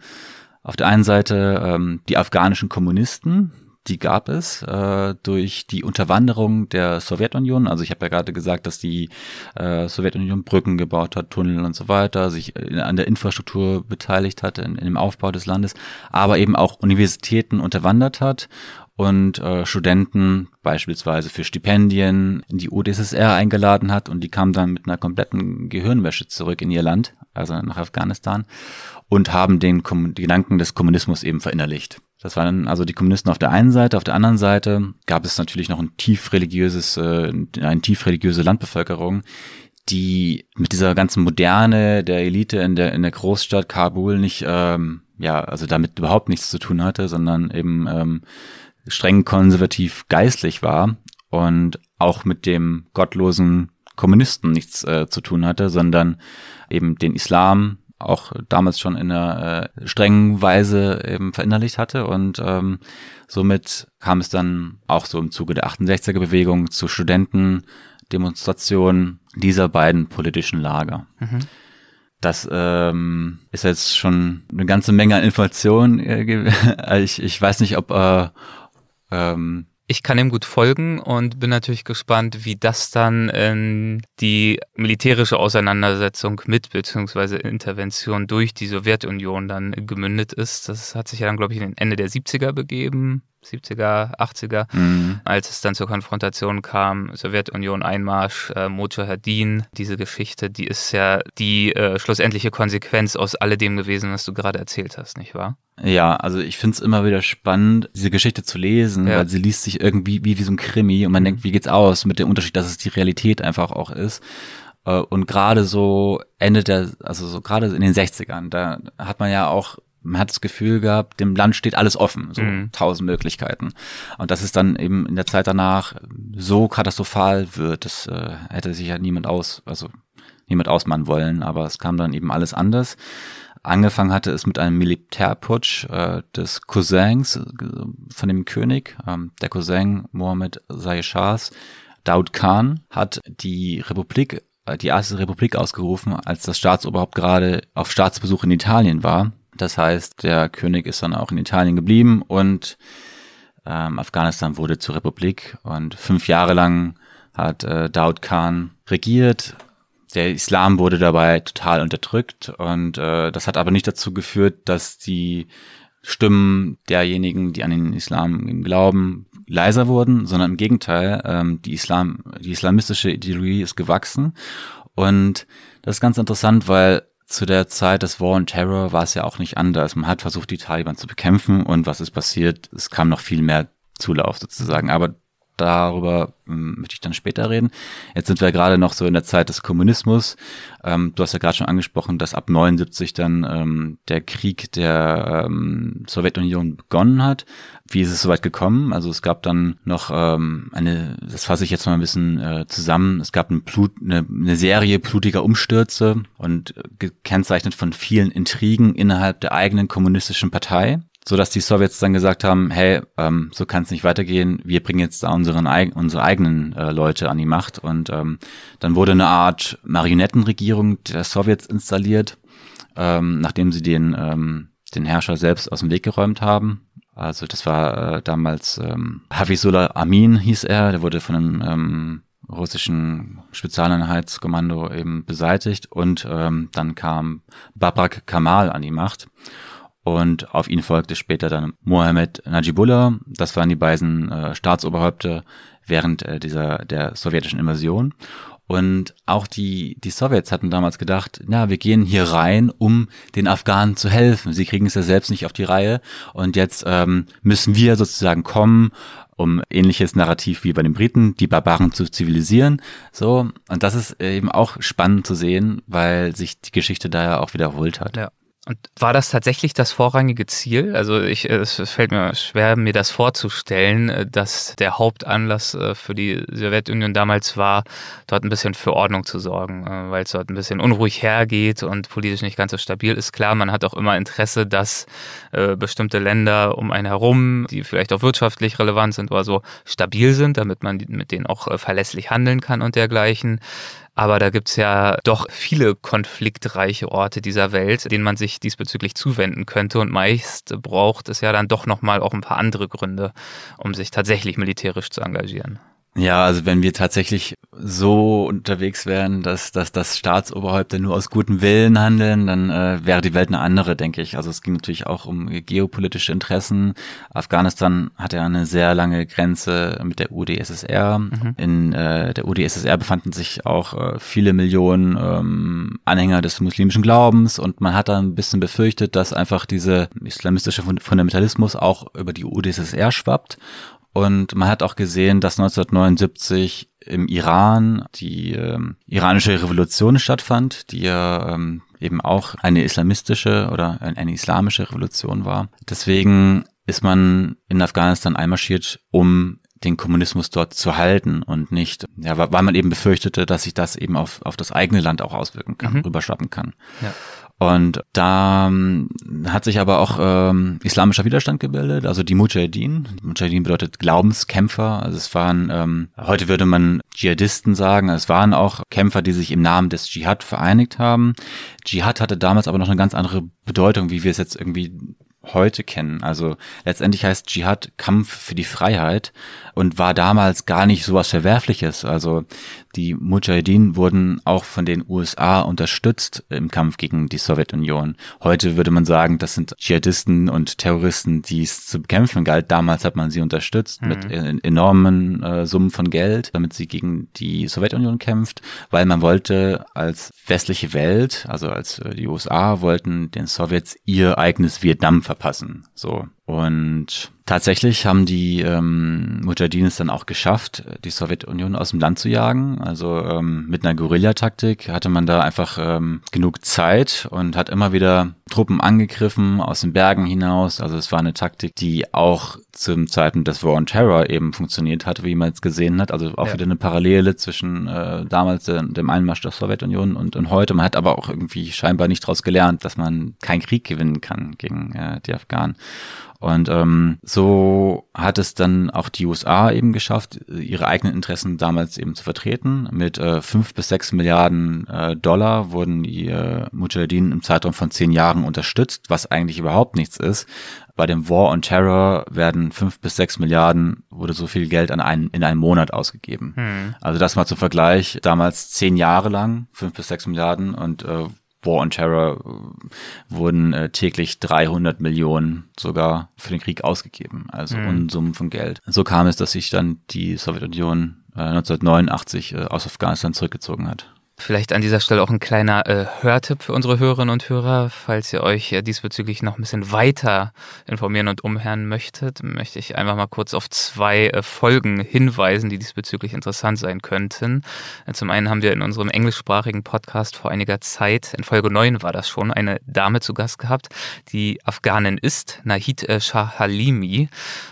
Auf der einen Seite ähm, die afghanischen Kommunisten, die gab es äh, durch die Unterwanderung der Sowjetunion. Also ich habe ja gerade gesagt, dass die äh, Sowjetunion Brücken gebaut hat, Tunnel und so weiter, sich an der Infrastruktur beteiligt hat, in, in dem Aufbau des Landes, aber eben auch Universitäten unterwandert hat und äh, Studenten beispielsweise für Stipendien in die UdSSR eingeladen hat und die kamen dann mit einer kompletten Gehirnwäsche zurück in ihr Land, also nach Afghanistan und haben den, den Gedanken des Kommunismus eben verinnerlicht. Das waren also die Kommunisten auf der einen Seite. Auf der anderen Seite gab es natürlich noch ein tief religiöses, äh, eine tief religiöse Landbevölkerung, die mit dieser ganzen Moderne der Elite in der in der Großstadt Kabul nicht, ähm, ja, also damit überhaupt nichts zu tun hatte, sondern eben ähm, streng konservativ geistlich war und auch mit dem gottlosen Kommunisten nichts äh, zu tun hatte, sondern eben den Islam auch damals schon in einer äh, strengen Weise eben verinnerlicht hatte und ähm, somit kam es dann auch so im Zuge der 68er Bewegung zu Studentendemonstrationen dieser beiden politischen Lager. Mhm. Das ähm, ist jetzt schon eine ganze Menge an Informationen. Äh, (laughs) ich, ich weiß nicht, ob äh, ähm, ich kann ihm gut folgen und bin natürlich gespannt, wie das dann in die militärische Auseinandersetzung mit beziehungsweise Intervention durch die Sowjetunion dann gemündet ist. Das hat sich ja dann, glaube ich, in den Ende der 70er begeben. 70er, 80er, mhm. als es dann zur Konfrontation kam, Sowjetunion Einmarsch, äh, Mujahedin, diese Geschichte, die ist ja die äh, schlussendliche Konsequenz aus alledem gewesen, was du gerade erzählt hast, nicht wahr? Ja, also ich finde es immer wieder spannend, diese Geschichte zu lesen, ja. weil sie liest sich irgendwie wie, wie so ein Krimi und man denkt, wie geht's aus, mit dem Unterschied, dass es die Realität einfach auch ist. Äh, und gerade so Ende der, also so gerade in den 60ern, da hat man ja auch man hat das Gefühl gehabt, dem Land steht alles offen, so mhm. tausend Möglichkeiten. Und dass es dann eben in der Zeit danach so katastrophal wird, das äh, hätte sich ja niemand aus, also niemand ausmachen wollen, aber es kam dann eben alles anders. Angefangen hatte es mit einem Militärputsch äh, des Cousins äh, von dem König. Ähm, der Cousin Mohammed Shahs, Daud Khan, hat die Republik, äh, die erste Republik ausgerufen, als das Staatsoberhaupt gerade auf Staatsbesuch in Italien war. Das heißt, der König ist dann auch in Italien geblieben und ähm, Afghanistan wurde zur Republik und fünf Jahre lang hat äh, Daud Khan regiert. Der Islam wurde dabei total unterdrückt und äh, das hat aber nicht dazu geführt, dass die Stimmen derjenigen, die an den Islam glauben, leiser wurden, sondern im Gegenteil, ähm, die Islam, die islamistische Ideologie ist gewachsen und das ist ganz interessant, weil zu der Zeit des War on Terror war es ja auch nicht anders. Man hat versucht, die Taliban zu bekämpfen und was ist passiert? Es kam noch viel mehr Zulauf sozusagen. Aber darüber ähm, möchte ich dann später reden. Jetzt sind wir gerade noch so in der Zeit des Kommunismus. Ähm, du hast ja gerade schon angesprochen, dass ab 79 dann ähm, der Krieg der ähm, Sowjetunion begonnen hat. Wie ist es soweit gekommen? Also es gab dann noch ähm, eine, das fasse ich jetzt mal ein bisschen äh, zusammen, es gab ein Blut, eine, eine Serie blutiger Umstürze und äh, gekennzeichnet von vielen Intrigen innerhalb der eigenen kommunistischen Partei so dass die Sowjets dann gesagt haben, hey, ähm, so kann es nicht weitergehen, wir bringen jetzt da unseren, unsere eigenen äh, Leute an die Macht. Und ähm, dann wurde eine Art Marionettenregierung der Sowjets installiert, ähm, nachdem sie den, ähm, den Herrscher selbst aus dem Weg geräumt haben. Also das war äh, damals ähm, Hafizullah Amin hieß er, der wurde von einem ähm, russischen Spezialeinheitskommando eben beseitigt. Und ähm, dann kam Babrak Kamal an die Macht und auf ihn folgte später dann Mohammed Najibullah. Das waren die beiden äh, Staatsoberhäupter während äh, dieser der sowjetischen Invasion. Und auch die, die Sowjets hatten damals gedacht, na, wir gehen hier rein, um den Afghanen zu helfen. Sie kriegen es ja selbst nicht auf die Reihe. Und jetzt ähm, müssen wir sozusagen kommen, um ähnliches Narrativ wie bei den Briten, die Barbaren zu zivilisieren. So, und das ist eben auch spannend zu sehen, weil sich die Geschichte da ja auch wiederholt hat. Ja. Und war das tatsächlich das vorrangige Ziel? Also ich, es fällt mir schwer, mir das vorzustellen, äh, dass der Hauptanlass äh, für die Sowjetunion damals war, dort ein bisschen für Ordnung zu sorgen, äh, weil es dort ein bisschen unruhig hergeht und politisch nicht ganz so stabil ist. Klar, man hat auch immer Interesse, dass bestimmte Länder um einen herum, die vielleicht auch wirtschaftlich relevant sind oder so, stabil sind, damit man mit denen auch verlässlich handeln kann und dergleichen. Aber da gibt's ja doch viele konfliktreiche Orte dieser Welt, denen man sich diesbezüglich zuwenden könnte. Und meist braucht es ja dann doch nochmal auch ein paar andere Gründe, um sich tatsächlich militärisch zu engagieren. Ja, also wenn wir tatsächlich so unterwegs wären, dass, dass, dass Staatsoberhäupter nur aus gutem Willen handeln, dann äh, wäre die Welt eine andere, denke ich. Also es ging natürlich auch um geopolitische Interessen. Afghanistan hat ja eine sehr lange Grenze mit der UdSSR. Mhm. In äh, der UdSSR befanden sich auch äh, viele Millionen ähm, Anhänger des muslimischen Glaubens und man hat dann ein bisschen befürchtet, dass einfach diese islamistische Fundamentalismus auch über die UdSSR schwappt und man hat auch gesehen, dass 1979 im Iran die ähm, iranische Revolution stattfand, die ja ähm, eben auch eine islamistische oder eine islamische Revolution war. Deswegen ist man in Afghanistan einmarschiert, um den Kommunismus dort zu halten und nicht, ja, weil man eben befürchtete, dass sich das eben auf, auf das eigene Land auch auswirken kann, mhm. rüberschwappen kann. Ja. Und da ähm, hat sich aber auch ähm, islamischer Widerstand gebildet, also die Mujahideen. Mujahideen bedeutet Glaubenskämpfer. Also es waren, ähm, heute würde man Dschihadisten sagen, es waren auch Kämpfer, die sich im Namen des Dschihad vereinigt haben. Dschihad hatte damals aber noch eine ganz andere Bedeutung, wie wir es jetzt irgendwie heute kennen. Also letztendlich heißt Dschihad Kampf für die Freiheit und war damals gar nicht sowas Verwerfliches. Also die Mujahideen wurden auch von den USA unterstützt im Kampf gegen die Sowjetunion. Heute würde man sagen, das sind Dschihadisten und Terroristen, die es zu bekämpfen galt. Damals hat man sie unterstützt mhm. mit enormen äh, Summen von Geld, damit sie gegen die Sowjetunion kämpft, weil man wollte als westliche Welt, also als äh, die USA, wollten den Sowjets ihr eigenes Vietnam verpassen. So. Und tatsächlich haben die ähm, Mujahideen es dann auch geschafft, die Sowjetunion aus dem Land zu jagen. Also ähm, mit einer Guerillataktik hatte man da einfach ähm, genug Zeit und hat immer wieder Truppen angegriffen aus den Bergen hinaus. Also es war eine Taktik, die auch zum Zeiten des War on Terror eben funktioniert hat, wie man jetzt gesehen hat. Also auch ja. wieder eine Parallele zwischen äh, damals äh, dem Einmarsch der Sowjetunion und, und heute. Man hat aber auch irgendwie scheinbar nicht daraus gelernt, dass man keinen Krieg gewinnen kann gegen äh, die Afghanen. Und ähm, so hat es dann auch die USA eben geschafft, ihre eigenen Interessen damals eben zu vertreten. Mit äh, fünf bis sechs Milliarden äh, Dollar wurden die äh, Mujahideen im Zeitraum von zehn Jahren unterstützt, was eigentlich überhaupt nichts ist. Bei dem War on Terror werden fünf bis sechs Milliarden, wurde so viel Geld an einen, in einem Monat ausgegeben. Hm. Also das mal zum Vergleich, damals zehn Jahre lang, fünf bis sechs Milliarden und äh, War on Terror äh, wurden äh, täglich 300 Millionen sogar für den Krieg ausgegeben, also mhm. Unsummen von Geld. So kam es, dass sich dann die Sowjetunion äh, 1989 äh, aus Afghanistan zurückgezogen hat. Vielleicht an dieser Stelle auch ein kleiner äh, Hörtipp für unsere Hörerinnen und Hörer. Falls ihr euch äh, diesbezüglich noch ein bisschen weiter informieren und umhören möchtet, möchte ich einfach mal kurz auf zwei äh, Folgen hinweisen, die diesbezüglich interessant sein könnten. Äh, zum einen haben wir in unserem englischsprachigen Podcast vor einiger Zeit, in Folge 9 war das schon, eine Dame zu Gast gehabt, die Afghanin ist, Nahid äh, Shah Halimi.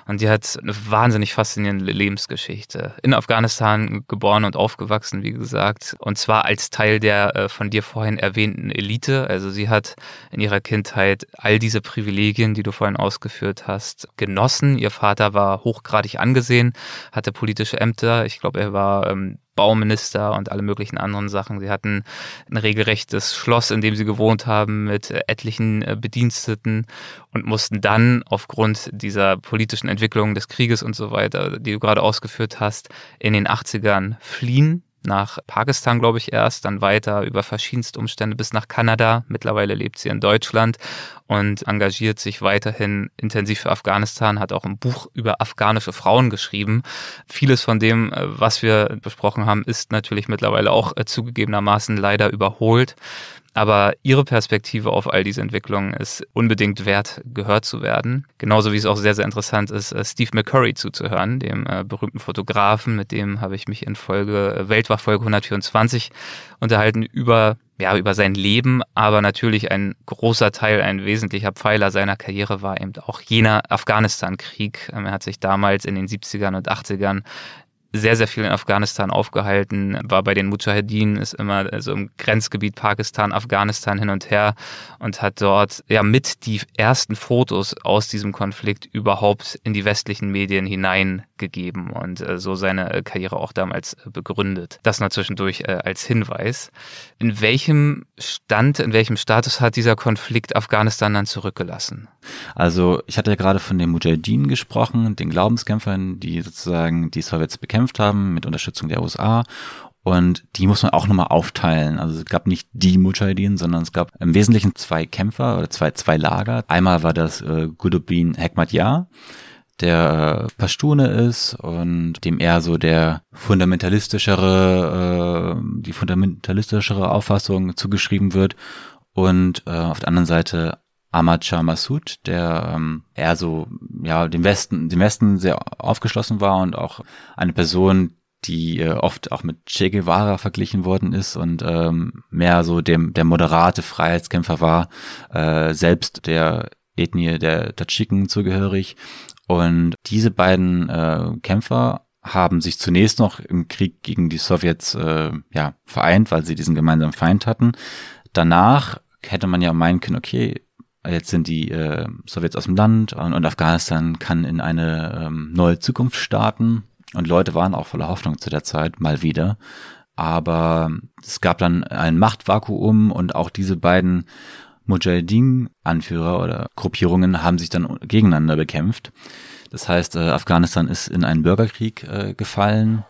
Und die hat eine wahnsinnig faszinierende Lebensgeschichte. In Afghanistan geboren und aufgewachsen, wie gesagt. Und zwar als als Teil der äh, von dir vorhin erwähnten Elite. Also sie hat in ihrer Kindheit all diese Privilegien, die du vorhin ausgeführt hast, genossen. Ihr Vater war hochgradig angesehen, hatte politische Ämter. Ich glaube, er war ähm, Bauminister und alle möglichen anderen Sachen. Sie hatten ein regelrechtes Schloss, in dem sie gewohnt haben mit äh, etlichen äh, Bediensteten und mussten dann aufgrund dieser politischen Entwicklung des Krieges und so weiter, die du gerade ausgeführt hast, in den 80ern fliehen nach Pakistan, glaube ich, erst, dann weiter über verschiedenste Umstände bis nach Kanada. Mittlerweile lebt sie in Deutschland und engagiert sich weiterhin intensiv für Afghanistan, hat auch ein Buch über afghanische Frauen geschrieben. Vieles von dem, äh, was wir besprochen haben, ist natürlich mittlerweile auch äh, zugegebenermaßen leider überholt. Aber ihre Perspektive auf all diese Entwicklungen ist unbedingt wert, gehört zu werden. Genauso wie es auch sehr, sehr interessant ist, äh, Steve McCurry zuzuhören, dem äh, berühmten Fotografen, mit dem habe ich mich in Folge, äh, Weltwachfolge 124 unterhalten über ja, über sein Leben, aber natürlich ein großer Teil, ein wesentlicher Pfeiler seiner Karriere war eben auch jener Afghanistan-Krieg. Ähm, er hat sich damals in den 70ern und 80ern sehr, sehr viel in Afghanistan aufgehalten, war bei den Mujahedin, ist immer also im Grenzgebiet Pakistan, Afghanistan hin und her und hat dort ja mit die ersten Fotos aus diesem Konflikt überhaupt in die westlichen Medien hineingegeben und äh, so seine äh, Karriere auch damals äh, begründet. Das nur zwischendurch äh, als Hinweis. In welchem Stand, in welchem Status hat dieser Konflikt Afghanistan dann zurückgelassen? Also ich hatte ja gerade von den Mujahedin gesprochen, den Glaubenskämpfern, die sozusagen die Sowjets bekämpft haben mit Unterstützung der USA. Und die muss man auch nochmal aufteilen. Also es gab nicht die Mujahedin, sondern es gab im Wesentlichen zwei Kämpfer oder zwei, zwei Lager. Einmal war das äh, Gudubin Hekmatyar, der äh, Pashtune ist und dem eher so der fundamentalistischere, äh, die fundamentalistischere Auffassung zugeschrieben wird. Und äh, auf der anderen Seite Ahmad Shah Massoud, der ähm, eher so ja dem Westen, dem Westen sehr aufgeschlossen war und auch eine Person, die äh, oft auch mit Che Guevara verglichen worden ist und ähm, mehr so dem der moderate Freiheitskämpfer war, äh, selbst der Ethnie der Tadschiken zugehörig. Und diese beiden äh, Kämpfer haben sich zunächst noch im Krieg gegen die Sowjets äh, ja vereint, weil sie diesen gemeinsamen Feind hatten. Danach hätte man ja meinen können, okay, Jetzt sind die äh, Sowjets aus dem Land und, und Afghanistan kann in eine ähm, neue Zukunft starten. Und Leute waren auch voller Hoffnung zu der Zeit, mal wieder. Aber es gab dann ein Machtvakuum und auch diese beiden Mujahideen-Anführer oder Gruppierungen haben sich dann gegeneinander bekämpft. Das heißt, äh, Afghanistan ist in einen Bürgerkrieg äh, gefallen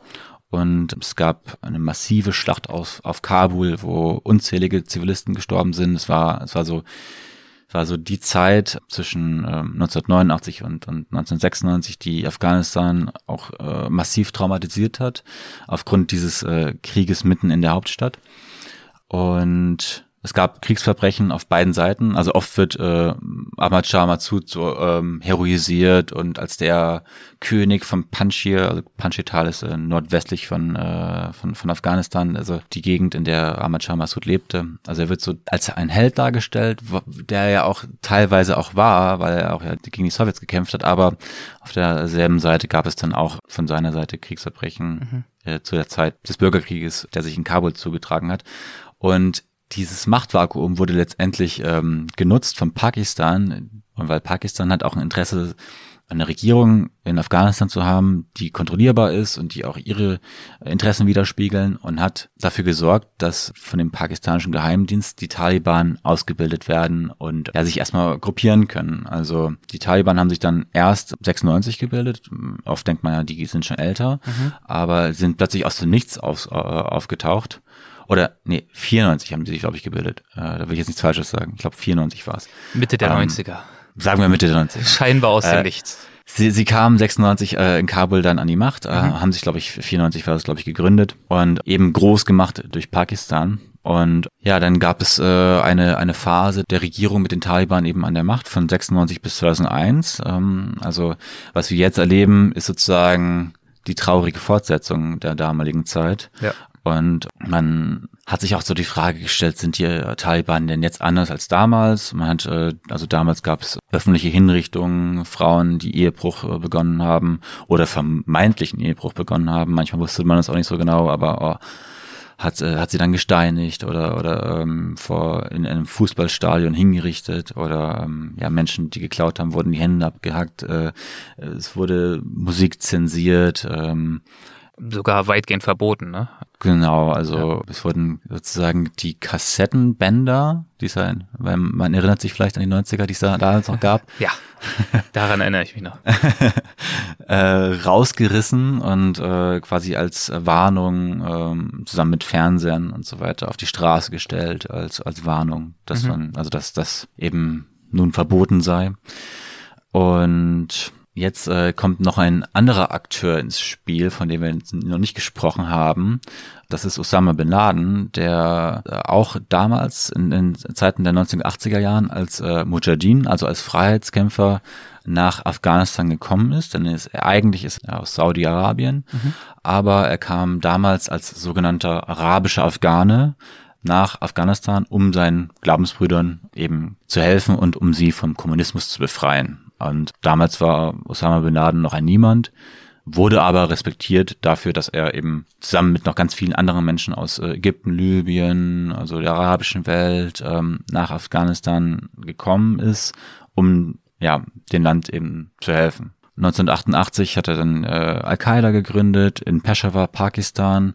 und es gab eine massive Schlacht auf, auf Kabul, wo unzählige Zivilisten gestorben sind. Es war, es war so war so die Zeit zwischen äh, 1989 und, und 1996, die Afghanistan auch äh, massiv traumatisiert hat, aufgrund dieses äh, Krieges mitten in der Hauptstadt. Und es gab Kriegsverbrechen auf beiden Seiten. Also oft wird äh, Ahmad Shah Massoud so ähm, heroisiert und als der König von Panjshir, also Panjshir-Tal ist äh, nordwestlich von, äh, von, von Afghanistan, also die Gegend, in der Ahmad Shah Massoud lebte. Also er wird so als ein Held dargestellt, der ja auch teilweise auch war, weil er auch ja gegen die Sowjets gekämpft hat, aber auf derselben Seite gab es dann auch von seiner Seite Kriegsverbrechen mhm. äh, zu der Zeit des Bürgerkrieges, der sich in Kabul zugetragen hat. Und dieses Machtvakuum wurde letztendlich ähm, genutzt von Pakistan, und weil Pakistan hat auch ein Interesse, eine Regierung in Afghanistan zu haben, die kontrollierbar ist und die auch ihre Interessen widerspiegeln und hat dafür gesorgt, dass von dem pakistanischen Geheimdienst die Taliban ausgebildet werden und ja, sich erstmal gruppieren können. Also die Taliban haben sich dann erst 96 gebildet. Oft denkt man ja, die sind schon älter, mhm. aber sind plötzlich aus dem Nichts auf, äh, aufgetaucht oder, nee, 94 haben die sich, glaube ich, gebildet. Äh, da will ich jetzt nichts Falsches sagen. Ich glaube, 94 war es. Mitte der ähm, 90er. Sagen wir Mitte der 90er. Scheinbar aus äh, dem Nichts. Sie, sie kamen 96 äh, in Kabul dann an die Macht, äh, Mhm. haben sich, glaube ich, 94 war das, glaube ich, gegründet und eben groß gemacht durch Pakistan. Und ja, dann gab es äh, eine, eine Phase der Regierung mit den Taliban eben an der Macht von 96 bis 2001. Ähm, also was wir jetzt erleben, ist sozusagen die traurige Fortsetzung der damaligen Zeit. Ja. Und man hat sich auch so die Frage gestellt, sind die Taliban denn jetzt anders als damals? Man hat, äh, also damals gab es öffentliche Hinrichtungen, Frauen, die Ehebruch äh, begonnen haben oder vermeintlichen Ehebruch begonnen haben. Manchmal wusste man das auch nicht so genau, aber oh, hat, hat sie dann gesteinigt oder, oder ähm, vor in einem Fußballstadion hingerichtet oder ähm, ja Menschen, die geklaut haben, wurden die Hände abgehackt. Äh, es wurde Musik zensiert. Ähm, Sogar weitgehend verboten, ne? Genau, also es wurden sozusagen die Kassettenbänder, die es ja, weil man erinnert sich vielleicht an die 90er, die es da damals noch gab, (laughs) Ja. Daran erinnere ich mich noch. (laughs) äh, rausgerissen und äh, quasi als Warnung ähm, zusammen mit Fernsehern und so weiter auf die Straße gestellt als als Warnung, dass Mhm. man also dass das eben nun verboten sei. Und jetzt äh, kommt noch ein anderer Akteur ins Spiel, von dem wir noch nicht gesprochen haben. Das ist Osama bin Laden, der äh, auch damals in, in Zeiten der 1980er Jahren als äh, Mujahideen, also als Freiheitskämpfer nach Afghanistan gekommen ist, denn er ist, er eigentlich ist er aus Saudi-Arabien, aber er kam damals als sogenannter arabischer Afghane nach Afghanistan, um seinen Glaubensbrüdern eben zu helfen und um sie vom Kommunismus zu befreien. Und damals war Osama bin Laden noch ein Niemand, wurde aber respektiert dafür, dass er eben zusammen mit noch ganz vielen anderen Menschen aus äh, Ägypten, Libyen, also der arabischen Welt ähm, nach Afghanistan gekommen ist, um ja dem Land eben zu helfen. 1988 hat er dann äh, Al-Qaida gegründet in Peshawar, Pakistan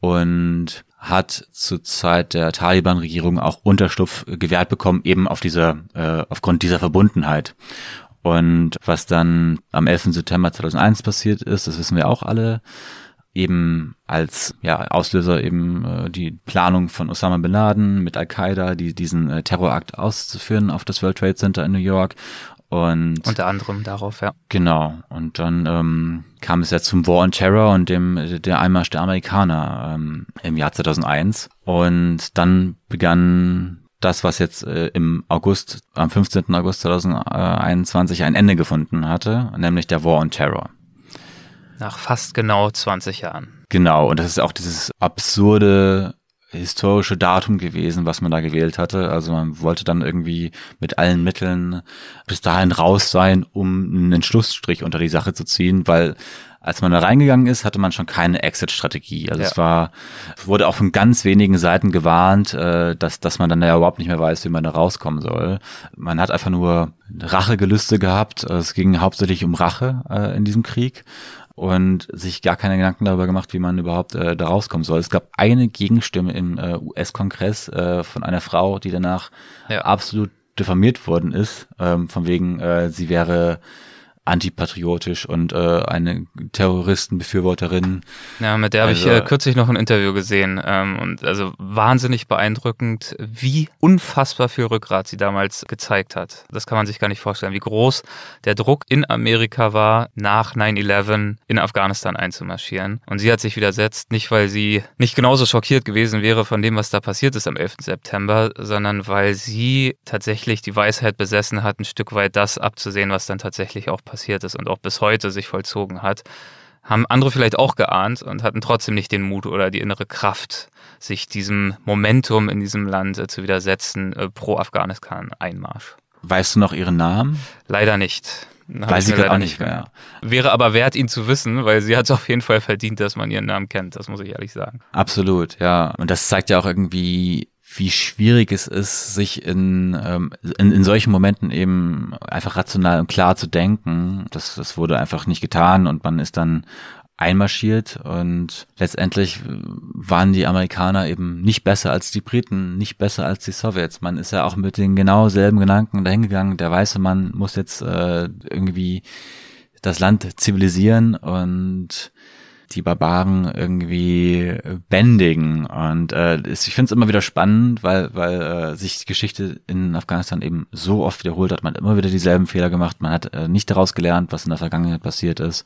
und hat zur Zeit der Taliban-Regierung auch Unterschlupf gewährt bekommen, eben auf dieser, äh, aufgrund dieser Verbundenheit. Und was dann am 11. September 2001 passiert ist, das wissen wir auch alle, eben als ja, Auslöser eben äh, die Planung von Osama bin Laden mit Al-Qaida, die, diesen äh, Terrorakt auszuführen auf das World Trade Center in New York. Und Unter anderem darauf, ja. Genau. Und dann ähm, kam es ja zum War on Terror und dem der Einmarsch der Amerikaner ähm, im Jahr 2001. Und dann begann das, was jetzt äh, im August, am 15. August 2021 ein Ende gefunden hatte, nämlich der War on Terror. Nach fast genau 20 Jahren. Genau. Und das ist auch dieses absurde historische Datum gewesen, was man da gewählt hatte. Also man wollte dann irgendwie mit allen Mitteln bis dahin raus sein, um einen Schlussstrich unter die Sache zu ziehen, weil als man da reingegangen ist, hatte man schon keine Exit-Strategie. Also Ja. es war, wurde auch von ganz wenigen Seiten gewarnt, äh, dass, dass man dann ja überhaupt nicht mehr weiß, wie man da rauskommen soll. Man hat einfach nur Rachegelüste gehabt. Es ging hauptsächlich um Rache äh, in diesem Krieg und sich gar keine Gedanken darüber gemacht, wie man überhaupt äh, da rauskommen soll. Es gab eine Gegenstimme im äh, US-Kongress äh, von einer Frau, die danach Ja. absolut diffamiert worden ist, ähm, von wegen, äh, sie wäre antipatriotisch und äh, eine Terroristenbefürworterin. Ja, mit der habe ich Also- äh, kürzlich noch ein Interview gesehen ähm, und also wahnsinnig beeindruckend, wie unfassbar viel Rückgrat sie damals gezeigt hat. Das kann man sich gar nicht vorstellen, wie groß der Druck in Amerika war, nach 9-11 in Afghanistan einzumarschieren. Und sie hat sich widersetzt, nicht weil sie nicht genauso schockiert gewesen wäre von dem, was da passiert ist am 11. September, sondern weil sie tatsächlich die Weisheit besessen hat, ein Stück weit das abzusehen, was dann tatsächlich auch passiert ist und auch bis heute sich vollzogen hat haben andere vielleicht auch geahnt und hatten trotzdem nicht den Mut oder die innere Kraft, sich diesem Momentum in diesem Land äh, zu widersetzen äh, pro Afghanistan-Einmarsch. Weißt du noch ihren Namen? Leider nicht. Hab Weiß ich gerade auch leider nicht mehr. Wäre aber wert, ihn zu wissen, weil sie hat es auf jeden Fall verdient, dass man ihren Namen kennt. Das muss ich ehrlich sagen. Absolut, ja. Und das zeigt ja auch irgendwie, wie schwierig es ist, sich in, ähm, in, in solchen Momenten eben einfach rational und klar zu denken. Das, das wurde einfach nicht getan und man ist dann einmarschiert und letztendlich waren die Amerikaner eben nicht besser als die Briten, nicht besser als die Sowjets. Man ist ja auch mit den genau selben Gedanken dahingegangen. Der weiße Mann muss jetzt äh, irgendwie das Land zivilisieren und die Barbaren irgendwie bändigen. Und äh, ich finde es immer wieder spannend, weil, weil äh, sich die Geschichte in Afghanistan eben so oft wiederholt hat. Man hat immer wieder dieselben Fehler gemacht. Man hat äh, nicht daraus gelernt, was in der Vergangenheit passiert ist.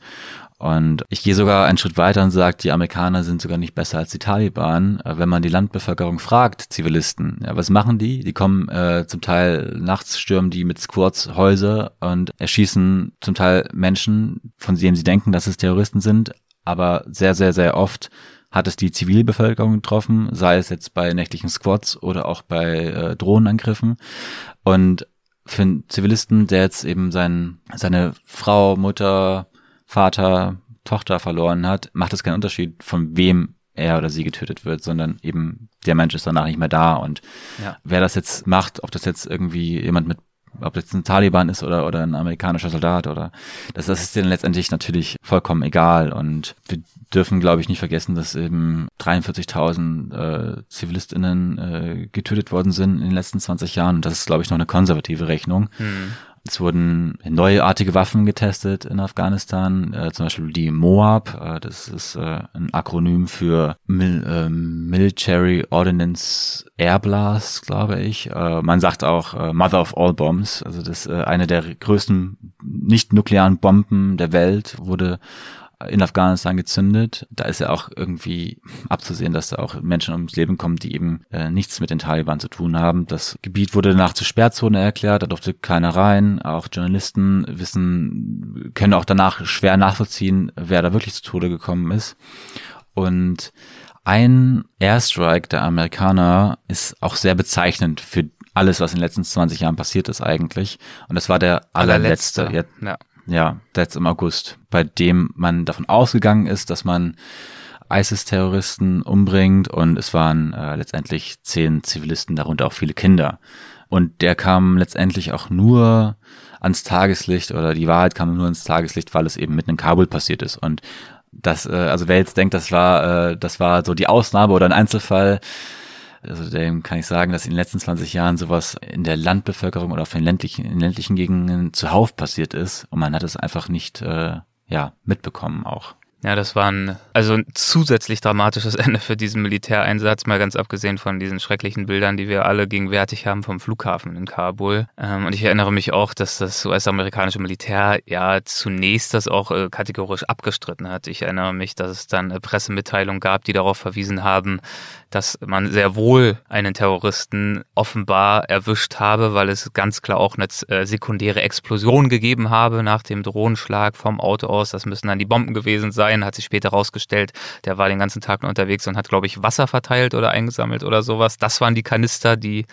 Und ich gehe sogar einen Schritt weiter und sage, die Amerikaner sind sogar nicht besser als die Taliban. Äh, wenn man die Landbevölkerung fragt, Zivilisten, ja, was machen die? Die kommen äh, zum Teil nachts, stürmen die mit Squads Häuser und erschießen zum Teil Menschen, von denen sie denken, dass es Terroristen sind. Aber sehr, sehr, sehr oft hat es die Zivilbevölkerung getroffen, sei es jetzt bei nächtlichen Squads oder auch bei äh, Drohnenangriffen. Und für einen Zivilisten, der jetzt eben sein, seine Frau, Mutter, Vater, Tochter verloren hat, macht es keinen Unterschied, von wem er oder sie getötet wird, sondern eben der Mensch ist danach nicht mehr da. Und ja. wer das jetzt macht, ob das jetzt irgendwie jemand mit ob das ein Taliban ist oder, oder ein amerikanischer Soldat oder das, das ist denen letztendlich natürlich vollkommen egal. Und wir dürfen, glaube ich, nicht vergessen, dass eben 43.000 äh, ZivilistInnen äh, getötet worden sind in den letzten 20 Jahren. Und das ist, glaube ich, noch eine konservative Rechnung. Hm. Es wurden neuartige Waffen getestet in Afghanistan, äh, zum Beispiel die MOAB, äh, das ist äh, ein Akronym für Mil äh, Military Ordnance Air Blast, glaube ich. Äh, man sagt auch äh, Mother of All Bombs, also das eine der größten nicht-nuklearen Bomben der Welt wurde in Afghanistan gezündet. Da ist ja auch irgendwie abzusehen, dass da auch Menschen ums Leben kommen, die eben äh, nichts mit den Taliban zu tun haben. Das Gebiet wurde danach zur Sperrzone erklärt, da durfte keiner rein. Auch Journalisten wissen, können auch danach schwer nachvollziehen, wer da wirklich zu Tode gekommen ist. Und ein Airstrike der Amerikaner ist auch sehr bezeichnend für alles, was in den letzten 20 Jahren passiert ist eigentlich. Und das war der allerletzte. allerletzte. Ja. Ja, jetzt im August, bei dem man davon ausgegangen ist, dass man ISIS-Terroristen umbringt und es waren äh, letztendlich zehn Zivilisten, darunter auch viele Kinder. Und der kam letztendlich auch nur ans Tageslicht oder die Wahrheit kam nur ans Tageslicht, weil es eben mitten in Kabul passiert ist. Und das, äh, also wer jetzt denkt, das war, äh, das war so die Ausnahme oder ein Einzelfall, also dem kann ich sagen, dass in den letzten 20 Jahren sowas in der Landbevölkerung oder auf den ländlichen, in ländlichen Gegenden zuhauf passiert ist und man hat es einfach nicht äh, ja, mitbekommen auch. Ja, das war ein, also ein zusätzlich dramatisches (laughs) Ende für diesen Militäreinsatz, mal ganz abgesehen von diesen schrecklichen Bildern, die wir alle gegenwärtig haben vom Flughafen in Kabul. Ähm, und ich erinnere mich auch, dass das US-amerikanische Militär ja zunächst das auch äh, kategorisch abgestritten hat. Ich erinnere mich, dass es dann äh, Pressemitteilungen gab, die darauf verwiesen haben, dass man sehr wohl einen Terroristen offenbar erwischt habe, weil es ganz klar auch eine äh, sekundäre Explosion gegeben habe nach dem Drohnenschlag vom Auto aus. Das müssen dann die Bomben gewesen sein, hat sich später herausgestellt. Der war den ganzen Tag nur unterwegs und hat, glaube ich, Wasser verteilt oder eingesammelt oder sowas. Das waren die Kanister, die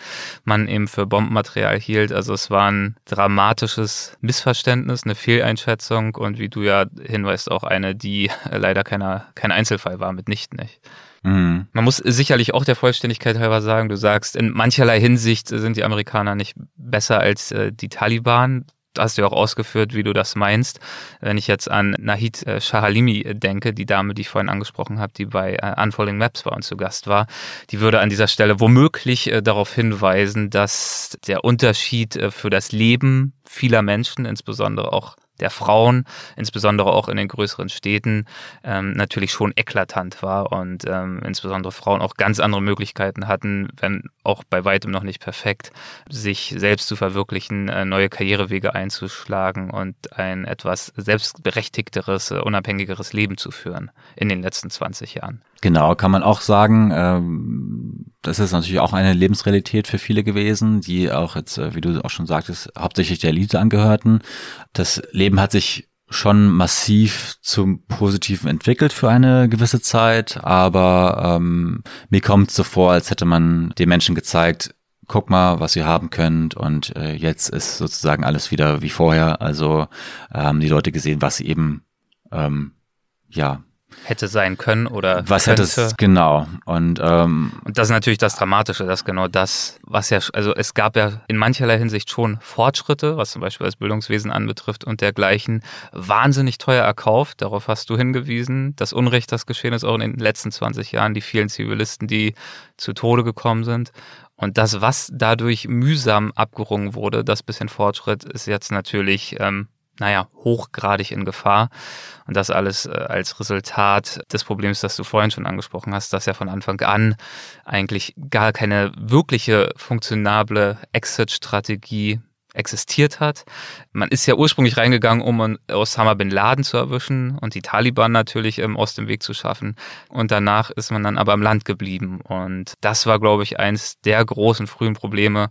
man eben für Bombenmaterial hielt. Also es war ein dramatisches Missverständnis, eine Fehleinschätzung und wie du ja hinweist, auch eine, die (laughs) leider keiner, kein Einzelfall war, mitnichten nicht. Mhm. Man muss sicherlich auch der Vollständigkeit halber sagen, du sagst, in mancherlei Hinsicht sind die Amerikaner nicht besser als äh, die Taliban. hast du ja auch ausgeführt, wie du das meinst. Wenn ich jetzt an Nahid äh, Shahalimi denke, die Dame, die ich vorhin angesprochen habe, die bei äh, Unfolding Maps bei uns zu Gast war, die würde an dieser Stelle womöglich äh, darauf hinweisen, dass der Unterschied äh, für das Leben vieler Menschen, insbesondere auch der Frauen, insbesondere auch in den größeren Städten, ähm, natürlich schon eklatant war und ähm, insbesondere Frauen auch ganz andere Möglichkeiten hatten, wenn auch bei weitem noch nicht perfekt, sich selbst zu verwirklichen, äh, neue Karrierewege einzuschlagen und ein etwas selbstberechtigteres, äh, unabhängigeres Leben zu führen in den letzten 20 Jahren. Genau, kann man auch sagen. Ähm, das ist natürlich auch eine Lebensrealität für viele gewesen, die auch jetzt, äh, wie du auch schon sagtest, hauptsächlich der Elite angehörten. Das Leben hat sich schon massiv zum Positiven entwickelt für eine gewisse Zeit, aber ähm, mir kommt es so vor, als hätte man den Menschen gezeigt, guck mal, was ihr haben könnt und äh, jetzt ist sozusagen alles wieder wie vorher. Also ähm, die Leute gesehen, was sie eben ähm, ja hätte sein können oder was könnte. hätte es genau und ähm, und das ist natürlich das Dramatische, dass genau das, was ja also es gab ja in mancherlei Hinsicht schon Fortschritte, was zum Beispiel das Bildungswesen anbetrifft und dergleichen, wahnsinnig teuer erkauft. Darauf hast du hingewiesen. Das Unrecht, das geschehen ist auch in den letzten 20 Jahren, die vielen Zivilisten, die zu Tode gekommen sind. Und das, was dadurch mühsam abgerungen wurde, das bisschen Fortschritt, ist jetzt natürlich ähm, naja, hochgradig in Gefahr. Und das alles äh, als Resultat des Problems, das du vorhin schon angesprochen hast, dass ja von Anfang an eigentlich gar keine wirkliche funktionable Exit-Strategie existiert hat. Man ist ja ursprünglich reingegangen, um Osama bin Laden zu erwischen und die Taliban natürlich ähm, aus dem Weg zu schaffen. Und danach ist man dann aber im Land geblieben. Und das war, glaube ich, eins der großen frühen Probleme,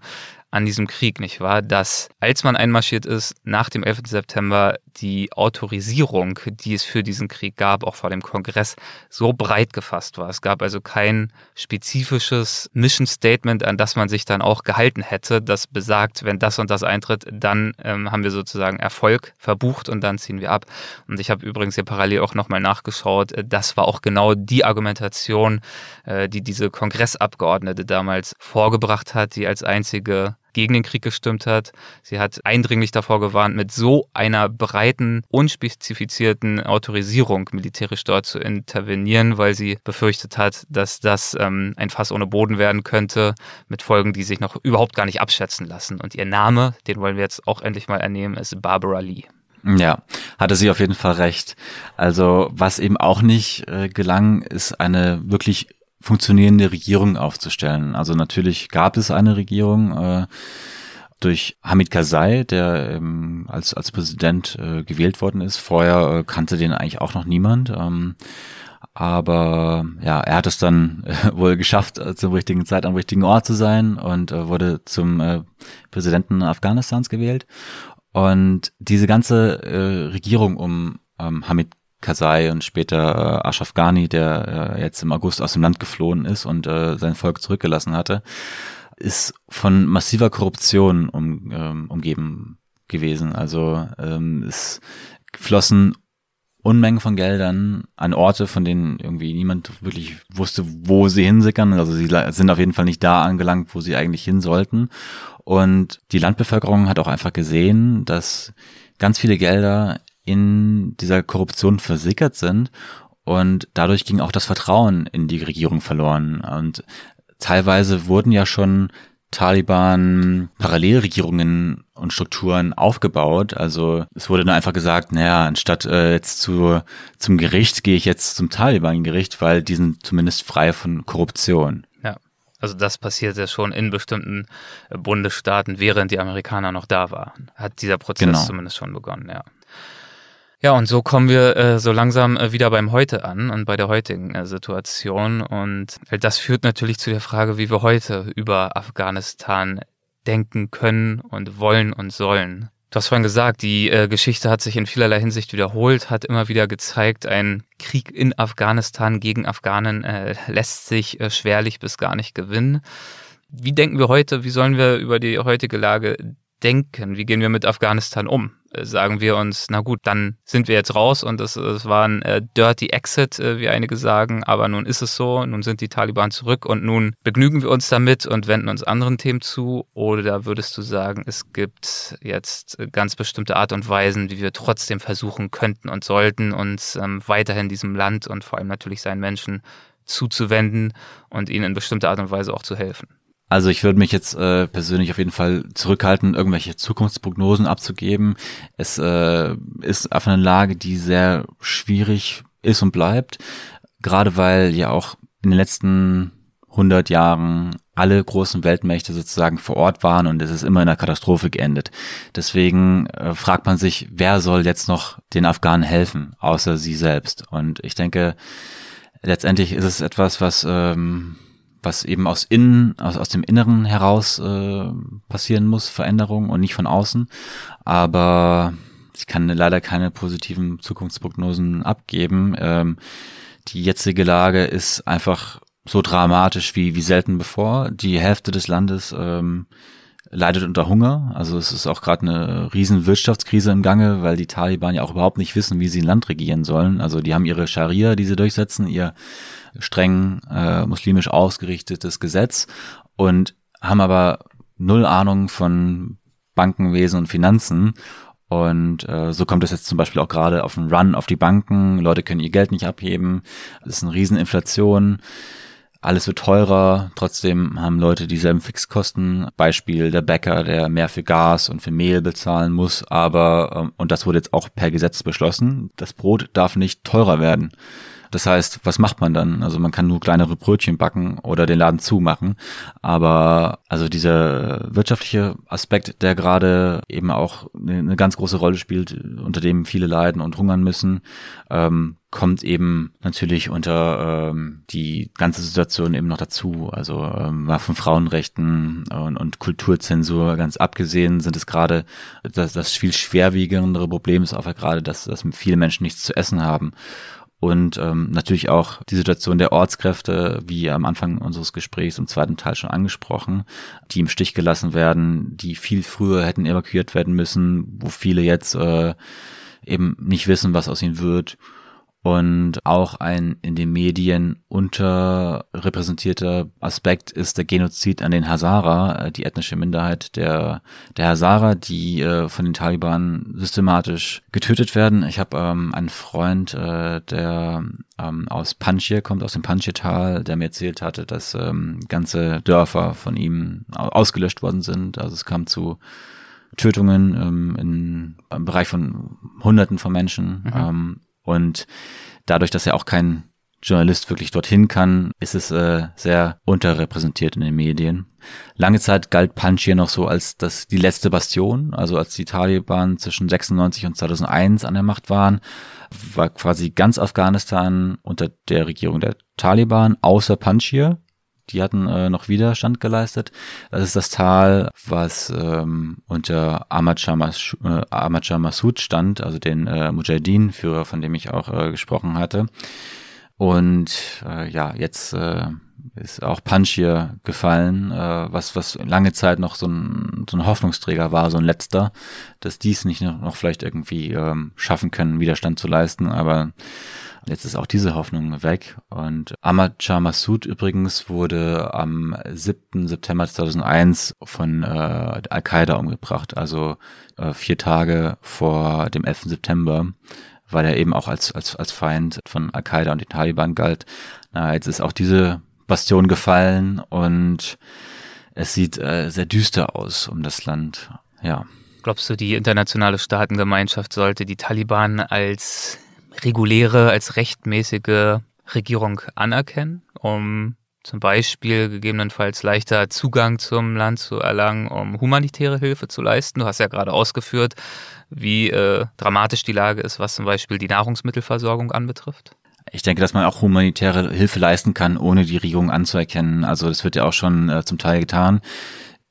an diesem Krieg, nicht wahr? Dass als man einmarschiert ist, nach dem 11. September die Autorisierung, die es für diesen Krieg gab, auch vor dem Kongress, so breit gefasst war. Es gab also kein spezifisches Mission Statement, an das man sich dann auch gehalten hätte, das besagt, wenn das und das eintritt, dann ähm, haben wir sozusagen Erfolg verbucht und dann ziehen wir ab. Und ich habe übrigens hier parallel auch nochmal nachgeschaut, das war auch genau die Argumentation, äh, die diese Kongressabgeordnete damals vorgebracht hat, die als einzige gegen den Krieg gestimmt hat. Sie hat eindringlich davor gewarnt, mit so einer breiten, unspezifizierten Autorisierung militärisch dort zu intervenieren, weil sie befürchtet hat, dass das ähm, ein Fass ohne Boden werden könnte, mit Folgen, die sich noch überhaupt gar nicht abschätzen lassen. Und ihr Name, den wollen wir jetzt auch endlich mal ernehmen, ist Barbara Lee. Ja, hatte sie auf jeden Fall recht. Also was eben auch nicht äh, gelang, ist eine wirklich funktionierende Regierung aufzustellen. Also natürlich gab es eine Regierung äh, durch Hamid Karzai, der ähm, als, als Präsident äh, gewählt worden ist. Vorher äh, kannte den eigentlich auch noch niemand. Ähm, aber ja, er hat es dann äh, (laughs) wohl geschafft, äh, zur richtigen Zeit am richtigen Ort zu sein und äh, wurde zum äh, Präsidenten Afghanistans gewählt. Und diese ganze äh, Regierung um ähm, Hamid Karzai und später äh, Ashraf Ghani, der äh, jetzt im August aus dem Land geflohen ist und äh, sein Volk zurückgelassen hatte, ist von massiver Korruption um, ähm, umgeben gewesen. Also ähm, es flossen Unmengen von Geldern an Orte, von denen irgendwie niemand wirklich wusste, wo sie hinsickern. Also sie sind auf jeden Fall nicht da angelangt, wo sie eigentlich hin sollten. Und die Landbevölkerung hat auch einfach gesehen, dass ganz viele Gelder in dieser Korruption versickert sind und dadurch ging auch das Vertrauen in die Regierung verloren. Und teilweise wurden ja schon Taliban Parallelregierungen und Strukturen aufgebaut. Also es wurde dann einfach gesagt, naja, anstatt äh, jetzt zu, zum Gericht gehe ich jetzt zum Taliban-Gericht, weil die sind zumindest frei von Korruption. Ja, also das passiert ja schon in bestimmten Bundesstaaten, während die Amerikaner noch da waren. Hat dieser Prozess genau. zumindest schon begonnen, ja. Ja, und so kommen wir äh, so langsam äh, wieder beim Heute an und bei der heutigen äh, Situation. Und das führt natürlich zu der Frage, wie wir heute über Afghanistan denken können und wollen und sollen. Du hast vorhin gesagt, die äh, Geschichte hat sich in vielerlei Hinsicht wiederholt, hat immer wieder gezeigt, ein Krieg in Afghanistan gegen Afghanen äh, lässt sich äh, schwerlich bis gar nicht gewinnen. Wie denken wir heute, wie sollen wir über die heutige Lage denken? Wie gehen wir mit Afghanistan um? Sagen wir uns, na gut, dann sind wir jetzt raus und es war ein äh, Dirty Exit, äh, wie einige sagen, aber nun ist es so, nun sind die Taliban zurück und nun begnügen wir uns damit und wenden uns anderen Themen zu oder würdest du sagen, es gibt jetzt ganz bestimmte Art und Weisen, wie wir trotzdem versuchen könnten und sollten, uns ähm, weiterhin diesem Land und vor allem natürlich seinen Menschen zuzuwenden und ihnen in bestimmter Art und Weise auch zu helfen? Also ich würde mich jetzt äh, persönlich auf jeden Fall zurückhalten, irgendwelche Zukunftsprognosen abzugeben. Es äh, ist einfach eine Lage, die sehr schwierig ist und bleibt, gerade weil ja auch in den letzten 100 Jahren alle großen Weltmächte sozusagen vor Ort waren und es ist immer in einer Katastrophe geendet. Deswegen äh, fragt man sich, wer soll jetzt noch den Afghanen helfen, außer sie selbst? Und ich denke, letztendlich ist es etwas, was ähm, was eben aus innen, aus, aus dem Inneren heraus äh, passieren muss, Veränderung und nicht von außen. Aber ich kann leider keine positiven Zukunftsprognosen abgeben. Ähm, die jetzige Lage ist einfach so dramatisch wie, wie selten bevor. Die Hälfte des Landes ähm, leidet unter Hunger. Also es ist auch gerade eine riesen Wirtschaftskrise im Gange, weil die Taliban ja auch überhaupt nicht wissen, wie sie ein Land regieren sollen. Also die haben ihre Scharia, die sie durchsetzen, ihr streng äh, muslimisch ausgerichtetes Gesetz und haben aber null Ahnung von Bankenwesen und Finanzen. Und äh, so kommt es jetzt zum Beispiel auch gerade auf den Run auf die Banken. Leute können ihr Geld nicht abheben. Es ist eine Rieseninflation. alles wird teurer, trotzdem haben Leute dieselben Fixkosten. Beispiel der Bäcker, der mehr für Gas und für Mehl bezahlen muss, aber, ähm, und das wurde jetzt auch per Gesetz beschlossen, das Brot darf nicht teurer werden. Das heißt, was macht man dann? Also man kann nur kleinere Brötchen backen oder den Laden zumachen. Aber also dieser wirtschaftliche Aspekt, der gerade eben auch eine ganz große Rolle spielt, unter dem viele leiden und hungern müssen, ähm, kommt eben natürlich unter ähm, die ganze Situation eben noch dazu. Also ähm, von Frauenrechten und, und Kulturzensur ganz abgesehen sind es gerade das, das viel schwerwiegendere Problem ist auch gerade, dass, dass viele Menschen nichts zu essen haben und ähm, natürlich auch die Situation der Ortskräfte, wie am Anfang unseres Gesprächs im zweiten Teil schon angesprochen, die im Stich gelassen werden, die viel früher hätten evakuiert werden müssen, wo viele jetzt äh, eben nicht wissen, was aus ihnen wird und auch ein in den Medien unterrepräsentierter Aspekt ist der Genozid an den Hazara, äh, die ethnische Minderheit der, der Hazara, die äh, von den Taliban systematisch getötet werden. Ich habe ähm, einen Freund, äh, der ähm, aus Panjshir kommt, aus dem Panjshir-Tal, der mir erzählt hatte, dass ähm, ganze Dörfer von ihm ausgelöscht worden sind. Also es kam zu Tötungen ähm, in, im Bereich von Hunderten von Menschen. Mhm. Ähm, und dadurch, dass er auch kein Journalist wirklich dorthin kann, ist es äh, sehr unterrepräsentiert in den Medien. Lange Zeit galt Panjshir noch so als das die letzte Bastion, also als die Taliban zwischen 96 und 2001 an der Macht waren, war quasi ganz Afghanistan unter der Regierung der Taliban, außer Panjshir. Die hatten äh, noch Widerstand geleistet. Das ist das Tal, was ähm, unter Ahmad Shah, Mas äh, Ahmad Shah Massoud stand, also den äh, Mujahideen-Führer, von dem ich auch äh, gesprochen hatte. Und äh, ja, jetzt äh, ist auch Panjshir gefallen, äh, was was lange Zeit noch so ein, so ein Hoffnungsträger war, so ein letzter, dass dies nicht noch, noch vielleicht irgendwie ähm, schaffen können, Widerstand zu leisten, aber Jetzt ist auch diese Hoffnung weg. Und Ahmad Shah Massoud übrigens wurde am 7. September 2001 von äh, Al-Qaida umgebracht, also äh, vier Tage vor dem 11. September weil er eben auch als, als, als Feind von Al-Qaida und den Taliban galt. Na, jetzt ist auch diese Bastion gefallen und es sieht äh, sehr düster aus um das Land. Ja. Glaubst du, die internationale Staatengemeinschaft sollte die Taliban als reguläre, als rechtmäßige Regierung anerkennen, um zum Beispiel gegebenenfalls leichter Zugang zum Land zu erlangen, um humanitäre Hilfe zu leisten. Du hast ja gerade ausgeführt, wie äh, dramatisch die Lage ist, was zum Beispiel die Nahrungsmittelversorgung anbetrifft. Ich denke, dass man auch humanitäre Hilfe leisten kann, ohne die Regierung anzuerkennen. Also das wird ja auch schon äh, zum Teil getan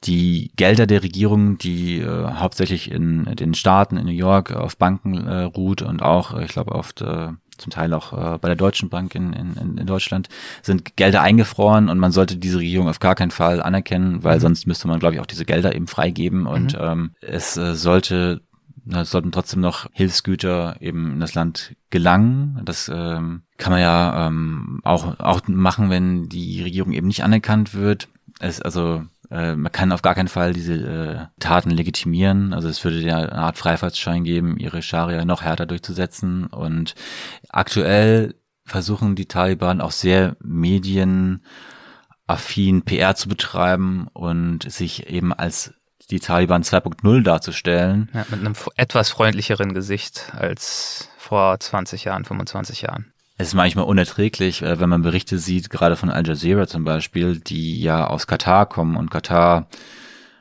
die Gelder der Regierung, die äh, hauptsächlich in den Staaten, in New York, auf Banken äh, ruht und auch, ich glaube, oft äh, zum Teil auch äh, bei der Deutschen Bank in, in, in Deutschland, sind Gelder eingefroren und man sollte diese Regierung auf gar keinen Fall anerkennen, weil mhm. sonst müsste man, glaube ich, auch diese Gelder eben freigeben und mhm. ähm, es äh, sollte es sollten trotzdem noch Hilfsgüter eben in das Land gelangen. Das ähm, kann man ja ähm, auch, auch machen, wenn die Regierung eben nicht anerkannt wird. Es, also äh, man kann auf gar keinen Fall diese äh, Taten legitimieren. Also es würde ja eine Art Freifahrtsschein geben, ihre Scharia noch härter durchzusetzen. Und aktuell versuchen die Taliban auch sehr medienaffin PR zu betreiben und sich eben als die Taliban 2.0 darzustellen. Ja, mit einem etwas freundlicheren Gesicht als vor 20 Jahren, 25 Jahren. Es ist manchmal unerträglich, äh, wenn man Berichte sieht, gerade von Al Jazeera zum Beispiel, die ja aus Katar kommen und Katar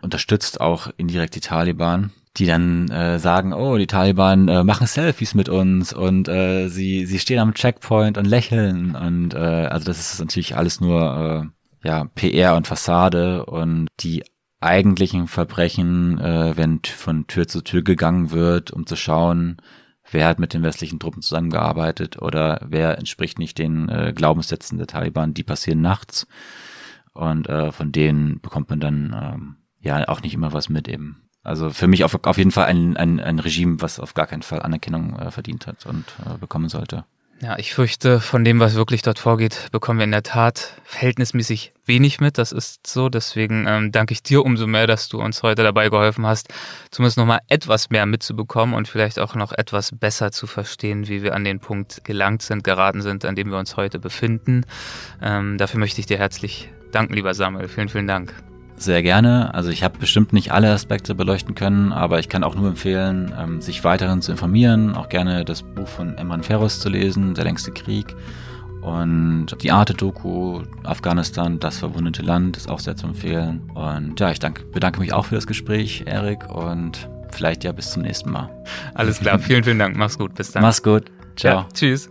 unterstützt auch indirekt die Taliban, die dann äh, sagen, oh, die Taliban äh, machen Selfies mit uns und äh, sie sie stehen am Checkpoint und lächeln und äh, also das ist natürlich alles nur äh, ja PR und Fassade und die eigentlichen Verbrechen, äh, wenn von Tür zu Tür gegangen wird, um zu schauen, wer hat mit den westlichen Truppen zusammengearbeitet oder wer entspricht nicht den äh, Glaubenssätzen der Taliban, die passieren nachts. Und äh, von denen bekommt man dann ähm, ja auch nicht immer was mit eben. Also für mich auf, auf jeden Fall ein, ein, ein Regime, was auf gar keinen Fall Anerkennung äh, verdient hat und äh, bekommen sollte. Ja, ich fürchte, von dem, was wirklich dort vorgeht, bekommen wir in der Tat verhältnismäßig wenig mit. Das ist so. Deswegen ähm, danke ich dir umso mehr, dass du uns heute dabei geholfen hast, zumindest nochmal etwas mehr mitzubekommen und vielleicht auch noch etwas besser zu verstehen, wie wir an den Punkt gelangt sind, geraten sind, an dem wir uns heute befinden. Ähm, dafür möchte ich dir herzlich danken, lieber Samuel. Vielen, vielen Dank sehr gerne. Also ich habe bestimmt nicht alle Aspekte beleuchten können, aber ich kann auch nur empfehlen, ähm, sich weiterhin zu informieren, auch gerne das Buch von Emman Ferros zu lesen, Der längste Krieg. Und die Arte-Doku Afghanistan, das verwundete Land, ist auch sehr zu empfehlen. Und ja, ich danke, bedanke mich auch für das Gespräch, Erik, und vielleicht ja bis zum nächsten Mal. Alles klar, vielen, vielen Dank. Mach's gut. Bis dann. Mach's gut. Ciao. Ja, tschüss.